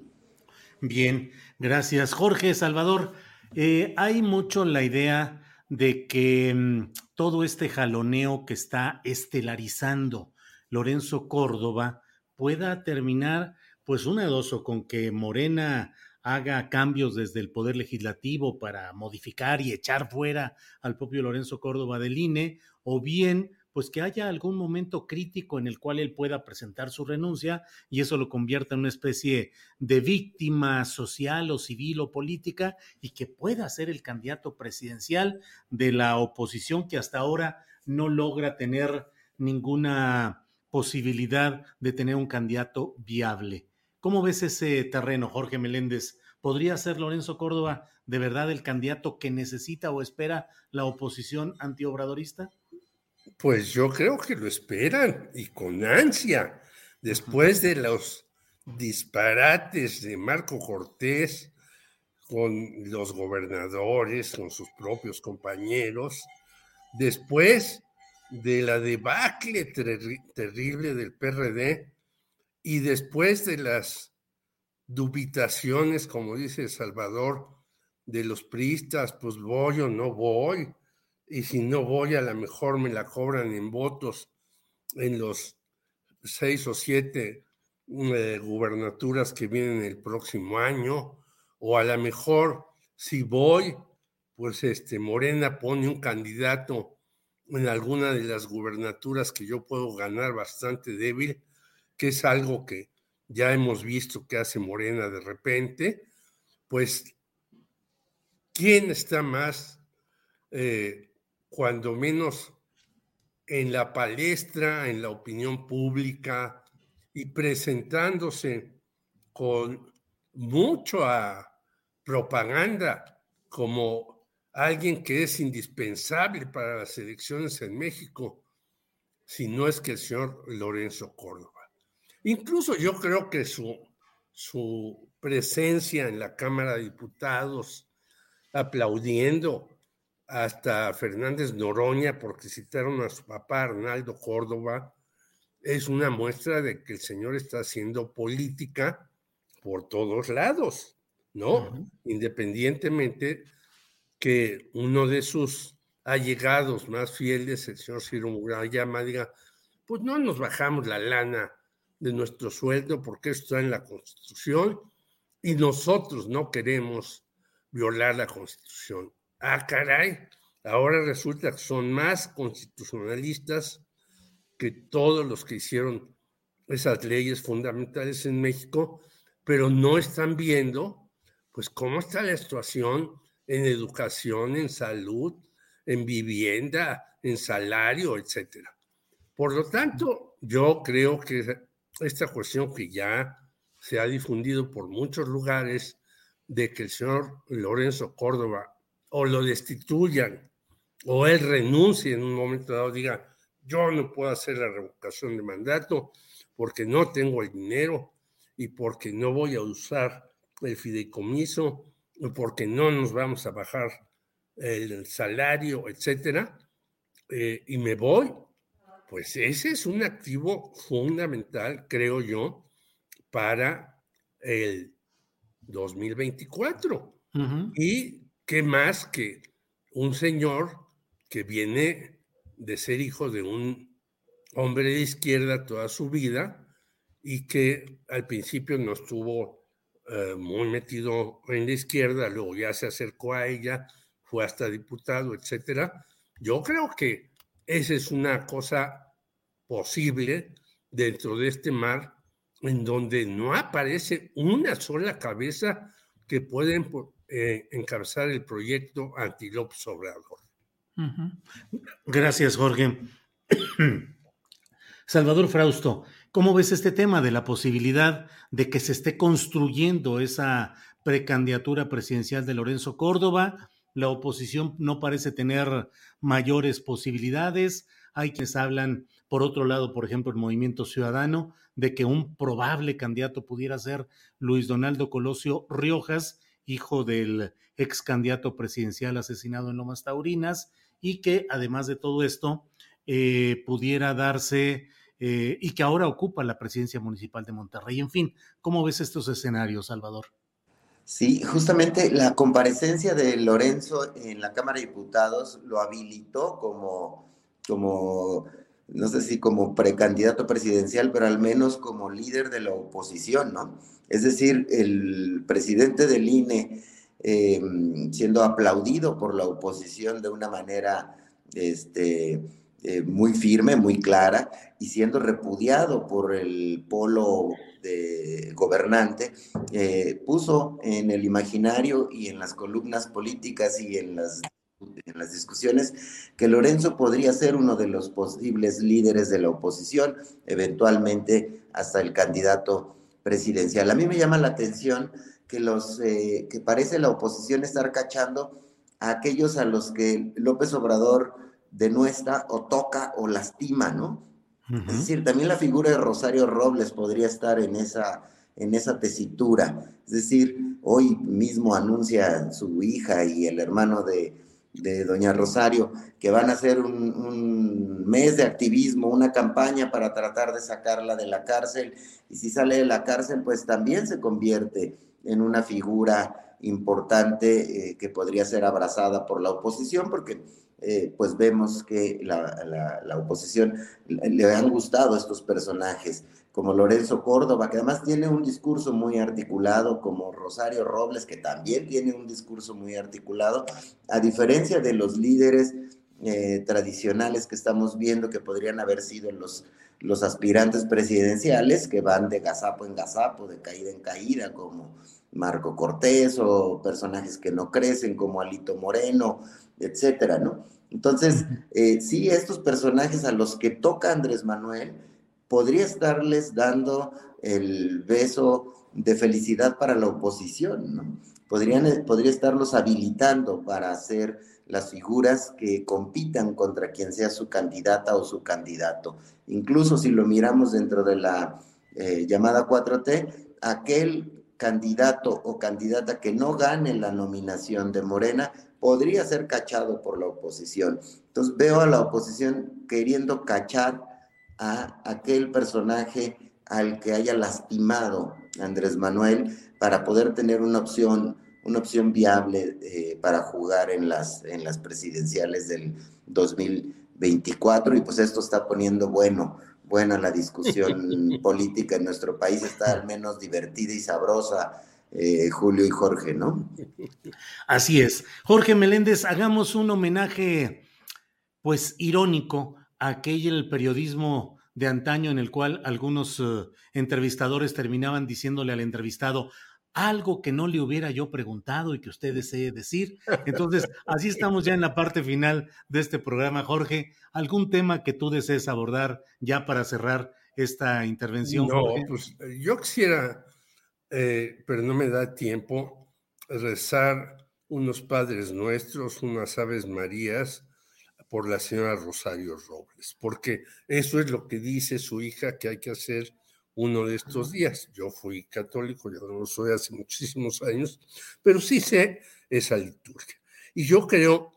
B: Bien, gracias. Jorge Salvador, eh, hay mucho la idea de que mm, todo este jaloneo que está estelarizando Lorenzo Córdoba pueda terminar, pues una dos, o con que Morena haga cambios desde el Poder Legislativo para modificar y echar fuera al propio Lorenzo Córdoba del INE, o bien pues que haya algún momento crítico en el cual él pueda presentar su renuncia y eso lo convierta en una especie de víctima social o civil o política y que pueda ser el candidato presidencial de la oposición que hasta ahora no logra tener ninguna posibilidad de tener un candidato viable. ¿Cómo ves ese terreno, Jorge Meléndez? ¿Podría ser Lorenzo Córdoba de verdad el candidato que necesita o espera la oposición antiobradorista?
N: Pues yo creo que lo esperan y con ansia, después de los disparates de Marco Cortés con los gobernadores, con sus propios compañeros, después de la debacle terrible del PRD y después de las dubitaciones, como dice Salvador, de los priistas, pues voy o no voy, y si no voy, a lo mejor me la cobran en votos en los seis o siete eh, gubernaturas que vienen el próximo año, o a lo mejor si voy, pues este Morena pone un candidato en alguna de las gubernaturas que yo puedo ganar bastante débil, que es algo que ya hemos visto que hace Morena de repente, pues, ¿quién está más, eh, cuando menos, en la palestra, en la opinión pública y presentándose con mucha propaganda como alguien que es indispensable para las elecciones en México, si no es que el señor Lorenzo Córdoba. Incluso yo creo que su, su presencia en la Cámara de Diputados, aplaudiendo hasta Fernández Noroña porque citaron a su papá Arnaldo Córdoba, es una muestra de que el señor está haciendo política por todos lados, ¿no? Independientemente que uno de sus allegados más fieles, el señor Ciro Murayama, diga, pues no nos bajamos la lana de nuestro sueldo porque esto está en la Constitución y nosotros no queremos violar la Constitución. Ah, caray, ahora resulta que son más constitucionalistas que todos los que hicieron esas leyes fundamentales en México, pero no están viendo, pues, cómo está la situación en educación, en salud, en vivienda, en salario, etcétera. Por lo tanto, yo creo que esta cuestión que ya se ha difundido por muchos lugares de que el señor Lorenzo Córdoba o lo destituyan o él renuncie en un momento dado, diga, yo no puedo hacer la revocación de mandato porque no tengo el dinero y porque no voy a usar el fideicomiso, porque no nos vamos a bajar el salario, etcétera, eh, y me voy, pues ese es un activo fundamental, creo yo, para el 2024. Y qué más que un señor que viene de ser hijo de un hombre de izquierda toda su vida y que al principio no estuvo eh, muy metido en la izquierda, luego ya se acercó a ella, fue hasta diputado, etcétera. Yo creo que esa es una cosa posible dentro de este mar en donde no aparece una sola cabeza que pueden eh, encabezar el proyecto anti-López Obrador.
B: Gracias, Jorge. Salvador Frausto, ¿cómo ves este tema de la posibilidad de que se esté construyendo esa precandidatura presidencial de Lorenzo Córdoba? La oposición no parece tener mayores posibilidades. Hay quienes hablan, por otro lado, por ejemplo, el Movimiento Ciudadano, de que un probable candidato pudiera ser Luis Donaldo Colosio Riojas, hijo del ex candidato presidencial asesinado en Lomas Taurinas, y que además de todo esto eh, pudiera darse eh, y que ahora ocupa la presidencia municipal de Monterrey. En fin, ¿cómo ves estos escenarios, Salvador?
M: Sí, justamente la comparecencia de Lorenzo en la Cámara de Diputados lo habilitó como, como no sé si como precandidato presidencial, pero al menos como líder de la oposición, ¿no? Es decir, el presidente del INE eh, siendo aplaudido por la oposición de una manera este, eh, muy firme, muy clara, y siendo repudiado por el polo gobernante, eh, puso en el imaginario y en las columnas políticas y en las, en las discusiones que Lorenzo podría ser uno de los posibles líderes de la oposición, eventualmente hasta el candidato presidencial. A mí me llama la atención que los eh, que parece la oposición estar cachando a aquellos a los que López Obrador denuestra o toca o lastima, ¿no? Es decir, también la figura de Rosario Robles podría estar en esa, en esa tesitura. Es decir, hoy mismo anuncia su hija y el hermano de, de doña Rosario que van a hacer un, un, mes de activismo, una campaña para tratar de sacarla de la cárcel. Y si sale de la cárcel, pues también se convierte en una figura importante eh, que podría ser abrazada por la oposición, porque eh, pues vemos que la, la, oposición le han gustado estos personajes, como Lorenzo Córdoba, que además tiene un discurso muy articulado, como Rosario Robles, que también tiene un discurso muy articulado, a diferencia de los líderes eh, tradicionales que estamos viendo que podrían haber sido los, los aspirantes presidenciales que van de gazapo en gazapo, de caída en caída, como Marco Cortés o personajes que no crecen como Alito Moreno, etcétera, ¿no? Entonces, eh, sí, estos personajes a los que toca Andrés Manuel, podría estarles dando el beso de felicidad para la oposición, ¿no? Podrían, eh, podría estarlos habilitando para hacer las figuras que compitan contra quien sea su candidata o su candidato. Incluso si lo miramos dentro de la eh, llamada 4T, aquel candidato o candidata que no gane la nominación de Morena podría ser cachado por la oposición. Entonces veo a la oposición queriendo cachar a aquel personaje al que haya lastimado Andrés Manuel para poder tener una opción, una opción viable eh, para jugar en las, en las presidenciales del 2024 y pues esto está poniendo bueno buena la discusión política en nuestro país, está al menos divertida y sabrosa, eh, Julio y Jorge, ¿no?
B: Así es. Jorge Meléndez, hagamos un homenaje, pues, irónico aquel periodismo de antaño en el cual algunos eh, entrevistadores terminaban diciéndole al entrevistado, algo que no le hubiera yo preguntado y que usted desee decir. Entonces, así estamos ya en la parte final de este programa. Jorge, ¿algún tema que tú desees abordar ya para cerrar esta intervención?
N: No, pues yo quisiera, eh, pero no me da tiempo, rezar unos padres nuestros, unas aves marías por la señora Rosario Robles, porque eso es lo que dice su hija que hay que hacer uno de estos días. Yo fui católico, yo no lo soy hace muchísimos años, pero sí sé esa liturgia. Y yo creo,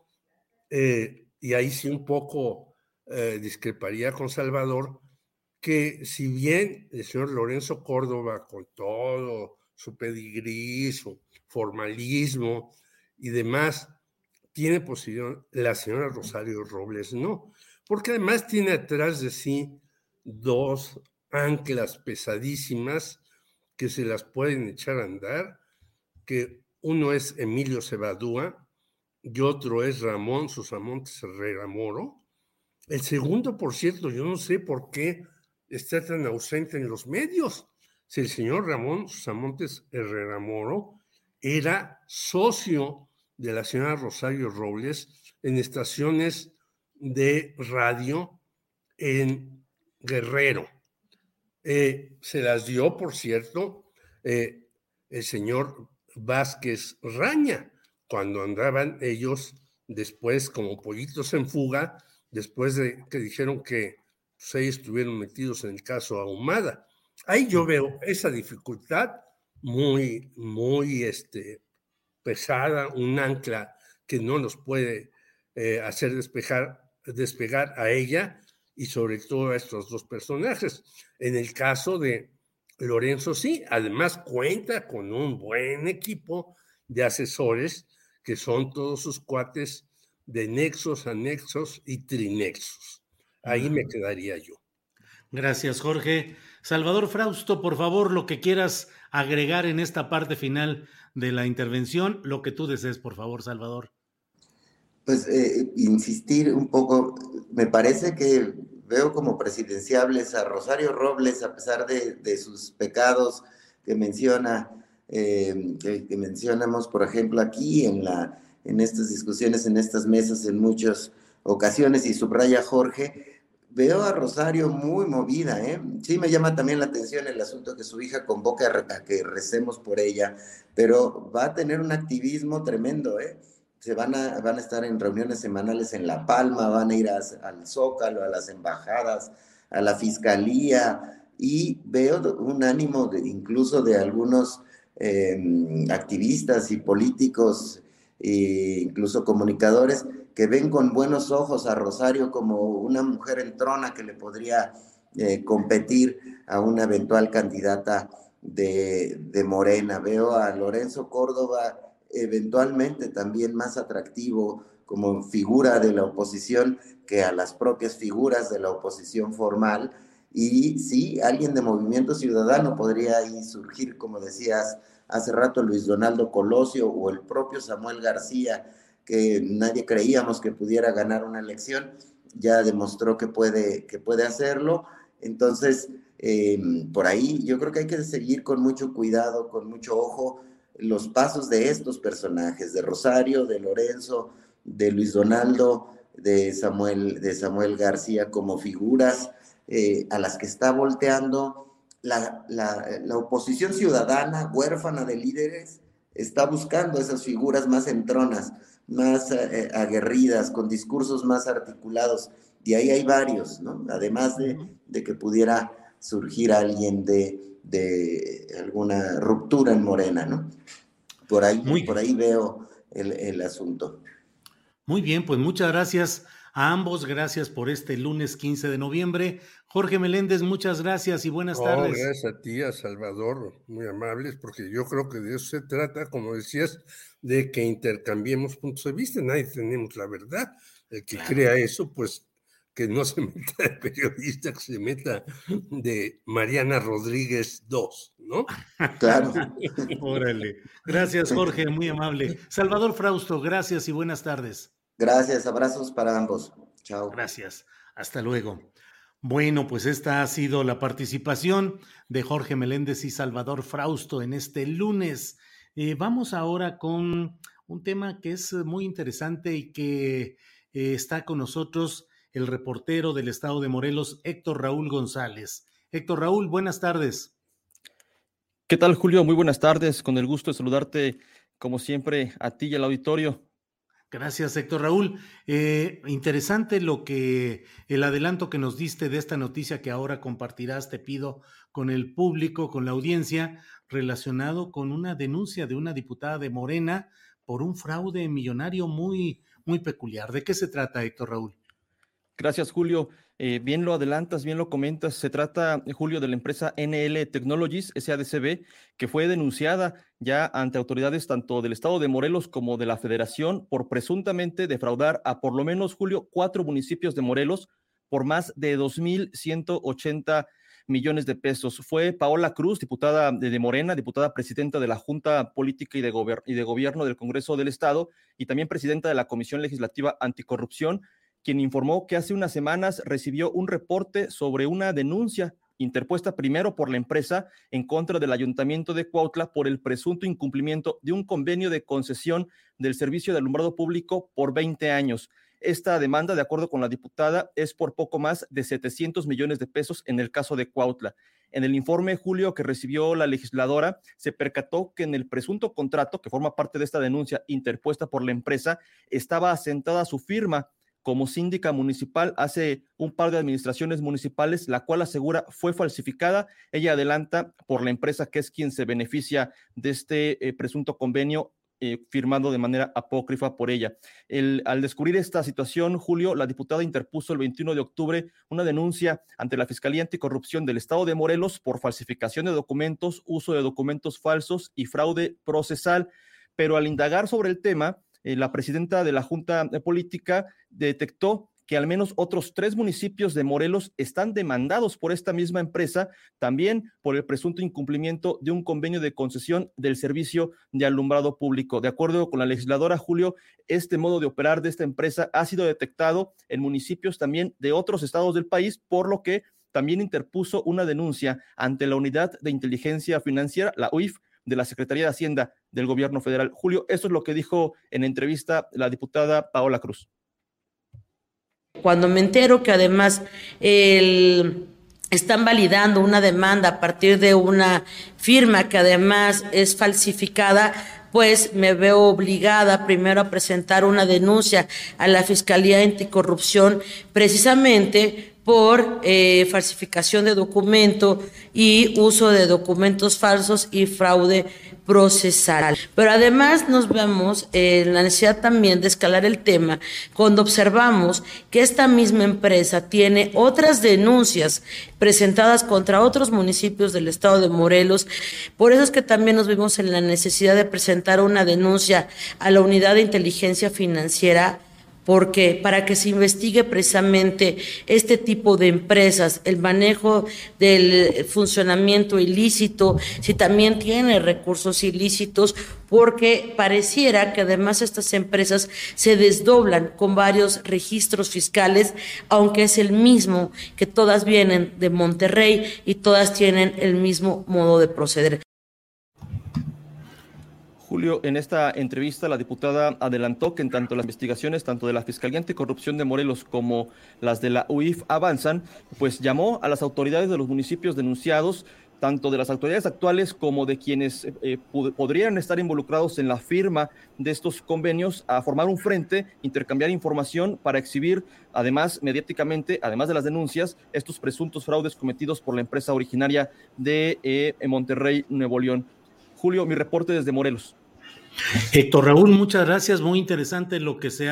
N: eh, y ahí sí un poco eh, discreparía con Salvador, que si bien el señor Lorenzo Córdoba, con todo su pedigrí, su formalismo y demás, tiene posición, la señora Rosario Robles no, porque además tiene atrás de sí dos anclas pesadísimas que se las pueden echar a andar, que uno es Emilio Cebadúa y otro es Ramón Susamontes Herrera Moro. El segundo, por cierto, yo no sé por qué está tan ausente en los medios. Si el señor Ramón Susamontes Herrera Moro era socio de la señora Rosario Robles en estaciones de radio en Guerrero. Eh, se las dio, por cierto, eh, el señor Vázquez Raña, cuando andaban ellos después como pollitos en fuga, después de que dijeron que seis estuvieron metidos en el caso Ahumada. Ahí yo veo esa dificultad muy, muy este, pesada, un ancla que no nos puede eh, hacer despejar, despegar a ella y sobre todo a estos dos personajes. En el caso de Lorenzo, sí, además cuenta con un buen equipo de asesores que son todos sus cuates de nexos, anexos y trinexos. Ahí me quedaría yo.
B: Gracias, Jorge. Salvador Frausto, por favor, lo que quieras agregar en esta parte final de la intervención, lo que tú desees, por favor, Salvador
M: pues eh, insistir un poco, me parece que veo como presidenciables a Rosario Robles, a pesar de, sus pecados que menciona, eh, que, mencionamos, por ejemplo, aquí en, la, en estas discusiones, en estas mesas, en muchas ocasiones, y subraya Jorge, veo a Rosario muy movida, ¿eh? Sí me llama también la atención el asunto que su hija convoca a, que recemos por ella, pero va a tener un activismo tremendo, ¿eh? se van a, van a estar en reuniones semanales en La Palma, van a ir al Zócalo, a las embajadas, a la fiscalía, y veo un ánimo incluso de algunos em, activistas y políticos, e incluso comunicadores, que ven con buenos ojos a Rosario como una mujer en trona que le podría eh, competir a una eventual candidata de, de Morena. Veo a Lorenzo Córdoba eventualmente también más atractivo como figura de la oposición que a las propias figuras de la oposición formal. Y sí, alguien de Movimiento Ciudadano podría ahí surgir, como decías hace rato, Luis Donaldo Colosio o el propio Samuel García, que nadie creíamos que pudiera ganar una elección, ya demostró que puede, que puede hacerlo. Entonces, em, por ahí yo creo que hay que seguir con mucho cuidado, con mucho ojo los pasos de estos personajes, de Rosario, de Lorenzo, de Luis Donaldo, de Samuel, de Samuel García como figuras eh, a las que está volteando la, oposición ciudadana, huérfana de líderes, está buscando esas figuras más entronas, más eh, aguerridas, con discursos más articulados. Y ahí hay varios, ¿no? Además de, que pudiera surgir alguien de, de, alguna ruptura en Morena, ¿no? Por ahí, por ahí veo el, el asunto.
B: Muy bien, pues muchas gracias a ambos. Gracias por este lunes 15 de noviembre. Jorge Meléndez, muchas gracias y buenas tardes.
N: Gracias a ti, a Salvador, muy amables, porque yo creo que de eso se trata, como decías, de que intercambiemos puntos de vista. Nadie tenemos la verdad. El que crea eso, pues que no se meta de periodista, que se meta de Mariana Rodríguez II, ¿no?
M: Claro.
B: Órale. Gracias, Jorge, muy amable. Salvador Frausto, gracias y buenas tardes.
M: Gracias, abrazos para ambos. Chao.
B: Gracias. Hasta luego. Bueno, pues esta ha sido la participación de Jorge Meléndez y Salvador Frausto en este lunes. Eh, vamos ahora con un tema que es muy interesante y que eh, está con nosotros el reportero del estado de Morelos, Héctor Raúl González. Héctor Raúl, buenas tardes.
O: ¿Qué tal, Julio? Muy buenas tardes. Con el gusto de saludarte, como siempre, a ti y al auditorio.
B: Gracias, Héctor Raúl. Eh, interesante lo que el adelanto que nos diste de esta noticia que ahora compartirás, te pido, con el público, con la audiencia, relacionado con una denuncia de una diputada de Morena por un fraude millonario muy, muy peculiar. ¿De qué se trata, Héctor Raúl?
O: Gracias, Julio. Eh, bien lo adelantas, bien lo comentas. Se trata, Julio, de la empresa NL Technologies, SADCB, que fue denunciada ya ante autoridades tanto del estado de Morelos como de la federación por presuntamente defraudar a por lo menos, Julio, cuatro municipios de Morelos por más de 2.180 millones de pesos. Fue Paola Cruz, diputada de Morena, diputada presidenta de la Junta Política y de, y de Gobierno del Congreso del Estado y también presidenta de la Comisión Legislativa Anticorrupción, quien informó que hace unas semanas recibió un reporte sobre una denuncia interpuesta primero por la empresa en contra del ayuntamiento de Cuautla por el presunto incumplimiento de un convenio de concesión del servicio de alumbrado público por 20 años. Esta demanda, de acuerdo con la diputada, es por poco más de 700 millones de pesos en el caso de Cuautla. En el informe, Julio, que recibió la legisladora, se percató que en el presunto contrato, que forma parte de esta denuncia interpuesta por la empresa, estaba asentada su firma como síndica municipal hace un par de administraciones municipales, la cual asegura fue falsificada. Ella adelanta por la empresa que es quien se beneficia de este eh, presunto convenio eh, firmado de manera apócrifa por ella. al descubrir esta situación, Julio, la diputada interpuso el 21 de octubre una denuncia ante la Fiscalía Anticorrupción del Estado de Morelos por falsificación de documentos, uso de documentos falsos y fraude procesal. Pero al indagar sobre el tema, eh, la presidenta de la Junta Política detectó que al menos otros tres municipios de Morelos están demandados por esta misma empresa, también por el presunto incumplimiento de un convenio de concesión del servicio de alumbrado público. De acuerdo con la legisladora Julio, este modo de operar de esta empresa ha sido detectado en municipios también de otros estados del país, por lo que también interpuso una denuncia ante la Unidad de Inteligencia Financiera, la UIF, de la Secretaría de Hacienda del Gobierno Federal. Julio, eso es lo que dijo en entrevista la diputada Paola Cruz.
P: Cuando me entero que además están validando una demanda a partir de una firma que además es falsificada, pues me veo obligada primero a presentar una denuncia a la Fiscalía Anticorrupción precisamente por eh, falsificación de documento y uso de documentos falsos y fraude procesal. Pero además nos vemos en la necesidad también de escalar el tema cuando observamos que esta misma empresa tiene otras denuncias presentadas contra otros municipios del estado de Morelos. Por eso es que también nos vimos en la necesidad de presentar una denuncia a la unidad de inteligencia financiera porque para que se investigue precisamente este tipo de empresas, el manejo del funcionamiento ilícito, si también tiene recursos ilícitos, porque pareciera que además estas empresas se desdoblan con varios registros fiscales, aunque es el mismo, que todas vienen de Monterrey y todas tienen el mismo modo de proceder.
O: Julio, en esta entrevista la diputada adelantó que en tanto las investigaciones, tanto de la Fiscalía Anticorrupción de Morelos como las de la UIF avanzan, pues llamó a las autoridades de los municipios denunciados, tanto de las autoridades actuales como de quienes eh, podrían estar involucrados en la firma de estos convenios, a formar un frente, intercambiar información para exhibir, además, mediáticamente, además de las denuncias, estos presuntos fraudes cometidos por la empresa originaria de eh, Monterrey, Nuevo León. Julio, mi reporte desde Morelos.
B: Héctor Raúl, muchas gracias. Muy interesante lo que, se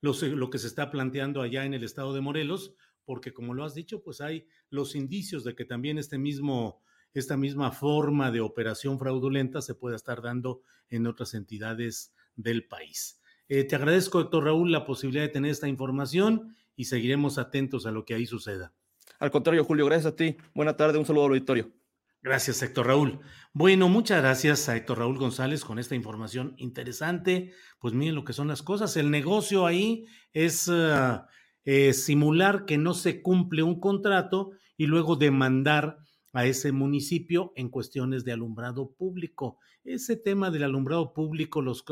B: lo, que se está planteando allá en el estado de Morelos, porque como lo has dicho, pues hay los indicios de que también este mismo, esta misma forma de operación fraudulenta se pueda estar dando en otras entidades del país. Eh, te agradezco, Héctor Raúl, la posibilidad de tener esta información y seguiremos atentos a lo que ahí suceda.
O: Al contrario, Julio, gracias a ti. Buena tarde, un saludo al auditorio.
B: Gracias, Héctor Raúl. Bueno, muchas gracias a Héctor Raúl González con esta información interesante. Pues miren lo que son las cosas. El negocio ahí es ah, eh, simular que no se cumple un contrato y luego demandar a ese municipio en cuestiones de alumbrado público. Ese tema del alumbrado público, los,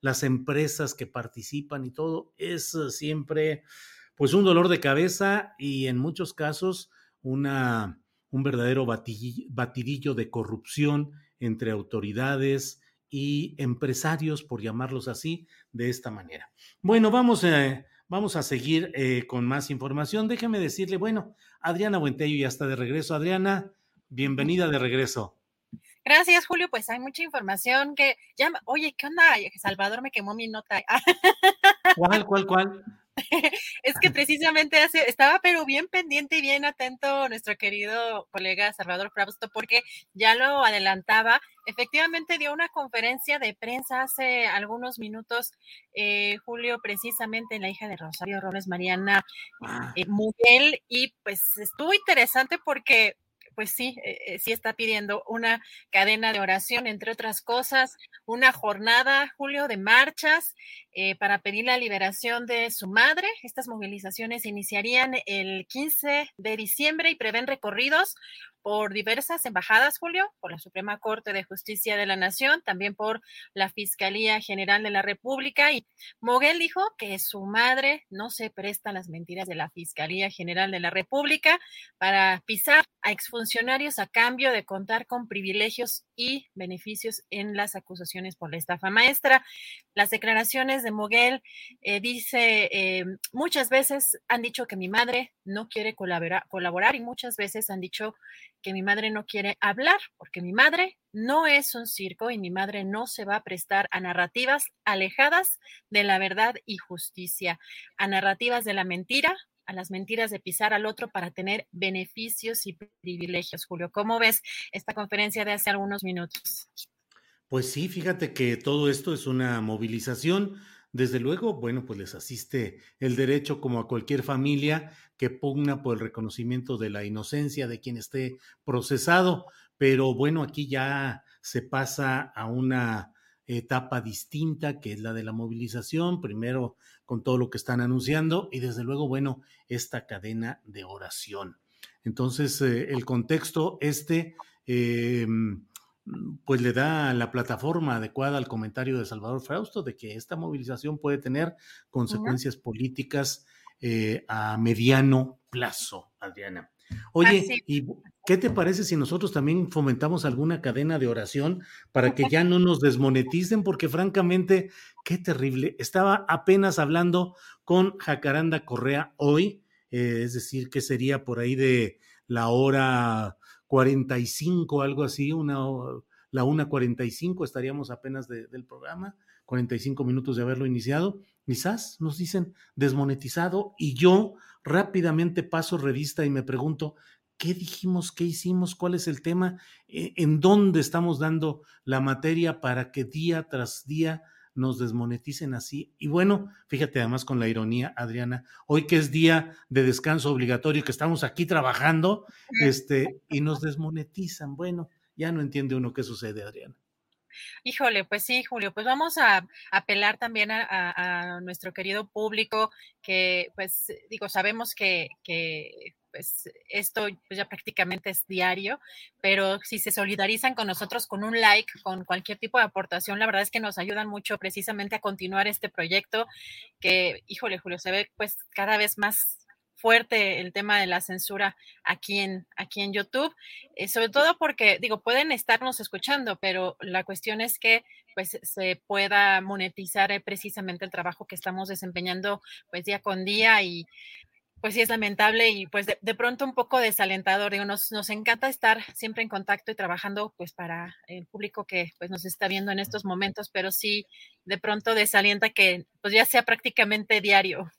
B: las empresas que participan y todo, es siempre pues un dolor de cabeza y en muchos casos una un verdadero batidillo de corrupción entre autoridades y empresarios, por llamarlos así, de esta manera. Bueno, vamos, eh, vamos a seguir eh, con más información. Déjeme decirle, bueno, Adriana Buentello ya está de regreso. Adriana, bienvenida de regreso.
C: Gracias, Julio. Pues hay mucha información que ya, oye, ¿qué onda? Salvador me quemó mi nota.
B: ¿Cuál, cuál, cuál?
C: es que precisamente hace, estaba pero bien pendiente y bien atento nuestro querido colega Salvador Frausto, porque ya lo adelantaba, efectivamente dio una conferencia de prensa hace algunos minutos, eh, Julio, precisamente la hija de Rosario Robles, Mariana ah. eh, Miguel, y pues estuvo interesante porque pues sí, eh, eh, sí está pidiendo una cadena de oración, entre otras cosas, una jornada, Julio, de marchas eh, para pedir la liberación de su madre. Estas movilizaciones iniciarían el 15 de diciembre y prevén recorridos por diversas embajadas, Julio, por la Suprema Corte de Justicia de la Nación, también por la Fiscalía General de la República. Y Moguel dijo que su madre no se presta las mentiras de la Fiscalía General de la República para pisar a exfuncionarios a cambio de contar con privilegios y beneficios en las acusaciones por la estafa maestra. Las declaraciones de Moguel eh, dice, eh, muchas veces han dicho que mi madre no quiere colaborar, colaborar y muchas veces han dicho que mi madre no quiere hablar, porque mi madre no es un circo y mi madre no se va a prestar a narrativas alejadas de la verdad y justicia, a narrativas de la mentira, a las mentiras de pisar al otro para tener beneficios y privilegios. Julio, ¿cómo ves esta conferencia de hace algunos minutos?
B: Pues sí, fíjate que todo esto es una movilización desde luego, bueno, pues les asiste el derecho como a cualquier familia que pugna por el reconocimiento de la inocencia de quien esté procesado, pero bueno, aquí ya se pasa a una etapa distinta que es la de la movilización, primero con todo lo que están anunciando y desde luego, bueno, esta cadena de oración. Entonces, eh, el contexto este... Eh, pues le da la plataforma adecuada al comentario de Salvador Frausto de que esta movilización puede tener consecuencias políticas eh, a mediano plazo, Adriana. Oye, ¿y qué te parece si nosotros también fomentamos alguna cadena de oración para que ya no nos desmoneticen? Porque francamente, qué terrible. Estaba apenas hablando con Jacaranda Correa hoy, eh, es decir, que sería por ahí de la hora 45, algo así, una, la 1.45 estaríamos apenas del programa, 45 minutos de haberlo iniciado. Quizás nos dicen desmonetizado y yo rápidamente paso revista y me pregunto, ¿qué dijimos? ¿Qué hicimos? ¿Cuál es el tema? E, ¿En dónde estamos dando la materia para que día tras día nos desmoneticen así. Y bueno, fíjate además con la ironía, Adriana, hoy que es día de descanso obligatorio, que estamos aquí trabajando, este, y nos desmonetizan. Bueno, ya no entiende uno qué sucede, Adriana.
C: Híjole, pues sí, Julio, pues vamos a apelar también a, nuestro querido público que, pues, digo, sabemos que, que pues esto pues, ya prácticamente es diario, pero si se solidarizan con nosotros con un like, con cualquier tipo de aportación, la verdad es que nos ayudan mucho precisamente a continuar este proyecto que, híjole, Julio, se ve pues cada vez más fuerte el tema de la censura aquí en, aquí en YouTube, eh, sobre todo porque, digo, pueden estarnos escuchando, pero la cuestión es que pues se pueda monetizar eh, precisamente el trabajo que estamos desempeñando pues día con día y pues sí es lamentable y pues de, pronto un poco desalentador. Digo, nos, nos encanta estar siempre en contacto y trabajando pues para el público que pues nos está viendo en estos momentos, pero sí de pronto desalienta que pues ya sea prácticamente diario.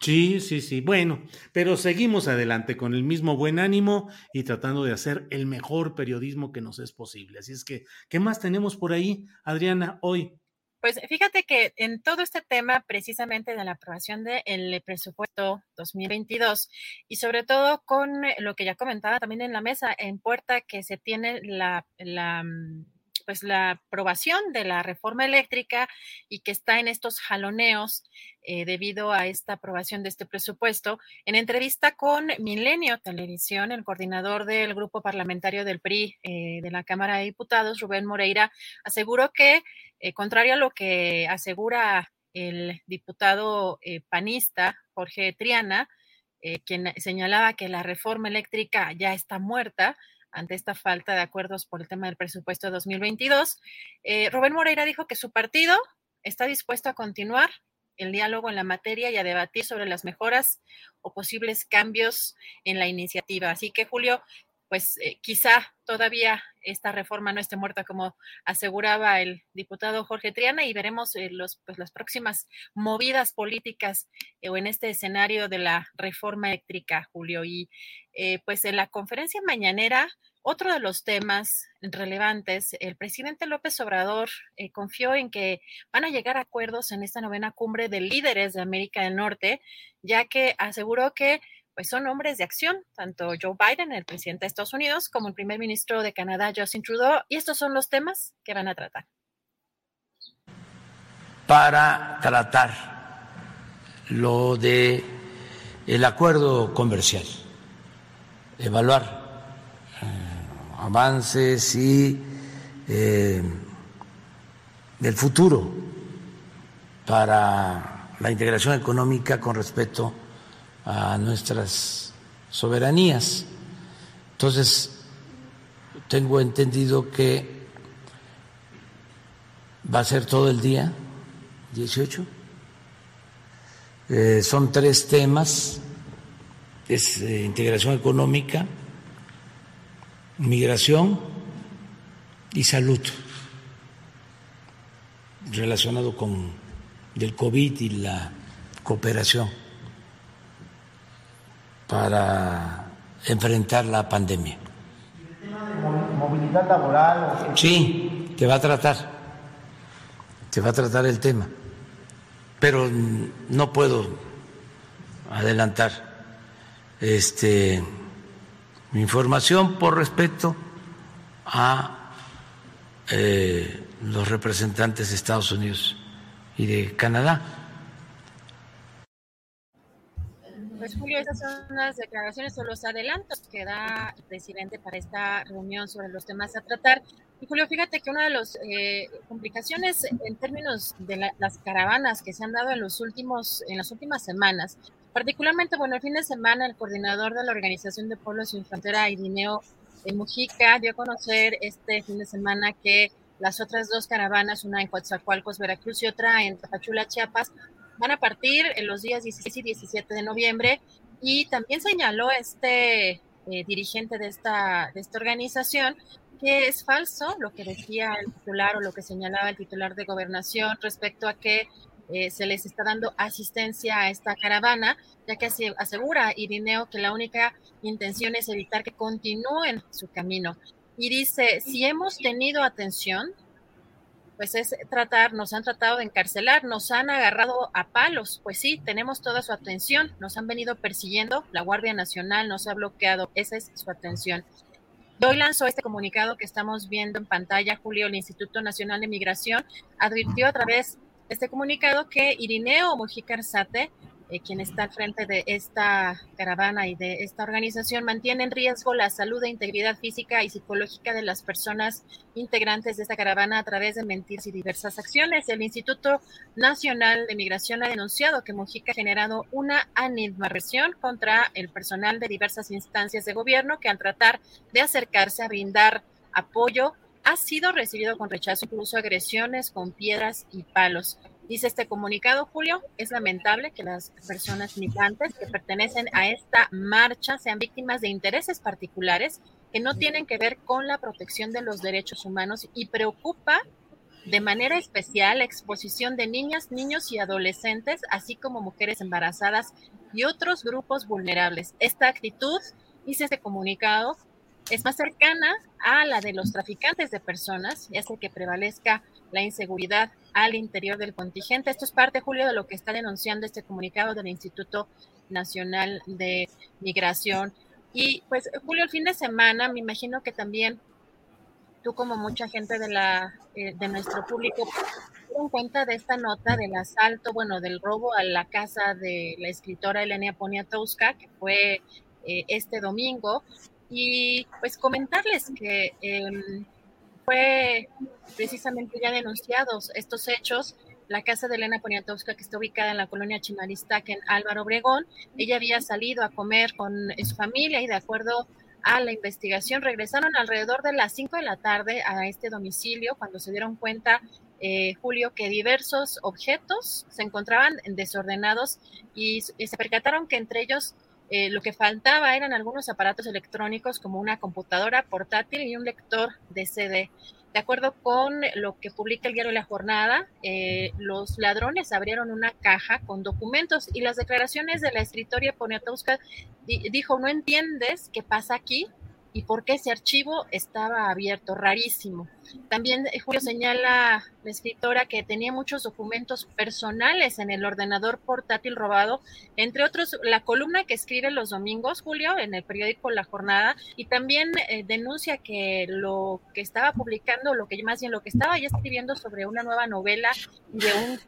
B: Sí, sí, sí. Bueno, pero seguimos adelante con el mismo buen ánimo y tratando de hacer el mejor periodismo que nos es posible. Así es que, ¿qué más tenemos por ahí, Adriana, hoy?
C: Pues fíjate que en todo este tema precisamente de la aprobación del presupuesto 2022 y sobre todo con lo que ya comentaba también en la mesa en puerta que se tiene la, la mm, pues la aprobación de la reforma eléctrica y que está en estos jaloneos eh, debido a esta aprobación de este presupuesto. En entrevista con Milenio Televisión, el coordinador del grupo parlamentario del PRI eh, de la Cámara de Diputados, Rubén Moreira, aseguró que, eh, contrario a lo que asegura el diputado panista Jorge Triana, quien señalaba que la reforma eléctrica ya está muerta, ante esta falta de acuerdos por el tema del presupuesto de 2022. Eh, Rubén Moreira dijo que su partido está dispuesto a continuar el diálogo en la materia y a debatir sobre las mejoras o posibles cambios en la iniciativa. Así que, Julio, pues eh, quizá todavía esta reforma no esté muerta como aseguraba el diputado Jorge Triana y veremos eh, los, pues, las próximas movidas políticas o en este escenario de la reforma eléctrica, Julio. Y pues en la conferencia mañanera otro de los temas relevantes, el presidente López Obrador eh, confió en que van a llegar acuerdos en esta novena cumbre de líderes de América del Norte, ya que aseguró que pues son hombres de acción, tanto Joe Biden, el presidente de Estados Unidos, como el primer ministro de Canadá, Justin Trudeau, y estos son los temas que van a tratar.
E: Para tratar lo de el acuerdo comercial, evaluar avances y eh, del futuro para la integración económica con respecto a nuestras soberanías. Entonces, tengo entendido que va a ser todo el día, 18. Eh, son tres temas, es eh, integración económica, migración y salud relacionado con el COVID y la cooperación para enfrentar la pandemia. ¿El tema de movilidad laboral? Sí, te va a tratar, te va a tratar el tema, pero no puedo adelantar este mi información por respeto a eh, los representantes de Estados Unidos y de Canadá.
C: Pues Julio, esas son las declaraciones o los adelantos que da el presidente para esta reunión sobre los temas a tratar. Y Julio, fíjate que una de las eh, complicaciones en términos de las caravanas que se han dado en los últimos, en las últimas semanas Particularmente, bueno, el fin de semana el coordinador de la Organización de Pueblos Sin Frontera, Irineo Mujica, dio a conocer este fin de semana que las otras dos caravanas, una en Coatzacoalcos, Veracruz y otra en Tapachula, Chiapas, van a partir en los días 16 y 17 de noviembre. Y también señaló este eh, dirigente de esta, de esta organización que es falso lo que decía el titular o lo que señalaba el titular de gobernación respecto a que eh, se les está dando asistencia a esta caravana, ya que asegura Irineo que la única intención es evitar que continúen su camino. Y dice, si hemos tenido atención, pues es tratar, nos han tratado de encarcelar, nos han agarrado a palos, pues sí, tenemos toda su atención, nos han venido persiguiendo, la Guardia Nacional nos ha bloqueado, esa es su atención. Hoy lanzó este comunicado que estamos viendo en pantalla, Julio, el Instituto Nacional de Migración advirtió a través de este comunicado que Irineo Mujica Arzate eh, quien está al frente de esta caravana y de esta organización, mantiene en riesgo la salud e integridad física y psicológica de las personas integrantes de esta caravana a través de mentiras y diversas acciones. El Instituto Nacional de Migración ha denunciado que Mujica ha generado una animadversión contra el personal de diversas instancias de gobierno que al tratar de acercarse a brindar apoyo ha sido recibido con rechazo, incluso agresiones con piedras y palos. Dice este comunicado, Julio, es lamentable que las personas migrantes que pertenecen a esta marcha sean víctimas de intereses particulares que no tienen que ver con la protección de los derechos humanos y preocupa de manera especial la exposición de niñas, niños y adolescentes, así como mujeres embarazadas y otros grupos vulnerables. Esta actitud, dice este comunicado, es más cercana a la de los traficantes de personas y hace que prevalezca la inseguridad al interior del contingente. Esto es parte, Julio, de lo que está denunciando este comunicado del Instituto Nacional de Migración. Y pues, Julio, el fin de semana, me imagino que también tú como mucha gente de, la, eh, de nuestro público en cuenta de esta nota del asalto, bueno, del robo a la casa de la escritora Elena Poniatowska, que fue eh, este domingo, y pues comentarles que em, fue precisamente ya denunciados estos hechos. La casa de Elena Poniatowska, que está ubicada en la colonia Chimaristac en Álvaro Obregón, ella había salido a comer con su familia y de acuerdo a la investigación regresaron alrededor de las 5 de la tarde a este domicilio cuando se dieron cuenta, eh, Julio, que diversos objetos se encontraban desordenados y, y se percataron que entre ellos eh, lo que faltaba eran algunos aparatos electrónicos como una computadora portátil y un lector de CD. De acuerdo con lo que publica el diario La Jornada, eh, los ladrones abrieron una caja con documentos y las declaraciones de la escritora Poniatowska dijo, no entiendes qué pasa aquí, y por qué ese archivo estaba abierto, rarísimo. También eh, Julio señala la escritora que tenía muchos documentos personales en el ordenador portátil robado, entre otros la columna que escribe los domingos, Julio, en el periódico La Jornada, y también eh, denuncia que lo que estaba publicando, lo que más bien lo que estaba ya escribiendo sobre una nueva novela de un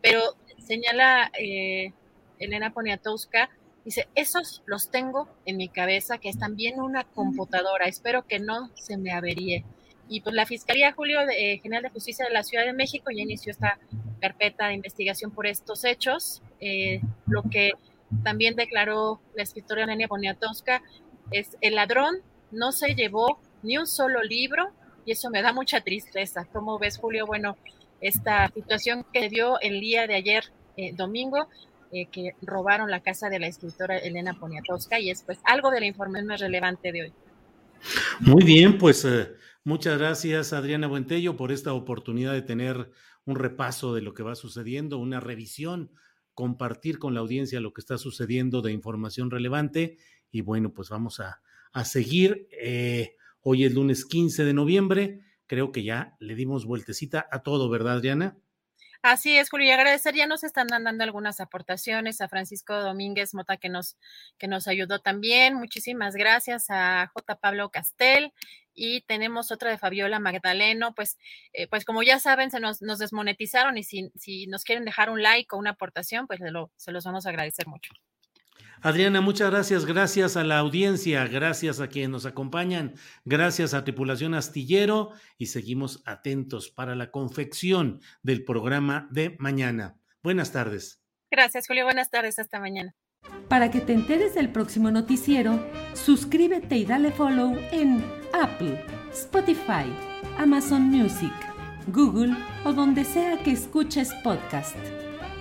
C: pero señala eh, Elena Poniatowska Dice, esos los tengo en mi cabeza, que es también una computadora. Espero que no se me averíe. Y pues la Fiscalía Julio eh, General de Justicia de la Ciudad de México ya inició esta carpeta de investigación por estos hechos. Eh, lo que también declaró la escritora Nenia Poniatowska es el ladrón no se llevó ni un solo libro y eso me da mucha tristeza. ¿Cómo ves, Julio? Bueno, esta situación que dio el día de ayer, eh, domingo, eh, que robaron la casa de la escritora Elena Poniatowska y es pues algo de la información más relevante de hoy.
B: Muy bien, pues eh, muchas gracias Adriana Buentello por esta oportunidad de tener un repaso de lo que va sucediendo, una revisión, compartir con la audiencia lo que está sucediendo de información relevante y bueno, pues vamos a, seguir. Eh, hoy es lunes 15 de noviembre, creo que ya le dimos vueltecita a todo, ¿verdad Adriana?
C: Así es, Julio, y agradecer, ya nos están dando algunas aportaciones a Francisco Domínguez Mota que nos, que nos ayudó también. Muchísimas gracias a J. Pablo Castel y tenemos otra de Fabiola Magdaleno. Pues, eh, pues como ya saben, se nos, nos desmonetizaron y si, si, nos quieren dejar un like o una aportación, pues se los vamos a agradecer mucho.
B: Adriana, muchas gracias. Gracias a la audiencia, gracias a quienes nos acompañan, gracias a Tripulación Astillero y seguimos atentos para la confección del programa de mañana. Buenas tardes.
C: Gracias, Julio. Buenas tardes. Hasta mañana.
A: Para que te enteres del próximo noticiero, suscríbete y dale follow en Apple, Spotify, Amazon Music, Google o donde sea que escuches podcast.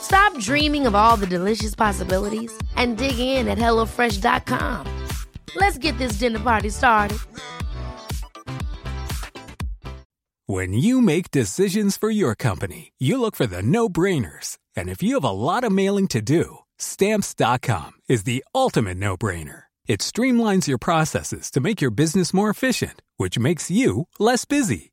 Q: Stop dreaming of all the delicious possibilities and dig in at HelloFresh.com. Let's get this dinner party started.
R: When you make decisions for your company, you look for the no brainers. And if you have a lot of mailing to do, Stamps.com is the ultimate no brainer. It streamlines your processes to make your business more efficient, which makes you less busy.